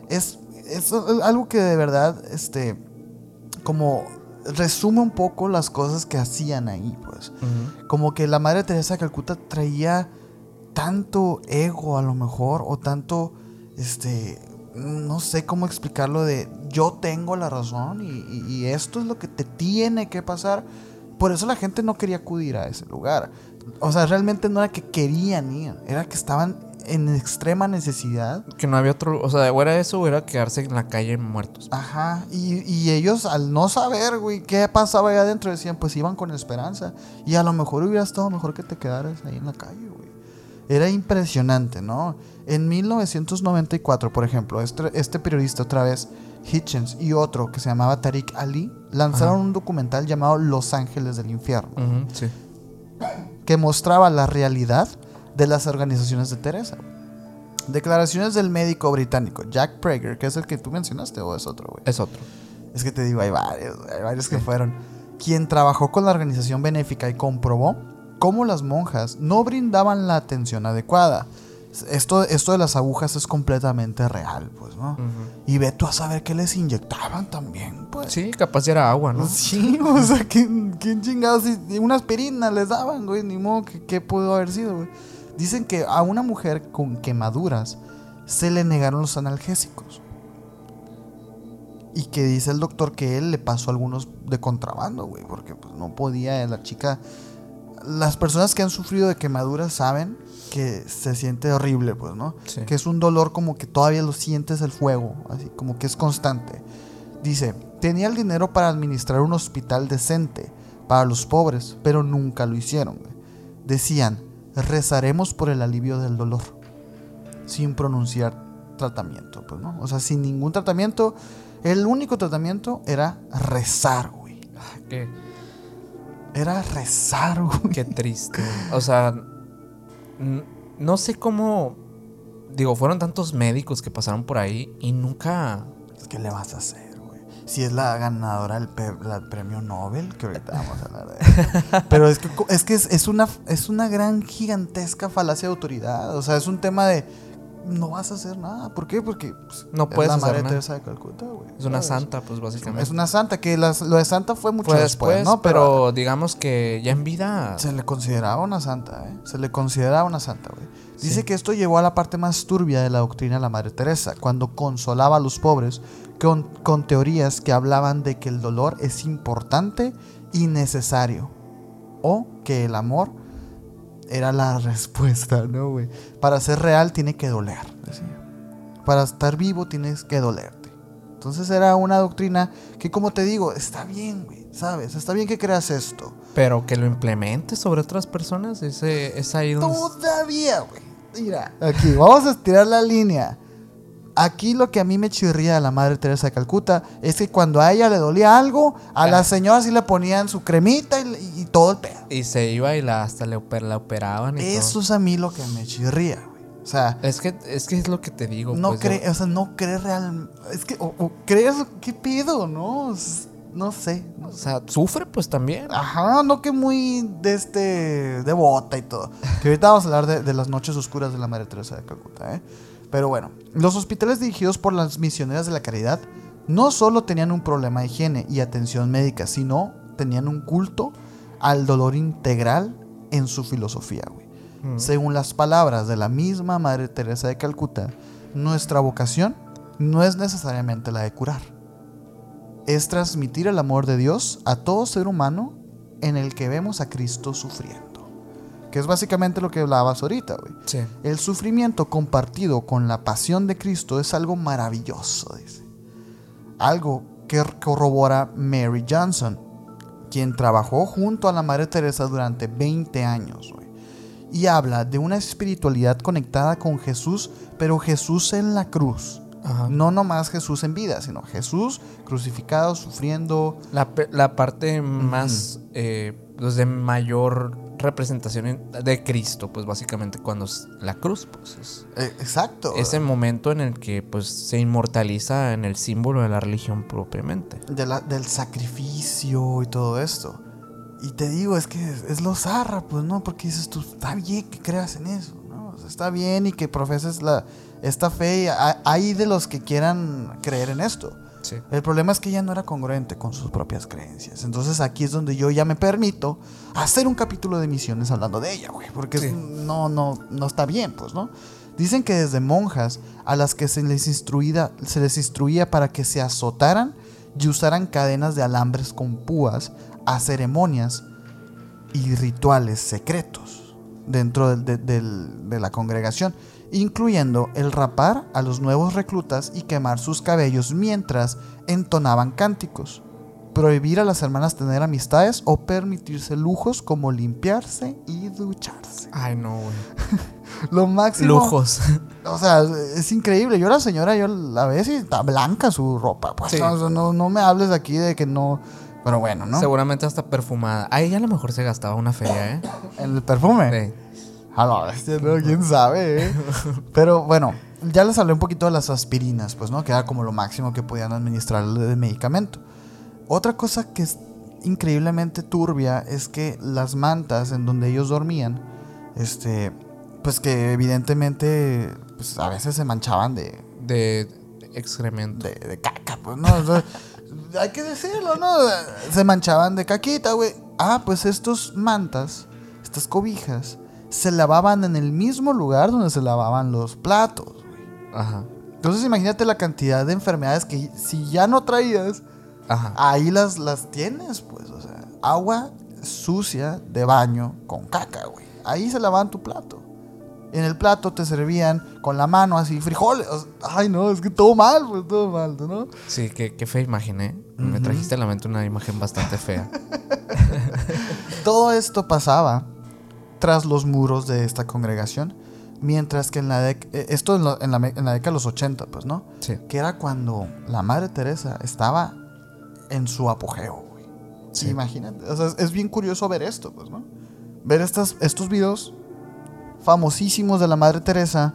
es, es algo que de verdad, este, como resume un poco las cosas que hacían ahí, pues. Como que la Madre Teresa de Calcuta traía tanto ego a lo mejor, o tanto, este, no sé cómo explicarlo de yo tengo la razón y, y- y esto es lo que te tiene que pasar. Por eso la gente no quería acudir a ese lugar. O sea, realmente no era que querían ir, era que estaban en extrema necesidad. Que no había otro. O sea, o era eso o era quedarse en la calle muertos. Ajá, y, y ellos al no saber, güey, qué pasaba ahí adentro, decían, pues iban con esperanza. Y a lo mejor hubiera estado mejor que te quedaras ahí en la calle, güey. Era impresionante, ¿no? En 1994, por ejemplo, este, este periodista otra vez, Hitchens, y otro que se llamaba Tariq Ali, lanzaron Ajá. un documental llamado Los Ángeles del Infierno, sí. que mostraba la realidad de las organizaciones de Teresa. Declaraciones del médico británico Jack Prager, que es el que tú mencionaste, o es otro, güey. Es otro. Es que te digo, hay varios, hay varios que fueron. Quien trabajó con la organización benéfica y comprobó cómo las monjas no brindaban la atención adecuada. Esto, esto de las agujas es completamente real, pues, ¿no? Y ve tú a saber qué les inyectaban también, pues. Sí, capaz era agua, ¿no? Sí, <laughs> o sea, ¿quién, quién chingados? Una aspirina les daban, güey, ni modo, que- ¿qué pudo haber sido, güey? Dicen que a una mujer con quemaduras se le negaron los analgésicos. Y que dice el doctor que él le pasó algunos de contrabando, güey, porque pues no podía, la chica... Las personas que han sufrido de quemaduras saben que se siente horrible, pues, ¿no? Sí. Que es un dolor como que todavía lo sientes el fuego, así como que es constante. Dice, tenía el dinero para administrar un hospital decente para los pobres, pero nunca lo hicieron. Decían, rezaremos por el alivio del dolor, sin pronunciar tratamiento, pues, ¿no? O sea, sin ningún tratamiento. El único tratamiento era rezar, güey. Ah, qué, Era rezar, <laughs> güey. qué triste. O sea, no sé cómo. Digo, fueron tantos médicos que pasaron por ahí y nunca. ¿Qué le vas a hacer, güey? Si es la ganadora del pe- la premio Nobel, que ahorita vamos a hablar de. <laughs> Pero es que, es, que es, es una, es una gran, gigantesca falacia de autoridad. O sea, es un tema de no vas a hacer nada. ¿Por qué? Porque pues, No es puedes la hacer Madre. Teresa de Calcuta, güey. Es una santa, pues básicamente. Es una santa, que las- lo de santa fue mucho Fue después, después, ¿no? pero, digamos que ya en vida. Se le consideraba una santa, ¿eh? Se le consideraba una santa, güey. Dice Sí. que esto llevó a la parte más turbia de la doctrina de la Madre Teresa, cuando consolaba a los pobres con, con teorías que hablaban de que el dolor es importante y necesario. O que el amor era la respuesta, ¿no, güey? Para ser real tiene que doler, decía. Para estar vivo tienes que dolerte. Entonces era una doctrina que, como te digo, está bien, güey. ¿sabes? Está bien que creas esto. Pero que lo implementes sobre otras personas, ese, es ahí donde... Todavía, güey. Mira, aquí, vamos a estirar la línea. Aquí lo que a mí me chirría de la madre Teresa de Calcuta es que cuando a ella le dolía algo, a la señora sí le ponían su cremita y, todo el pedo. Y se iba y la, hasta le la operaban. Y Eso es a mí lo que me chirría, güey. O sea, es que, es que es lo que te digo. No pues, cree, o sea, no cree real. Es que, o, crees, ¿qué pido, no? No sé. O sea, sufre pues también. Ajá, no que muy de este, devota y todo. Que ahorita vamos a hablar de, de las noches oscuras de la Madre Teresa de Calcuta, ¿eh? Pero bueno, los hospitales dirigidos por las misioneras de la caridad no solo tenían un problema de higiene y atención médica, sino tenían un culto al dolor integral en su filosofía, mm. Según las palabras de la misma Madre Teresa de Calcuta, nuestra vocación no es necesariamente la de curar. Es transmitir el amor de Dios a todo ser humano en el que vemos a Cristo sufriendo. Que es básicamente lo que hablabas ahorita, güey. Sí. El sufrimiento compartido con la pasión de Cristo es algo maravilloso, dice. Algo que corrobora Mary Johnson, quien trabajó junto a la Madre Teresa durante 20 años, güey. Y habla de una espiritualidad conectada con Jesús, pero Jesús en la cruz. No nomás Jesús en vida, sino Jesús crucificado, sufriendo. La, parte más, eh, pues de mayor representación de Cristo, pues básicamente cuando es la cruz, pues es eh, exacto. Ese momento en el que pues se inmortaliza en el símbolo de la religión propiamente. De la, del sacrificio y todo esto. Y te digo, es que es, lo zarra, pues, ¿no? Porque dices tú, está bien que creas en eso, ¿no? está bien y que profeses la, esta fe. hay de los que quieran creer en esto. El problema es que ella no era congruente con sus propias creencias. Entonces aquí es donde yo ya me permito hacer un capítulo de misiones hablando de ella, güey. Porque no, no, no está bien, pues, ¿no? Dicen que desde monjas a las que se les, instruía, se les instruía para que se azotaran y usaran cadenas de alambres con púas a ceremonias y rituales secretos dentro de la congregación incluyendo el rapar a los nuevos reclutas y quemar sus cabellos mientras entonaban cánticos, prohibir a las hermanas tener amistades o permitirse lujos como limpiarse y ducharse. Ay, no, güey. <laughs> Lo máximo. Lujos. O sea, es increíble. Yo la señora, yo la veo y está blanca su ropa. Pues no, no, me hables aquí de que no... Pero bueno, ¿no? Seguramente hasta perfumada. A ella a lo mejor se gastaba una feria, ¿eh? ¿En el perfume? Sí. A la bestia, no, quién sabe, ¿eh? <laughs> Pero bueno, ya les hablé un poquito de las aspirinas, pues, ¿no? Que era como lo máximo que podían administrar de medicamento. Otra cosa que es increíblemente turbia es que las mantas en donde ellos dormían, este, pues que evidentemente, pues a veces se manchaban de... De excremento. De, de caca, pues, ¿no? <laughs> hay que decirlo, ¿no? Se manchaban de caquita, güey. Ah, pues estos mantas, estas cobijas, se lavaban en el mismo lugar donde se lavaban los platos. Ajá. Entonces imagínate la cantidad de enfermedades que si ya no traías, ahí las, las tienes, pues. O sea, agua sucia de baño con caca, güey. Ahí se lavaban tu plato. En el plato te servían con la mano así frijoles. Ay, no, es que todo mal, pues todo mal, ¿no? Sí, qué, qué fea imagen, ¿eh? Me trajiste a la mente una imagen bastante fea. <laughs> todo esto pasaba tras los muros de esta congregación. Mientras que en la década, eh, esto en la, década de los 80, pues, ¿no? Sí. Que era cuando la Madre Teresa estaba en su apogeo, güey. Sí. Imagínate. O sea, es bien curioso ver esto, pues, ¿no? Ver estas, estos videos famosísimos de la Madre Teresa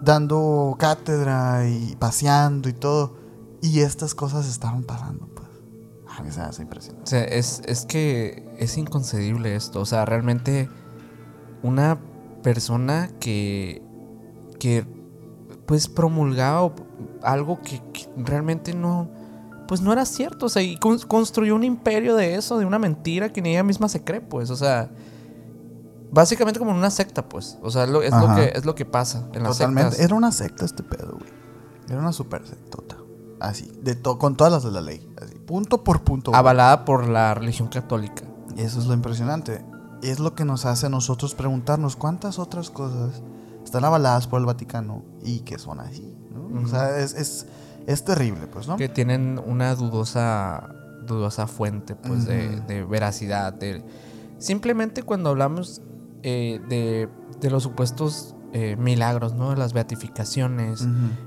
dando cátedra y paseando y todo. Y estas cosas estaban pasando, pues. A mí se me hace impresionante. O sea, es, es que es inconcebible esto. O sea, realmente una persona que, que pues promulgaba algo que, realmente no, pues no era cierto, o sea, y construyó un imperio de eso, de una mentira que ni ella misma se cree, pues, o sea, básicamente como una secta, pues, o sea, es, lo, que, es lo que pasa en las Totalmente, era una secta este pedo, güey, era una super sectota, así, de con todas las de la ley, así, punto por punto. Avalada por la religión católica. Y eso es lo impresionante es lo que nos hace a nosotros preguntarnos cuántas otras cosas están avaladas por el Vaticano y que son así. ¿no? O sea, es, es, es, terrible, pues, ¿no? Que tienen una dudosa dudosa fuente pues, de, de veracidad. de- Simplemente cuando hablamos eh, de, de los supuestos eh, milagros, ¿no? De las beatificaciones,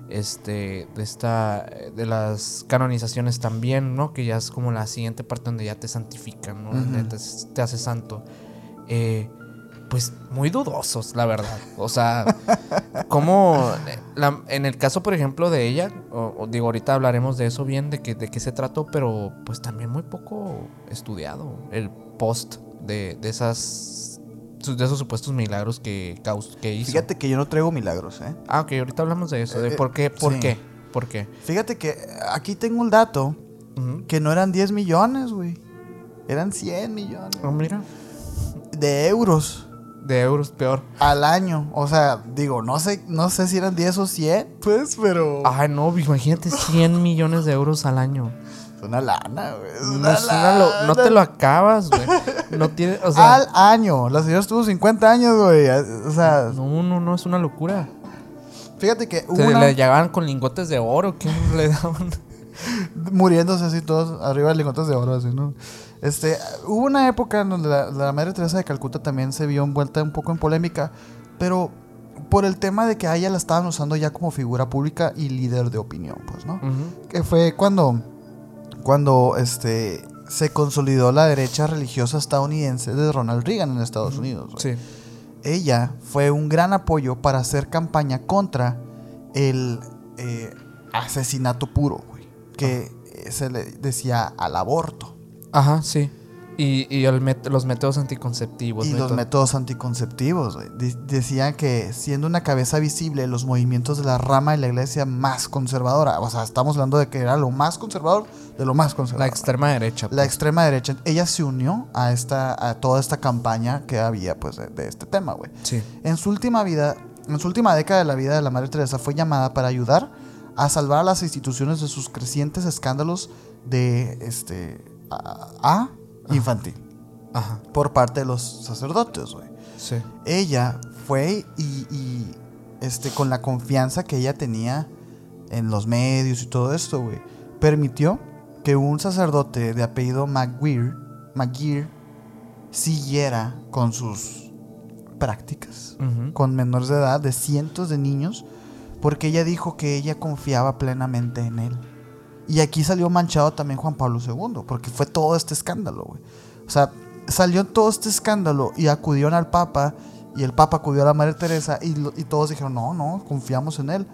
este, de esta, de las canonizaciones también, ¿no? Que ya es como la siguiente parte donde ya te santifican, ¿no? Te, te hace santo. Eh, pues muy dudosos, la verdad. O sea, como la- en el caso, por ejemplo, de ella, o, o digo, ahorita hablaremos de eso bien, de, que, de qué se trató, pero pues también muy poco estudiado el post de, de esas de esos supuestos milagros que, caus- que hizo. Fíjate que yo no traigo milagros, ¿eh? Ah, ok, ahorita hablamos de eso, de Eh, por qué, por sí. qué, por qué. Fíjate que aquí tengo el dato que no eran 10 millones, güey. Eran 100 millones Oh, mira, de euros de euros peor. al año. O sea, digo, no sé, no sé si eran 10 o 100, pues, pero Ay, no, imagínate 100 millones de euros al año. es una lana, güey. No, una es una lo- no lana. te lo acabas, güey. No tiene, o sea, al año. La señora estuvo 50 años, güey. O sea, no, no, no, es una locura. fíjate que una le llegaban con lingotes de oro, ¿qué <laughs> le daban? muriéndose así todos arriba de lingotes de oro, así, ¿no? Este, hubo una época en donde la, la Madre Teresa de Calcuta también se vio envuelta un poco en polémica, pero por el tema de que a ella la estaban usando ya como figura pública y líder de opinión, pues, ¿no? Que fue cuando, cuando este, se consolidó la derecha religiosa estadounidense de Ronald Reagan en Estados Unidos. Sí. Ella fue un gran apoyo para hacer campaña contra el eh, asesinato puro, güey, que eh, se le decía al aborto Ajá, sí. Y, y el met- los métodos anticonceptivos. y ¿no? los todo. métodos anticonceptivos. güey. De- decían que siendo una cabeza visible los movimientos de la rama de la iglesia más conservadora, o sea, estamos hablando de que era lo más conservador de lo más La conservador. extrema derecha. La pues. extrema derecha, ella se unió a esta a toda esta campaña que había pues de, de este tema, güey. Sí. En su última vida, en su última década de la vida de la Madre Teresa fue llamada para ayudar a salvar a las instituciones de sus crecientes escándalos de este a, a infantil Ajá. por parte de los sacerdotes, güey. Sí. Ella fue y, y, este con la confianza que ella tenía en los medios y todo esto, güey, permitió que un sacerdote de apellido McGuire, McGear siguiera con sus prácticas con menores de edad de cientos de niños porque ella dijo que ella confiaba plenamente en él. Y aquí salió manchado también Juan Pablo II, porque fue todo este escándalo, güey. O sea, salió todo este escándalo y acudieron al Papa y el Papa acudió a la Madre Teresa y, todos dijeron, no, no, confiamos en él.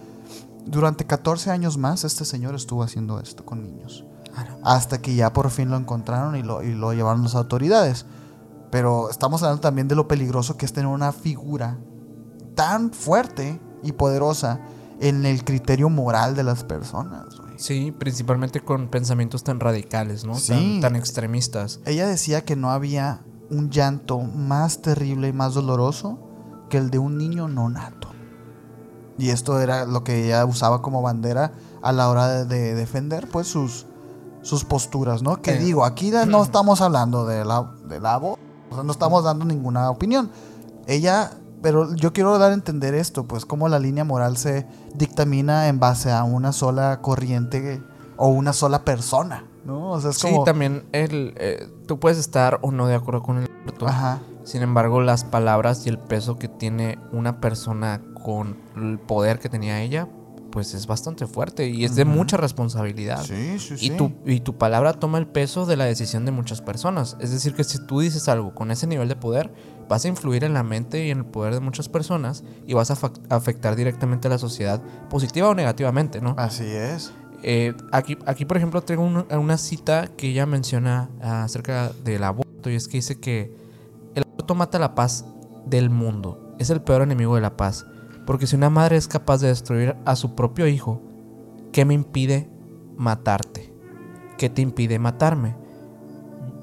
Durante 14 años más este señor estuvo haciendo esto con niños. Hasta que ya por fin lo encontraron y lo, y lo llevaron las autoridades. Pero estamos hablando también de lo peligroso que es tener una figura tan fuerte y poderosa en el criterio moral de las personas. Sí, principalmente con pensamientos tan radicales, ¿no? Sí. Tan, tan extremistas. Ella decía que no había un llanto más terrible y más doloroso que el de un niño no nato. Y esto era lo que ella usaba como bandera a la hora de, de defender pues sus, sus posturas, ¿no? Que digo, aquí no estamos hablando de la, de la vo- o sea, no estamos dando ninguna opinión. Ella, pero yo quiero dar a entender esto, pues cómo la línea moral se dictamina en base a una sola corriente o una sola persona, ¿no? O sea, es Sí, como... también el, eh, tú puedes estar o no de acuerdo con el aborto. Ajá. Sin embargo, las palabras y el peso que tiene una persona con el poder que tenía ella, pues es bastante fuerte y es de mucha responsabilidad. Sí, sí, sí. Y tu, y tu palabra toma el peso de la decisión de muchas personas. Es decir, que si tú dices algo con ese nivel de poder, vas a influir en la mente y en el poder de muchas personas y vas a afectar directamente a la sociedad, positiva o negativamente, ¿no? Así es. Eh, aquí, aquí, por ejemplo, tengo una, una cita que ella menciona acerca del aborto y es que dice que el aborto mata la paz del mundo. Es el peor enemigo de la paz. Porque si una madre es capaz de destruir a su propio hijo, ¿qué me impide matarte? ¿Qué te impide matarme?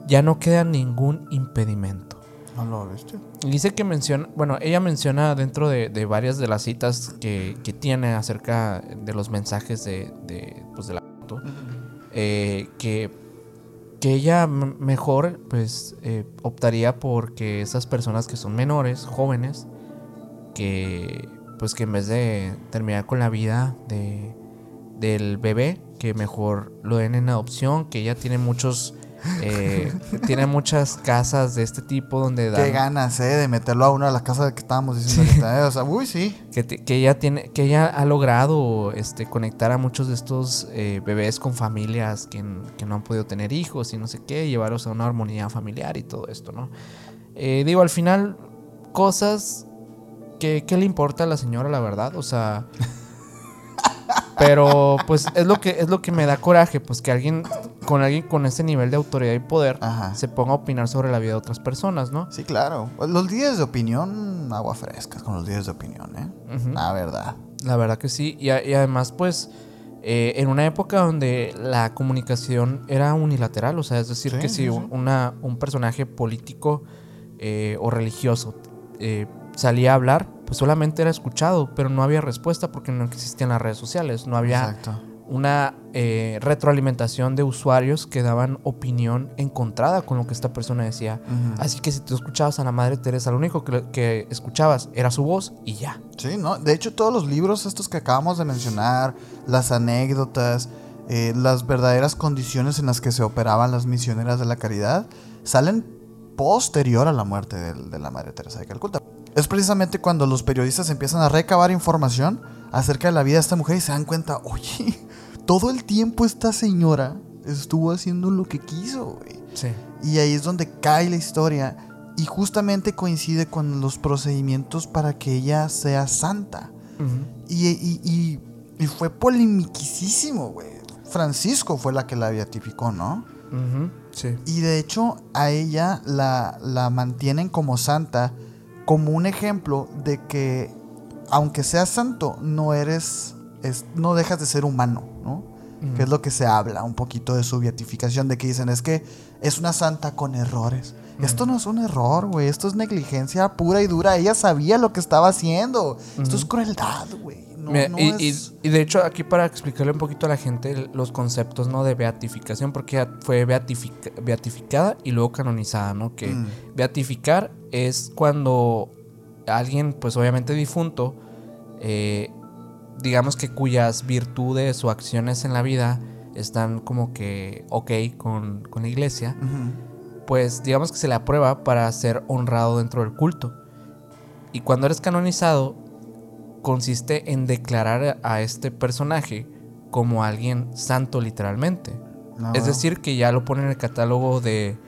Ya no queda ningún impedimento. ¿No lo viste? Y Dice que menciona, bueno, ella menciona dentro de, de varias de las citas que, que tiene acerca de los mensajes de, de, pues, del aborto, eh, que, que ella mejor pues eh, optaría por que esas personas que son menores, jóvenes, que pues que en vez de terminar con la vida de, del bebé, que mejor lo den en adopción, que ella tiene muchos eh, tiene muchas casas de este tipo donde Qué ganas, eh, de meterlo a una de las casas que estábamos diciendo ahorita, eh, O sea, uy, sí. Que, que ella tiene, que ella ha logrado este, conectar a muchos de estos eh, bebés con familias que, que no han podido tener hijos y no sé qué, llevarlos a una armonía familiar y todo esto, ¿no? Digo, al final, cosas que, ¿qué le importa a la señora, la verdad? O sea. <laughs> Pero pues es lo que es lo que me da coraje, pues que alguien con alguien con ese nivel de autoridad y poder Ajá. se ponga a opinar sobre la vida de otras personas, ¿no? Sí, claro. Los días de opinión, agua frescas con los días de opinión, ¿eh? La verdad. La verdad que sí. Y, además, pues, eh, en una época donde la comunicación era unilateral, o sea, es decir, Sí, que si sí. una- un personaje político eh, o religioso eh, salía a hablar, pues solamente era escuchado, pero no había respuesta porque no existían las redes sociales, no había Exacto. Una eh, retroalimentación de usuarios que daban opinión encontrada con lo que esta persona decía. Así que si tú escuchabas a la Madre Teresa, lo único que, que escuchabas era su voz y ya. Sí, ¿no? De hecho, todos los libros estos que acabamos de mencionar, las anécdotas, eh, las verdaderas condiciones en las que se operaban las misioneras de la caridad, salen posterior a la muerte de, la Madre Teresa de Calcuta. Es precisamente cuando los periodistas empiezan a recabar información acerca de la vida de esta mujer y se dan cuenta, oye, todo el tiempo esta señora estuvo haciendo lo que quiso, güey. Sí. Y ahí es donde cae la historia. Y justamente coincide con los procedimientos para que ella sea santa. Y, y- y- y fue polemiquísimo, güey. Francisco fue la que la beatificó, ¿no? Sí. Y de hecho a ella la, la mantienen como santa, como un ejemplo de que aunque seas santo, no eres, es- no dejas de ser humano, ¿no? Que es lo que se habla un poquito de su beatificación, de que dicen, es que es una santa con errores. Esto no es un error, güey, esto es negligencia pura y dura. Ella sabía lo que estaba haciendo. Esto es crueldad, güey. No, Mira, no y, y- es... y de hecho, aquí para explicarle un poquito a la gente los conceptos ¿no? de beatificación, porque fue beatific- beatificada y luego canonizada, ¿no? Que Mm. beatificar es cuando alguien, pues obviamente difunto, eh, digamos que cuyas virtudes o acciones en la vida están como que ok con, con la iglesia, pues digamos que se le aprueba para ser honrado dentro del culto. Y cuando eres canonizado, consiste en declarar a este personaje como alguien santo literalmente. No, Es decir, que ya lo ponen en el catálogo de,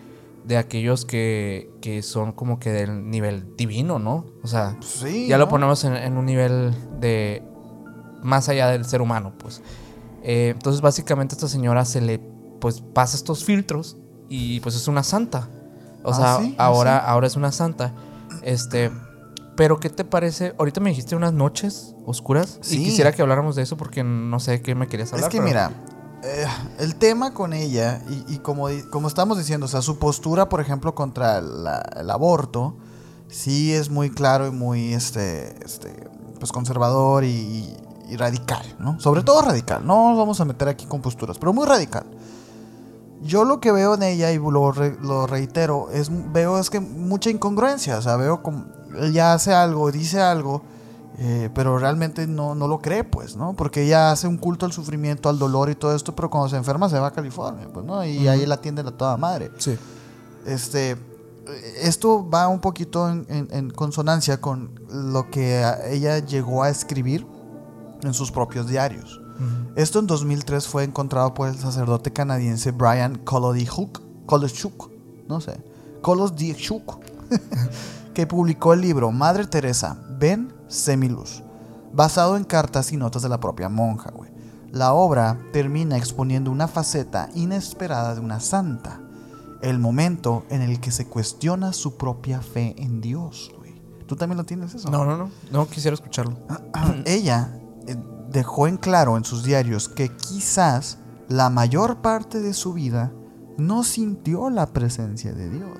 de aquellos que, que son como que del nivel divino, ¿no? O sea, sí, ya lo ¿no? ponemos en, en un nivel de más allá del ser humano, pues. Eh, entonces, básicamente, a esta señora se le pues pasa estos filtros y pues es una santa. O Ah, sea, ¿sí? ¿Ah, ahora, sí? ahora es una santa. Este, pero ¿qué te parece? Ahorita me dijiste unas noches oscuras Sí. y quisiera que habláramos de eso porque no sé de qué me querías hablar. Es que pero- mira, eh, el tema con ella, y, y como, como estamos diciendo, o sea, su postura, por ejemplo, contra la- el aborto, sí es muy claro y muy este, este, pues conservador y, y radical, ¿no? Sobre todo radical, no nos vamos a meter aquí con posturas, pero muy radical. Yo lo que veo en ella, y lo, re- lo reitero, es, veo es que mucha incongruencia, o sea, veo como ella hace algo, dice algo, eh, pero realmente no, no lo cree, pues, ¿no? Porque ella hace un culto al sufrimiento, al dolor y todo esto, pero cuando se enferma se va a California, pues, ¿no? Y ahí la atienden a toda madre. Sí. Este, esto va un poquito en, en- en consonancia con lo que ella llegó a escribir en sus propios diarios. Esto en 2003 fue encontrado por el sacerdote canadiense Brian Kolodihuk, Koloschuk, no sé, Kolodihuk, <laughs> que publicó el libro Madre Teresa, Ven, Semiluz, basado en cartas y notas de la propia monja, güey. La obra termina exponiendo una faceta inesperada de una santa, el momento en el que se cuestiona su propia fe en Dios, güey. ¿Tú también lo tienes eso? No, no, no. No quisiera escucharlo. <clears throat> Ella dejó en claro en sus diarios que quizás la mayor parte de su vida no sintió la presencia de Dios.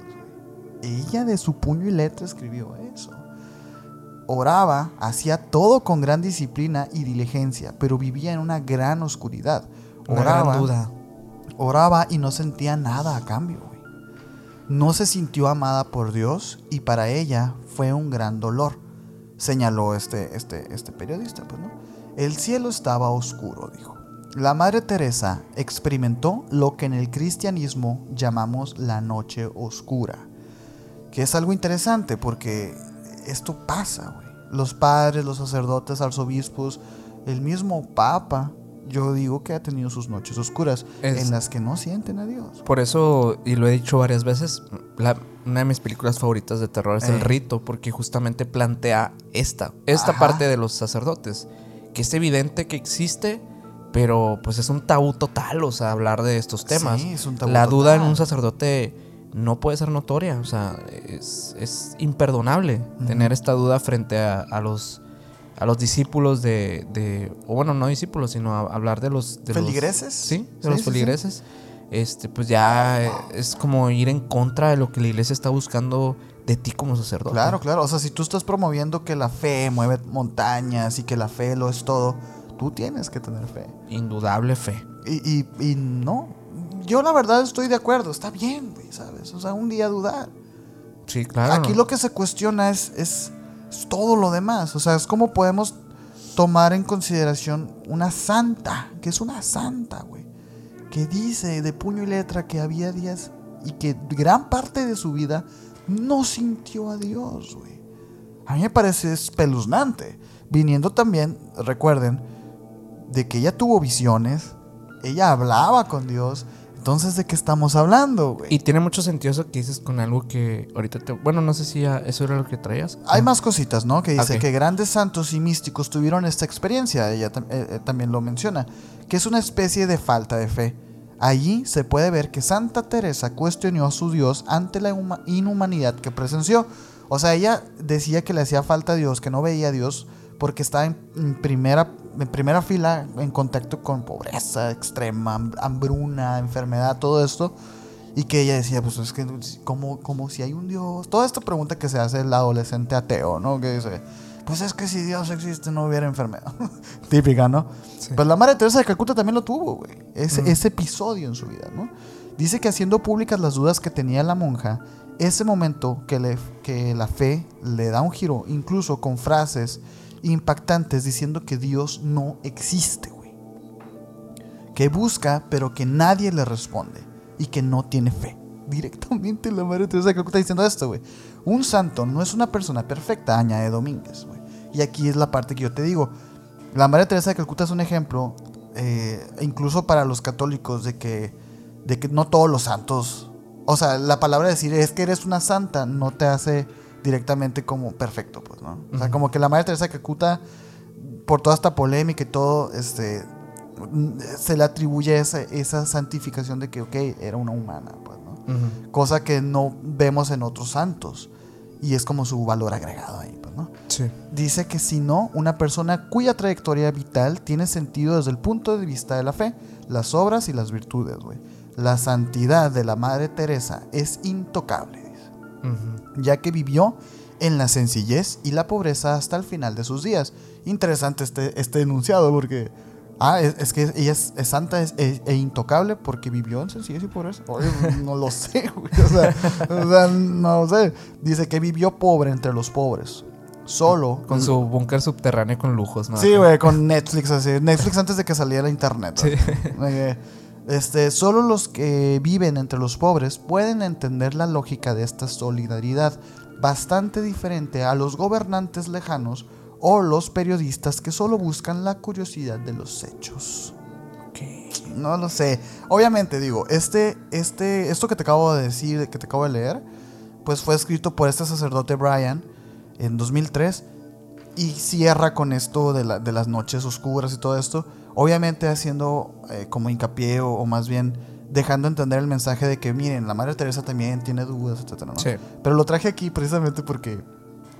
Ella de su puño y letra escribió eso. Oraba, hacía todo con gran disciplina y diligencia, pero vivía en una gran oscuridad. Una Oraba, gran duda. oraba y no sentía nada a cambio. No se sintió amada por Dios y para ella fue un gran dolor, señaló este, este, este periodista. Pues, ¿no? El cielo estaba oscuro, dijo. La Madre Teresa experimentó lo que en el cristianismo llamamos la noche oscura, que es algo interesante porque esto pasa, güey. Los padres, los sacerdotes, arzobispos, el mismo Papa, yo digo que ha tenido sus noches oscuras Es- en las que no sienten a Dios. Por eso, y lo he dicho varias veces, la- una de mis películas favoritas de terror es Eh. El Rito, porque justamente plantea esta, esta Ajá. parte de los sacerdotes, que es evidente que existe, pero pues es un tabú total, o sea, hablar de estos temas. Sí, es un tabú la duda en un sacerdote no puede ser notoria, o sea, es, es imperdonable tener esta duda frente a, a los a los discípulos de, de- o bueno, no discípulos, sino a- hablar de los... De los- ¿Feligreses? sí, de Sí, los sí, feligreses. Este, pues ya es como ir en contra de lo que la iglesia está buscando de ti como sacerdote. Claro, claro. O sea, si tú estás promoviendo que la fe mueve montañas y que la fe lo es todo, tú tienes que tener fe. Indudable fe. Y, y, y no. Yo la verdad estoy de acuerdo. Está bien, güey, ¿sabes? O sea, un día dudar. Sí, claro. Aquí lo que se cuestiona es, es, es todo lo demás. O sea, es cómo podemos tomar en consideración una santa, que es una santa, güey. Que dice de puño y letra que había días y que gran parte de su vida no sintió a Dios, güey. A mí me parece espeluznante. Viniendo también, recuerden, de que ella tuvo visiones, ella hablaba con Dios. Entonces, ¿de qué estamos hablando, güey? Y tiene mucho sentido eso que dices con algo que ahorita te... Bueno, no sé si ya eso era lo que traías. Hay más cositas, ¿no? Que dice que grandes santos y místicos tuvieron esta experiencia, ella eh, eh, también lo menciona, que es una especie de falta de fe. Allí se puede ver que Santa Teresa cuestionó a su Dios ante la huma- inhumanidad que presenció. O sea, ella decía que le hacía falta a Dios, que no veía a Dios porque estaba en, primera, en primera fila en contacto con pobreza extrema, ham- hambruna, enfermedad, todo esto. Y que ella decía, pues es que como, como si hay un Dios. Toda esta pregunta que se hace el adolescente ateo, ¿no? Que dice, pues es que si Dios existe no hubiera enfermedad. <laughs> Típica, ¿no? Sí. Pues la Madre Teresa de Calcuta también lo tuvo, güey. Ese, Mm. ese episodio en su vida, ¿no? Dice que haciendo públicas las dudas que tenía la monja, ese momento que, le, que la fe le da un giro, incluso con frases impactantes diciendo que Dios no existe, güey. Que busca, pero que nadie le responde. Y que no tiene fe. <laughs> Directamente la Madre Teresa de Calcuta diciendo esto, güey. Un santo no es una persona perfecta, añade Domínguez, güey. Y aquí es la parte que yo te digo. La Madre Teresa de Calcuta es un ejemplo, eh, incluso para los católicos, de que, de que no todos los santos. O sea, la palabra decir es que eres una santa no te hace directamente como perfecto, pues, ¿no? O sea, como que la Madre Teresa de Calcuta, por toda esta polémica y todo, este, se le atribuye esa, esa santificación de que, ok, era una humana, pues, ¿no? Cosa que no vemos en otros santos. Y es como su valor agregado ahí. Sí. Dice que si no, una persona cuya trayectoria vital tiene sentido desde el punto de vista de la fe, las obras y las virtudes, güey. La santidad de la Madre Teresa es intocable, dice, ya que vivió en la sencillez y la pobreza hasta el final de sus días. Interesante este, este enunciado porque... Ah, es, es que ella es, es santa es- e, e intocable porque vivió en sencillez y pobreza. Oye, <laughs> no lo sé, güey. O sea, o sea, no sé. Dice que vivió pobre entre los pobres. Solo. Con su búnker subterráneo con lujos, ¿no? Sí, güey, con <laughs> Netflix así. Netflix antes de que saliera internet. Sí. Este, solo los que viven entre los pobres pueden entender la lógica de esta solidaridad, bastante diferente a los gobernantes lejanos o los periodistas que solo buscan la curiosidad de los hechos. No lo sé. Obviamente, digo, este, este, esto que te acabo de decir, que te acabo de leer, pues fue escrito por este sacerdote Brian en 2003 y cierra con esto de, la- de las noches oscuras y todo esto. Obviamente haciendo eh, como hincapié o, o más bien dejando entender el mensaje de que miren, la Madre Teresa también tiene dudas, etcétera, ¿no? Sí. Pero lo traje aquí precisamente porque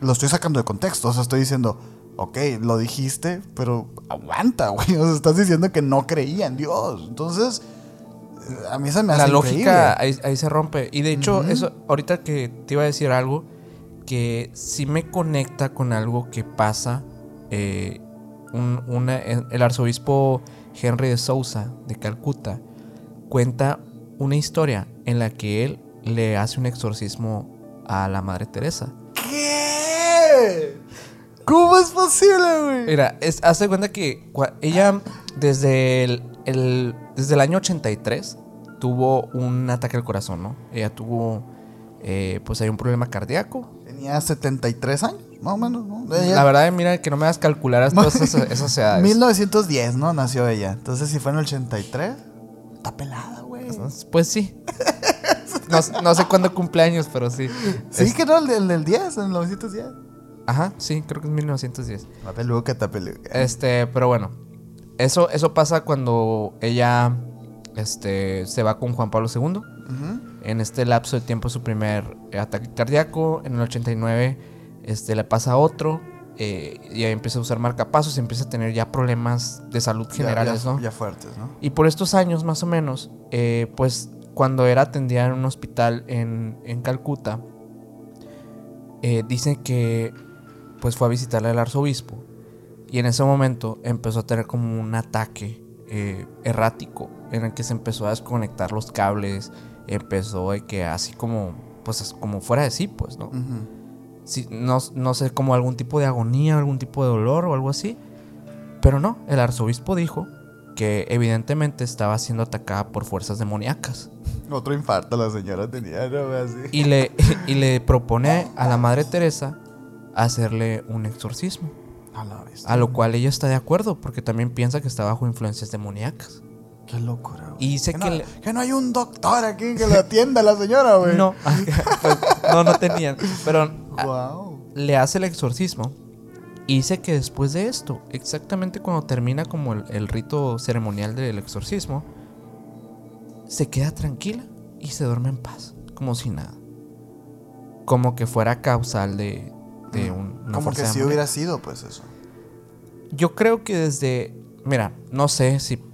lo estoy sacando de contexto. O sea, estoy diciendo, ok, lo dijiste, pero aguanta, <laughs> güey. O sea, estás diciendo que no creía en Dios. Entonces, eh, a mí se me hace La lógica ahí, ahí se rompe. Y de hecho, eso, ahorita que te iba a decir algo que sí me conecta con algo que pasa. eh, un- una- el arzobispo Henry de Sousa de Calcuta cuenta una historia en la que él le hace un exorcismo a la Madre Teresa. ¿Qué? ¿Cómo es posible, güey? Mira, es, hace cuenta que ella, desde el, el, desde el año 83 tuvo un ataque al corazón, ¿no? Ella tuvo, eh, pues hay un problema cardíaco. Tenía 73 años, más o menos, ¿no? La verdad, mira, que no me hagas calcular todas esas, <laughs> esas edades. 1910, ¿no? Nació ella. Entonces, si fue en el 83, está pelada, güey. Pues sí. No, no sé cuándo cumpleaños, pero sí. Sí, Es- que no, el del, el del 10, en el 1910. Ajá, sí, creo que es 1910. Está peluca, está peluca. Este, pero bueno. Eso, eso pasa cuando ella este, se va con Juan Pablo II. Ujú. En este lapso de tiempo su primer ataque cardíaco. En el 89 este, le pasa otro. eh, y ahí empieza a usar marcapasos y empieza a tener ya problemas de salud generales, ya, ¿no? Ya fuertes, ¿no? Y por estos años más o menos, eh, pues cuando era atendida en un hospital en, en Calcuta, eh, dicen que pues fue a visitarle al arzobispo y en ese momento empezó a tener como un ataque errático en el que se empezó a desconectar los cables, empezó de que así como pues como fuera de sí, pues, ¿no? Sí, no, no sé, como algún tipo de agonía, algún tipo de dolor o algo así. Pero no, el arzobispo dijo que evidentemente estaba siendo atacada por fuerzas demoníacas. Otro infarto la señora tenía, ¿no? Así. Y le, y le propone a la Madre Teresa hacerle un exorcismo. A la vez. A lo cual ella está de acuerdo porque también piensa que está bajo influencias demoníacas. Qué locura, güey. Y dice que, que no, le- que no hay un doctor aquí que la atienda a la señora, güey. No, <laughs> pues, no, no tenían. Pero Wow. le hace el exorcismo y dice que después de esto, exactamente cuando termina como el, el rito ceremonial del exorcismo, se queda tranquila y se duerme en paz, como si nada. Como que fuera causal de, de un, una Como que si demoníaca. hubiera sido, pues eso. Yo creo que desde, mira, no sé si mm,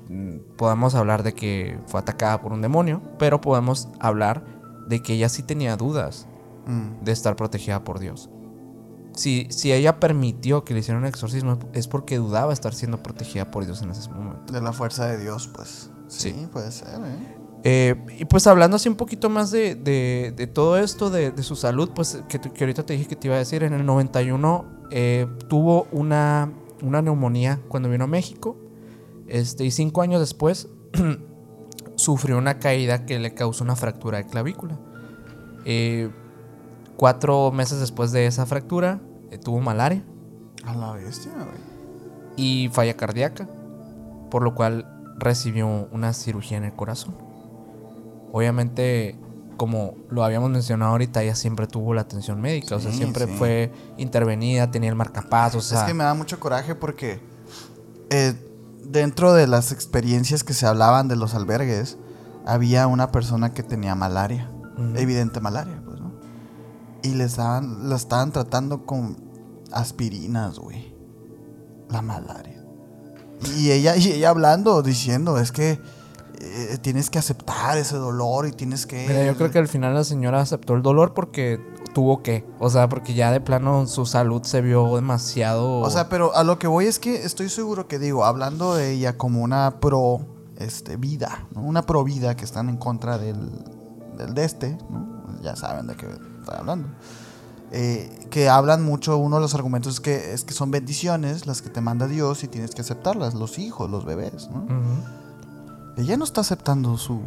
podamos hablar de que fue atacada por un demonio, pero podemos hablar de que ella sí tenía dudas Mm. de estar protegida por Dios. Si, si ella permitió que le hicieran un exorcismo es porque dudaba estar siendo protegida por Dios en ese momento. De la fuerza de Dios, pues. Sí, Sí. puede ser, ¿eh? Eh, y pues hablando así un poquito más de, de- de todo esto, de, de su salud, pues que ahorita te dije que te iba a decir, en el 91 eh, tuvo una, una neumonía cuando vino a México, este, y cinco años después <clears throat> sufrió una caída que le causó una fractura de clavícula. Eh, cuatro meses después de esa fractura eh, tuvo malaria A la bestia, güey. y falla cardíaca, por lo cual recibió una cirugía en el corazón. Obviamente, como lo habíamos mencionado ahorita, ella siempre tuvo la atención médica, o sea, siempre sí. fue intervenida, tenía el marcapasos, o sea, es que me da mucho coraje porque eh, dentro de las experiencias que se hablaban de los albergues, había una persona que tenía malaria. Evidente malaria, pues, ¿no? Y les daban, la estaban tratando con aspirinas, güey. La malaria. Y ella, y ella hablando, diciendo, es que eh, tienes que aceptar ese dolor y tienes que... Mira, yo creo que al final la señora aceptó el dolor porque tuvo que, o sea, porque ya de plano su salud se vio demasiado... O sea, pero a lo que voy es que estoy seguro que digo, hablando de ella como una pro este, vida, ¿no? una pro vida que están en contra del, del de este, ¿no? ya saben de qué estoy hablando. Eh, que hablan mucho, uno de los argumentos es que, es que son bendiciones las que te manda Dios y tienes que aceptarlas, los hijos, los bebés. ¿no? Ella no está aceptando su,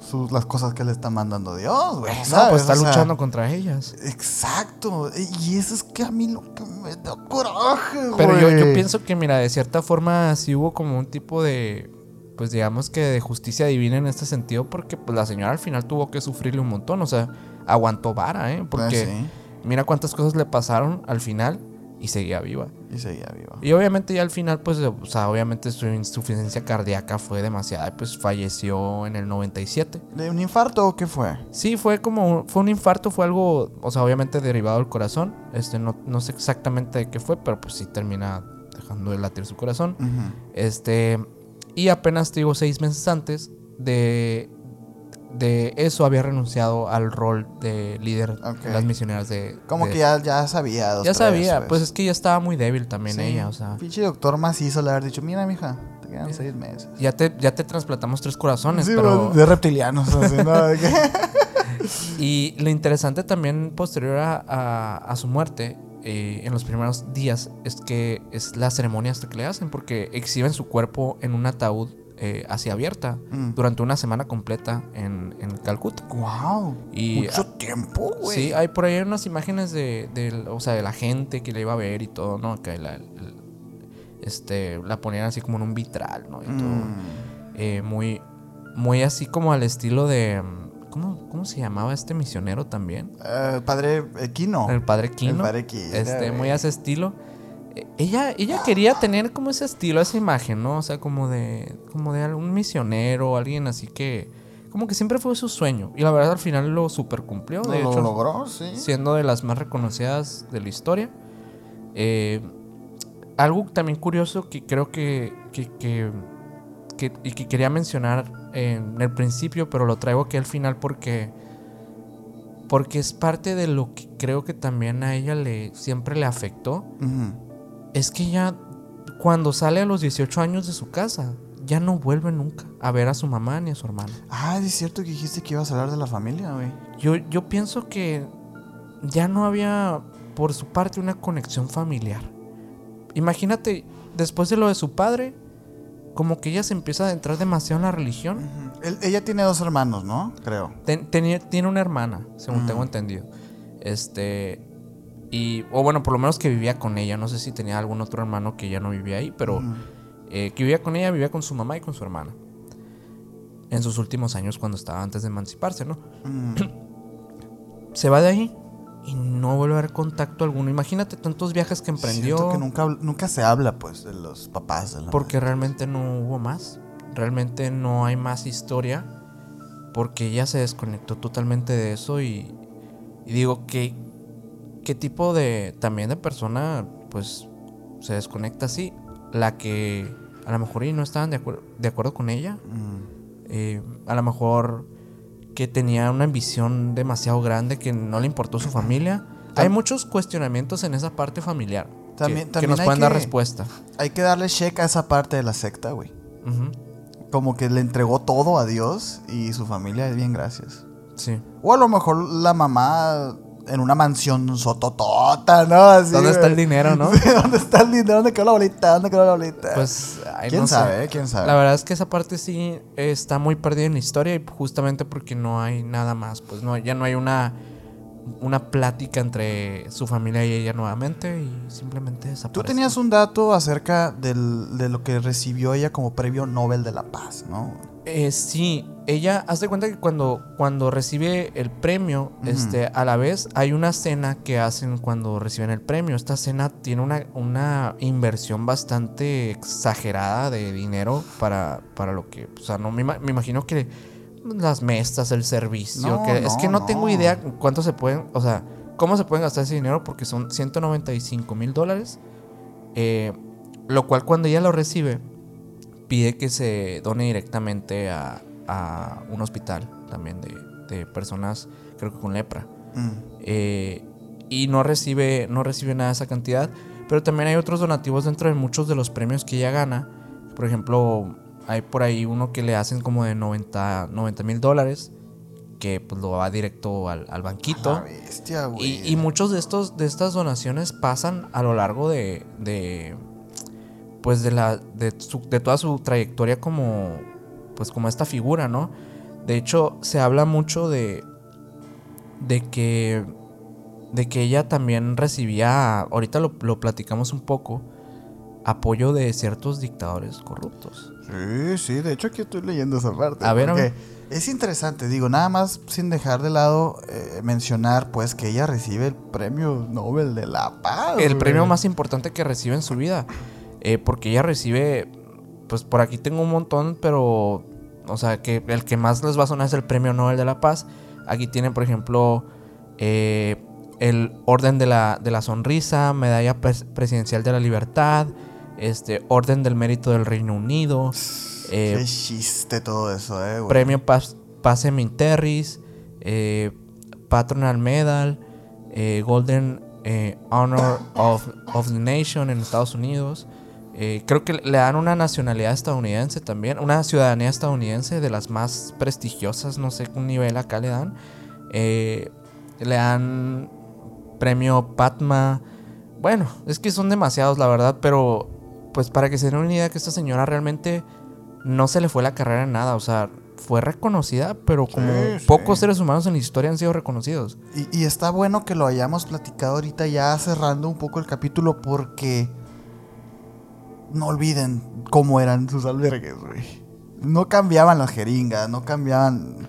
sus- las cosas que le está mandando Dios, güey. Pues está O sea, luchando contra ellas. Exacto. Y eso es que a mí lo que me da coraje, güey. Pero yo, yo pienso que, mira, de cierta forma sí hubo como un tipo de, pues digamos que de justicia divina en este sentido, porque pues la señora al final tuvo que sufrirle un montón, o sea, aguantó vara, ¿eh? Porque Ah, sí. mira cuántas cosas le pasaron al final y seguía viva. Y seguía viva. Y obviamente ya al final, pues, o sea, obviamente su insuficiencia cardíaca fue demasiada, y pues falleció en el 97. ¿De un infarto o qué fue? Sí, fue como, fue un infarto, fue algo, o sea, obviamente derivado del corazón. Este, no, no sé exactamente de qué fue, pero pues sí termina dejando de latir su corazón. Este, y apenas, te digo, seis meses antes de, de eso había renunciado al rol de líder de las misioneras de... Como de- que ya, ya sabía. dos, Ya sabía, pues es que ya estaba muy débil también Sí. ella, o sea... Pinche doctor macizo le haber dicho, mira, mija, te quedan seis meses. Ya te, ya te trasplantamos tres corazones, Sí, pero... de reptilianos. así, ¿no? <laughs> Y lo interesante también posterior a, a- a su muerte, eh, en los primeros días, es que es la ceremonia hasta que le hacen, porque exhiben su cuerpo en un ataúd eh, así abierta Mm. durante una semana completa en, en Calcuta. Wow. Y- Mucho tiempo, güey. Sí, hay por ahí unas imágenes de, del- o sea, de la gente que la iba a ver y todo, ¿no? Que la, el- este, la ponían así como en un vitral, ¿no? Y todo. Mm. Eh, muy, muy así como al estilo de... ¿Cómo, cómo se llamaba este misionero también? Eh, padre Equino. El padre Quino. El padre Quino, Este, muy a ese estilo. Ella, ella quería tener como ese estilo, esa imagen, ¿no? O sea, como de, como de un misionero, alguien así que, como que siempre fue su sueño. Y la verdad al final lo super cumplió. De lo hecho, logró, sí. siendo de las más reconocidas de la historia. Eh, algo también curioso que creo que, que, que- que- y que quería mencionar en el principio, pero lo traigo aquí al final porque porque es parte de lo que creo que también a ella le siempre le afectó. Es que ella cuando sale a los 18 años de su casa ya no vuelve nunca a ver a su mamá ni a su hermana. Ah, es cierto que dijiste que ibas a hablar de la familia, güey. Yo, yo pienso que ya no había por su parte una conexión familiar. Imagínate, después de lo de su padre, como que ella se empieza a adentrar demasiado en la religión. Ella tiene dos hermanos, ¿no? Creo. Ten- tiene una hermana, según tengo entendido. Este. Y. O bueno, por lo menos que vivía con ella. No sé si tenía algún otro hermano que ya no vivía ahí, pero. Eh, que vivía con ella, vivía con su mamá y con su hermana. En sus últimos años, cuando estaba antes de emanciparse, ¿no? Se va de ahí y no vuelve a haber contacto alguno. Imagínate tantos viajes que emprendió. Siento que nunca, nunca se habla, pues, de los papás. De la Porque realmente no hubo más. Realmente no hay más historia. Porque ella se desconectó totalmente de eso. Y, y digo, ¿qué, ¿qué tipo de también de persona pues se desconecta así? La que a lo mejor y no estaban de, acuer- de acuerdo con ella. Mm. eh, a lo mejor que tenía una ambición demasiado grande que no le importó su familia. Hay muchos cuestionamientos en esa parte familiar. que- También- que, también nos hay pueden dar que- respuesta. Hay que darle check a esa parte de la secta, güey. Como que le entregó todo a Dios y su familia, bien, gracias. Sí. O a lo mejor la mamá en una mansión sototota, ¿no? Así, ¿Dónde está el dinero, no? <laughs> Sí, ¿Dónde está el dinero? ¿Dónde quedó la bolita? ¿Dónde quedó la bolita? Pues, ay, ¿Quién no sabe? eh? ¿Quién sabe? La verdad es que esa parte sí está muy perdida en la historia y justamente porque no hay nada más, pues no, ya no hay una, una plática entre su familia y ella nuevamente y simplemente desaparece. Tú tenías un dato acerca del- de lo que recibió ella como premio Nobel de la Paz, ¿no? Eh, sí, ella, haz de cuenta que cuando, cuando recibe el premio, este, a la vez hay una cena que hacen cuando reciben el premio. Esta cena tiene una, una inversión bastante exagerada de dinero para, para lo que, o sea, no me, ima- me imagino que las mesas, el servicio, No, que es que no, no, tengo idea cuánto se pueden, o sea, cómo se pueden gastar ese dinero porque son 195 mil dólares, eh, lo cual cuando ella lo recibe pide que se done directamente a, a un hospital también de, de personas, creo que con lepra. Mm. Eh, y no recibe, no recibe nada de esa cantidad. Pero también hay otros donativos dentro de muchos de los premios que ella gana. Por ejemplo, hay por ahí uno que le hacen como de 90 mil dólares. Que pues lo va directo al, al banquito. Ah, bestia, güey. Y, y muchos de estos de estas donaciones pasan a lo largo de, de pues de la de, su- de toda su trayectoria como pues como esta figura, ¿no? De hecho, se habla mucho de de que de que ella también recibía, ahorita lo, lo platicamos un poco, apoyo de ciertos dictadores corruptos. Sí, sí, de hecho aquí estoy leyendo esa parte. A ver, porque. Es interesante, digo, nada más sin dejar de lado eh, mencionar pues que ella recibe el premio Nobel de la Paz. el güey. premio más importante que recibe en su vida. Eh, porque ella recibe, pues por aquí tengo un montón, pero, o sea, que el que más les va a sonar es el premio Nobel de la Paz. Aquí tienen, por ejemplo, eh, el Orden de la, de la Sonrisa, Medalla Pres- Presidencial de la Libertad, este, Orden del Mérito del Reino Unido, eh, Qué chiste todo eso, eh, güey. Premio Paz, Paz Terris, eh, Patronal Medal, eh, Golden eh, Honor of, of the Nation en Estados Unidos. Eh, creo que le dan una nacionalidad estadounidense también, una ciudadanía estadounidense de las más prestigiosas, no sé qué nivel acá le dan. Eh, le dan premio Patma. Bueno, es que son demasiados, la verdad, pero pues para que se den una idea que esta señora realmente no se le fue la carrera en nada, o sea, fue reconocida, pero como Sí, sí. pocos seres humanos en la historia han sido reconocidos. Y, y está bueno que lo hayamos platicado ahorita ya cerrando un poco el capítulo porque no olviden cómo eran sus albergues, güey. No cambiaban las jeringas, no cambiaban...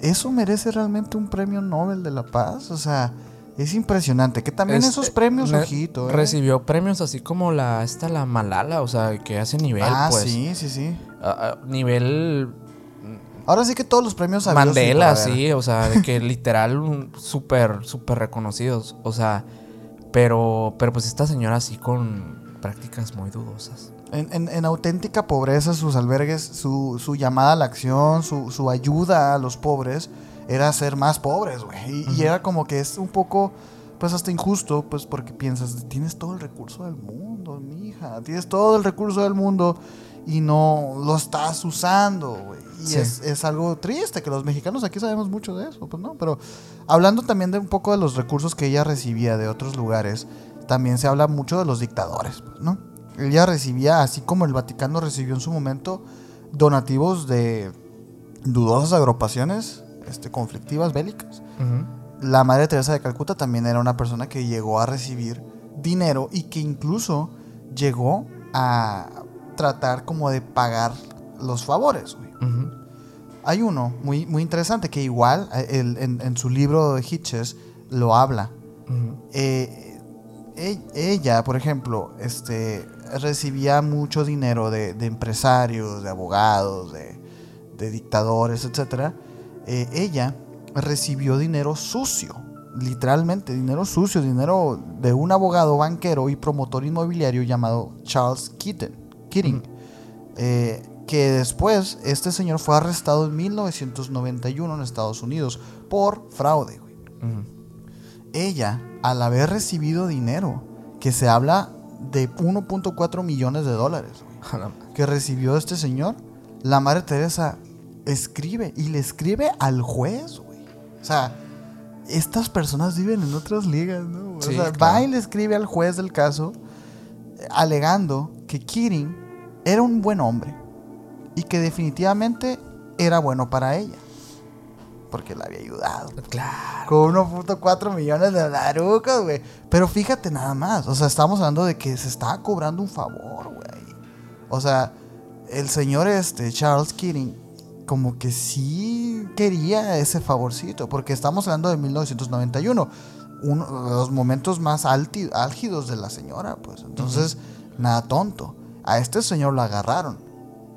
¿Eso merece realmente un premio Nobel de la Paz? O sea, es impresionante. Que también Este, esos premios, ojito, ¿eh? Recibió premios así como la esta la Malala, o sea, que hace nivel, Ah, pues. sí, sí, sí. a- a nivel Ahora sí que todos los premios Mandela, sí, o sea, de que literal súper, súper reconocidos. O sea, pero, pero pues esta señora así con prácticas muy dudosas. En, en- en auténtica pobreza, sus albergues, su, su llamada a la acción, su, su ayuda a los pobres, era ser más pobres, güey. Y, y era como que es un poco, pues hasta injusto, pues porque piensas, tienes todo el recurso del mundo, mija, tienes todo el recurso del mundo y no lo estás usando, güey. Y Sí. es, es algo triste, que los mexicanos aquí sabemos mucho de eso, pues no, pero hablando también de un poco de los recursos que ella recibía de otros lugares, también se habla mucho de los dictadores, ¿no? Ella recibía, así como el Vaticano recibió en su momento, donativos de dudosas agrupaciones este, conflictivas, bélicas. La Madre Teresa de Calcuta también era una persona que llegó a recibir dinero y que incluso llegó a tratar como de pagar los favores, güey. Hay uno muy, muy interesante que igual eh, el- en, en su libro de Hitches lo habla. Eh, ella, por ejemplo, este, recibía mucho dinero de, de empresarios, de abogados, de, de dictadores, etc. ella recibió dinero sucio, literalmente dinero sucio, dinero de un abogado banquero y promotor inmobiliario llamado Charles Keaton, Keating. Eh, que después este señor fue arrestado en 1991 en Estados Unidos por fraude. güey ella, al haber recibido dinero, que se habla de 1.4 millones de dólares, que recibió este señor, la Madre Teresa escribe y le escribe al juez, güey. O sea, estas personas viven en otras ligas, ¿no? Sí, o sea, claro. va y le escribe al juez del caso alegando que Keating era un buen hombre y que definitivamente era bueno para ella. Porque la había ayudado. Claro. Con 1.4 millones de larucos, güey. Pero fíjate nada más. O sea, estamos hablando de que se estaba cobrando un favor, güey. O sea, el señor este, Charles Keating, como que sí quería ese favorcito. Porque estamos hablando de 1991. Uno de los momentos más alti- álgidos de la señora, pues. Entonces, nada tonto. A este señor lo agarraron.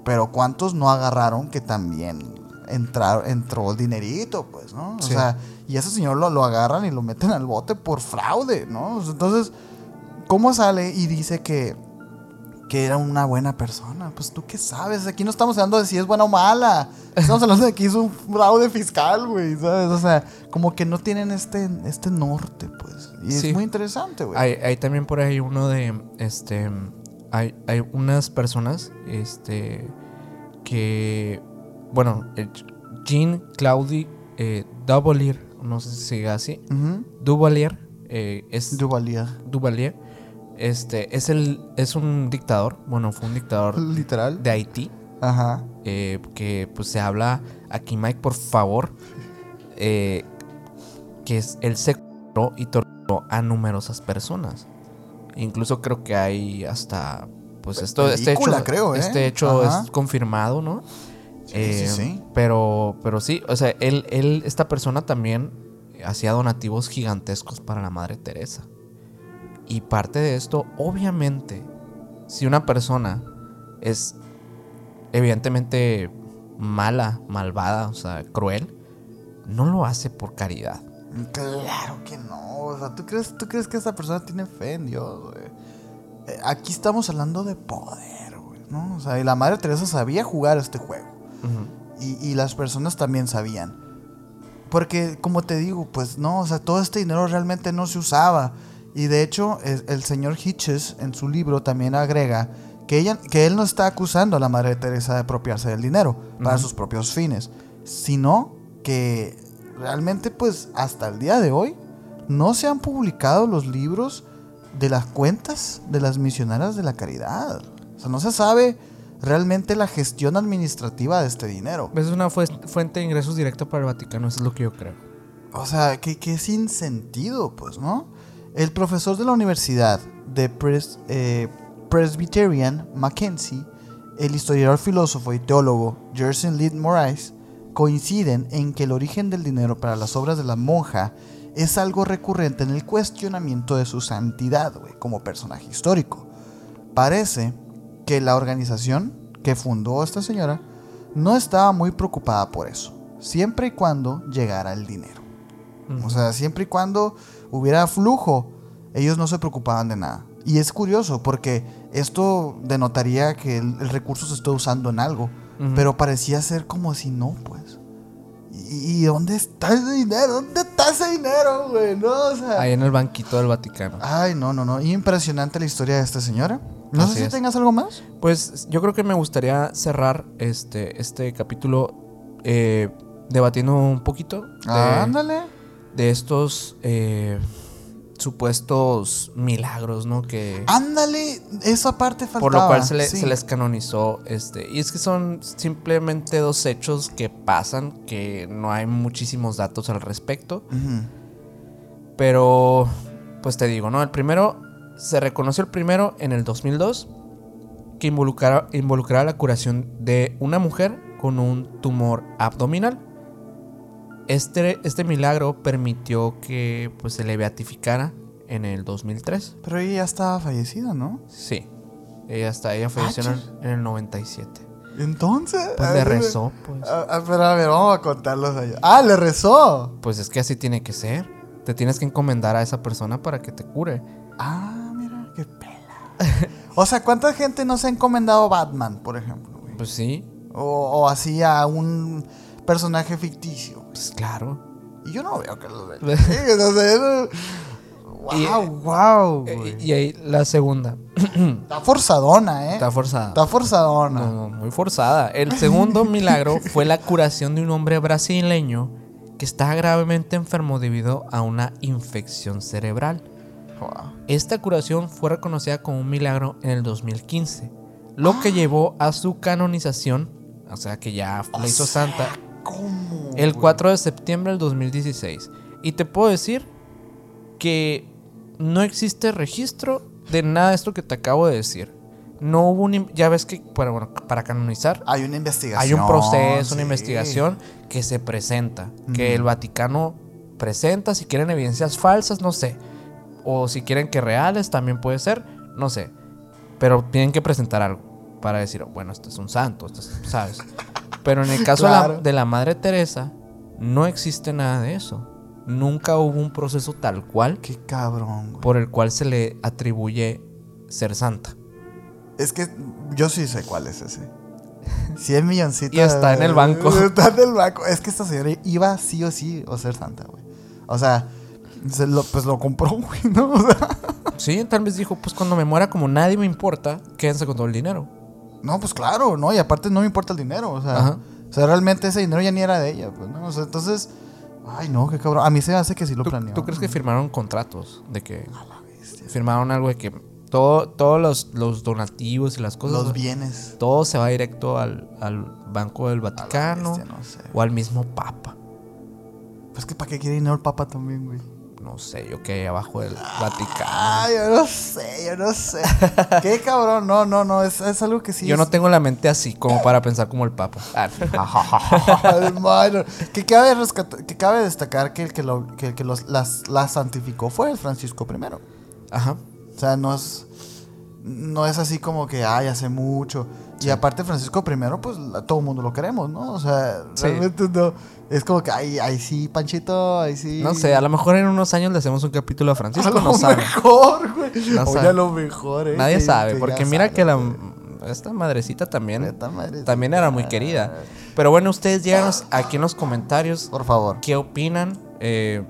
Pero ¿cuántos no agarraron que también entraron, entró el dinerito, pues, ¿no? O Sí. sea, y ese señor lo, lo agarran y lo meten al bote por fraude, ¿no? Entonces, ¿cómo sale y dice que, que era una buena persona? Pues tú qué sabes, aquí no estamos hablando de si es buena o mala. Estamos hablando de que hizo un fraude fiscal, güey, ¿sabes? O sea, como que no tienen este, este norte, pues. Y Sí. es muy interesante, güey. Hay, hay también por ahí uno de, este, hay, hay unas personas, este, que, bueno, eh, Jean Claudie eh, Duvalier, no sé si diga así. Duvalier, eh, es Duvalier. Duvalier, este, es el, es un dictador, bueno, fue un dictador <laughs> Literal. de Haití, Ajá. eh, que pues se habla aquí Mike por favor eh, que es él secuestró y torturó a numerosas personas incluso creo que hay hasta pues esto este película, hecho creo, ¿eh? este hecho Ajá. es confirmado no Eh, sí, sí. pero pero sí o sea él él esta persona también hacía donativos gigantescos para la madre Teresa y parte de esto obviamente si una persona es evidentemente mala, malvada, o sea, cruel, no lo hace por caridad. Claro que no. O sea, ¿tú crees, ¿tú crees que esta persona tiene fe en Dios, güey? Eh, aquí estamos hablando de poder, güey, ¿no? O sea, y la Madre Teresa sabía jugar este juego. Y, y las personas también sabían. Porque, como te digo, pues no, o sea, todo este dinero realmente no se usaba. Y de hecho, el señor Hitches en su libro también agrega que, ella, que él no está acusando a la Madre Teresa de apropiarse del dinero para sus propios fines, sino que realmente, pues, hasta el día de hoy, no se han publicado los libros de las cuentas de las misioneras de la caridad. O sea, no se sabe realmente la gestión administrativa de este dinero. Es una fu- fuente de ingresos directa para el Vaticano, eso es lo que yo creo. O sea, que, que sin sentido, pues, ¿no? El profesor de la universidad de Pres- eh, Presbyterian, Mackenzie, el historiador, filósofo y teólogo Jerson Lead Moraes coinciden en que el origen del dinero para las obras de la monja es algo recurrente en el cuestionamiento de su santidad, güey, como personaje histórico. Parece que la organización que fundó esta señora no estaba muy preocupada por eso, siempre y cuando llegara el dinero. O sea, siempre y cuando hubiera flujo, ellos no se preocupaban de nada. Y es curioso porque esto denotaría que el, el recurso se está usando en algo, pero parecía ser como si no, pues. ¿Y, dónde está ese dinero? ¿Dónde está ese dinero, güey? No, o sea. Ahí en el banquito del Vaticano. Ay, no, no, no. Impresionante la historia de esta señora. No Así sé si es. tengas algo más. Pues yo creo que me gustaría cerrar este, este capítulo eh, debatiendo un poquito de, Ándale. de estos eh, supuestos milagros, ¿no? Que Ándale. Esa parte faltaba. por lo cual se, le- sí. se les canonizó. Este, y es que son simplemente dos hechos que pasan, que no hay muchísimos datos al respecto. Pero, pues te digo, ¿no? El primero, se reconoció el primero en el 2002, que involucraba, involucraba la curación de una mujer con un tumor abdominal. Este, este milagro permitió que pues, se le beatificara en el 2003. Pero ella ya estaba fallecida, ¿no? Sí. Ella está, ella falleció en el, en el 97. Entonces. Pues a le ver, rezó, pues. Ah, ah, pero a ver, vamos a contarlos allá. Ah, le rezó. Pues es que así tiene que ser. Te tienes que encomendar a esa persona para que te cure. Ah, mira, qué pela. o sea, ¿cuánta gente no se ha encomendado a Batman, por ejemplo? güey? Pues sí, O, o así a un personaje ficticio. pues claro. Y yo no veo que lo vean. <laughs> Sí, no sé, no- Y- Wow, wow, Eh, güey. Y ahí la segunda. <clears throat> Está forzadona, ¿eh? Está forzada. Está forzadona. No, no, muy forzada. El segundo <laughs> milagro fue la curación de un hombre brasileño que estaba gravemente enfermo debido a una infección cerebral. Wow. Esta curación fue reconocida como un milagro en el 2015, lo que <gasps> llevó a su canonización, o sea que ya la hizo santa, ¿Cómo? el güey? 4 de septiembre del 2016. Y te puedo decir que no existe registro de nada de esto que te acabo de decir. No hubo un... Ya ves que para, bueno, para canonizar Hay una investigación. hay un proceso, una investigación que se presenta. Que el Vaticano presenta, si quieren evidencias falsas, no sé. O si quieren que reales, también puede ser, no sé. Pero tienen que presentar algo para decir, bueno, este es un santo, este es- ¿sabes? Pero en el caso de, la, Claro. de la Madre Teresa, no existe nada de eso. Nunca hubo un proceso tal cual Qué cabrón, güey. por el cual se le atribuye ser santa. Es que yo sí sé cuál es ese. 100 milloncitos. <laughs> Y está en el banco. <laughs> Está en el banco. Es que esta señora iba sí o sí a ser santa, güey. O sea, se lo- pues lo compró, <laughs> güey, ¿no? O sea, Sí, tal vez dijo, pues cuando me muera como nadie me importa, quédense con todo el dinero. No, pues claro, ¿no? Y aparte no me importa el dinero, o sea. Ajá. O sea, realmente ese dinero ya ni era de ella, pues, ¿no? O sea, entonces. Ay, no, qué cabrón. A mí se hace que sí lo ¿Tú, planeó. tú crees que firmaron contratos? De que firmaron algo de que todo, todos los, los donativos y las cosas, Los bienes. todo se va directo al, al Banco del A la Vaticano bestia, no sé. o al mismo Papa. Pues que para qué quiere dinero el Papa también, güey. No sé, yo que hay abajo del Vaticano. Ay, yo no sé, yo no sé. <laughs> qué cabrón, no, no, no, es, es algo que sí. Yo no tengo la mente así como para pensar como el Papa. Ah, <laughs> que cabe, que cabe destacar que el que, lo, que, el que los, las, la santificó fue el Francisco I. Ajá. O sea, no es, no es así como que, ay, hace mucho. Y aparte Francisco I, pues todo el mundo lo queremos, ¿no? O sea, Sí. realmente no. Es como que, ay, ay, sí, Panchito, ay, sí. No sé, a lo mejor en unos años le hacemos un capítulo a A Francisco, lo no sabe. mejor, güey. No Oye, a lo mejor, eh. Nadie que- sabe, que porque mira sabe, que la esta madrecita también Neta madre. también era muy querida. Pero bueno, ustedes díganos aquí en los comentarios Por favor. qué opinan. Eh,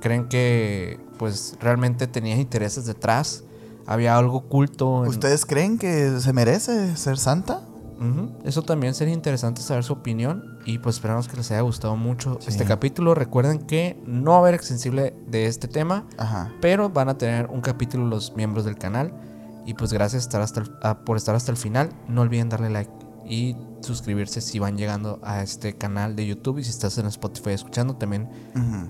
¿Creen que pues realmente tenían intereses detrás? ¿Había algo oculto? en- ¿Ustedes creen que se merece ser santa? Eso también sería interesante saber su opinión. Y pues esperamos que les haya gustado mucho Sí. este capítulo. Recuerden que no va a haber extensible de este tema. Ajá. Pero van a tener un capítulo los miembros del canal. Y pues gracias estar hasta el- a- por estar hasta el final. No olviden darle like y suscribirse si van llegando a este canal de YouTube. Y si estás en Spotify escuchando, también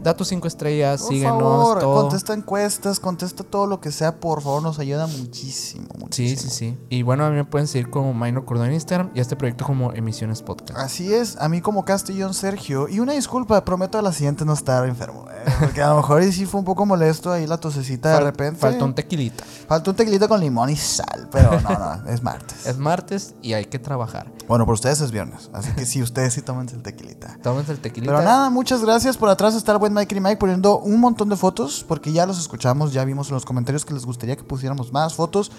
da tus cinco estrellas, Por síguenos, favor, todo. contesta encuestas, contesta todo lo que sea, por favor, nos ayuda muchísimo, Sí, muchísimo. sí, sí. Y bueno, a mí me pueden seguir como Minor Cordón en Instagram y a este proyecto como Emisiones Podcast. Así es, a mí como Castellón Sergio. Y una disculpa, prometo a la siguiente no estar enfermo. ¿eh? Porque a lo mejor sí fue un poco molesto ahí la tosecita de repente. Falta un tequilita. Falta un tequilito con limón y sal, pero no, no, es martes. Es martes y hay que trabajar. Bueno, por ustedes es viernes, así que sí, ustedes sí tómense el tequilita. <laughs> Tómense el tequilita. Pero nada, muchas gracias. Por atrás está el buen Mike y Mike poniendo un montón de fotos, porque ya los escuchamos, ya vimos en los comentarios que les gustaría que pusiéramos más fotos.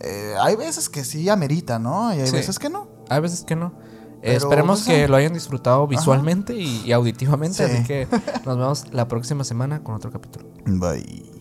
Eh, hay veces que sí amerita, ¿no? Y hay Sí. veces que no. Hay veces que no. Pero, esperemos que lo hayan disfrutado visualmente y, y auditivamente. Sí. Así que <laughs> nos vemos la próxima semana con otro capítulo. Bye.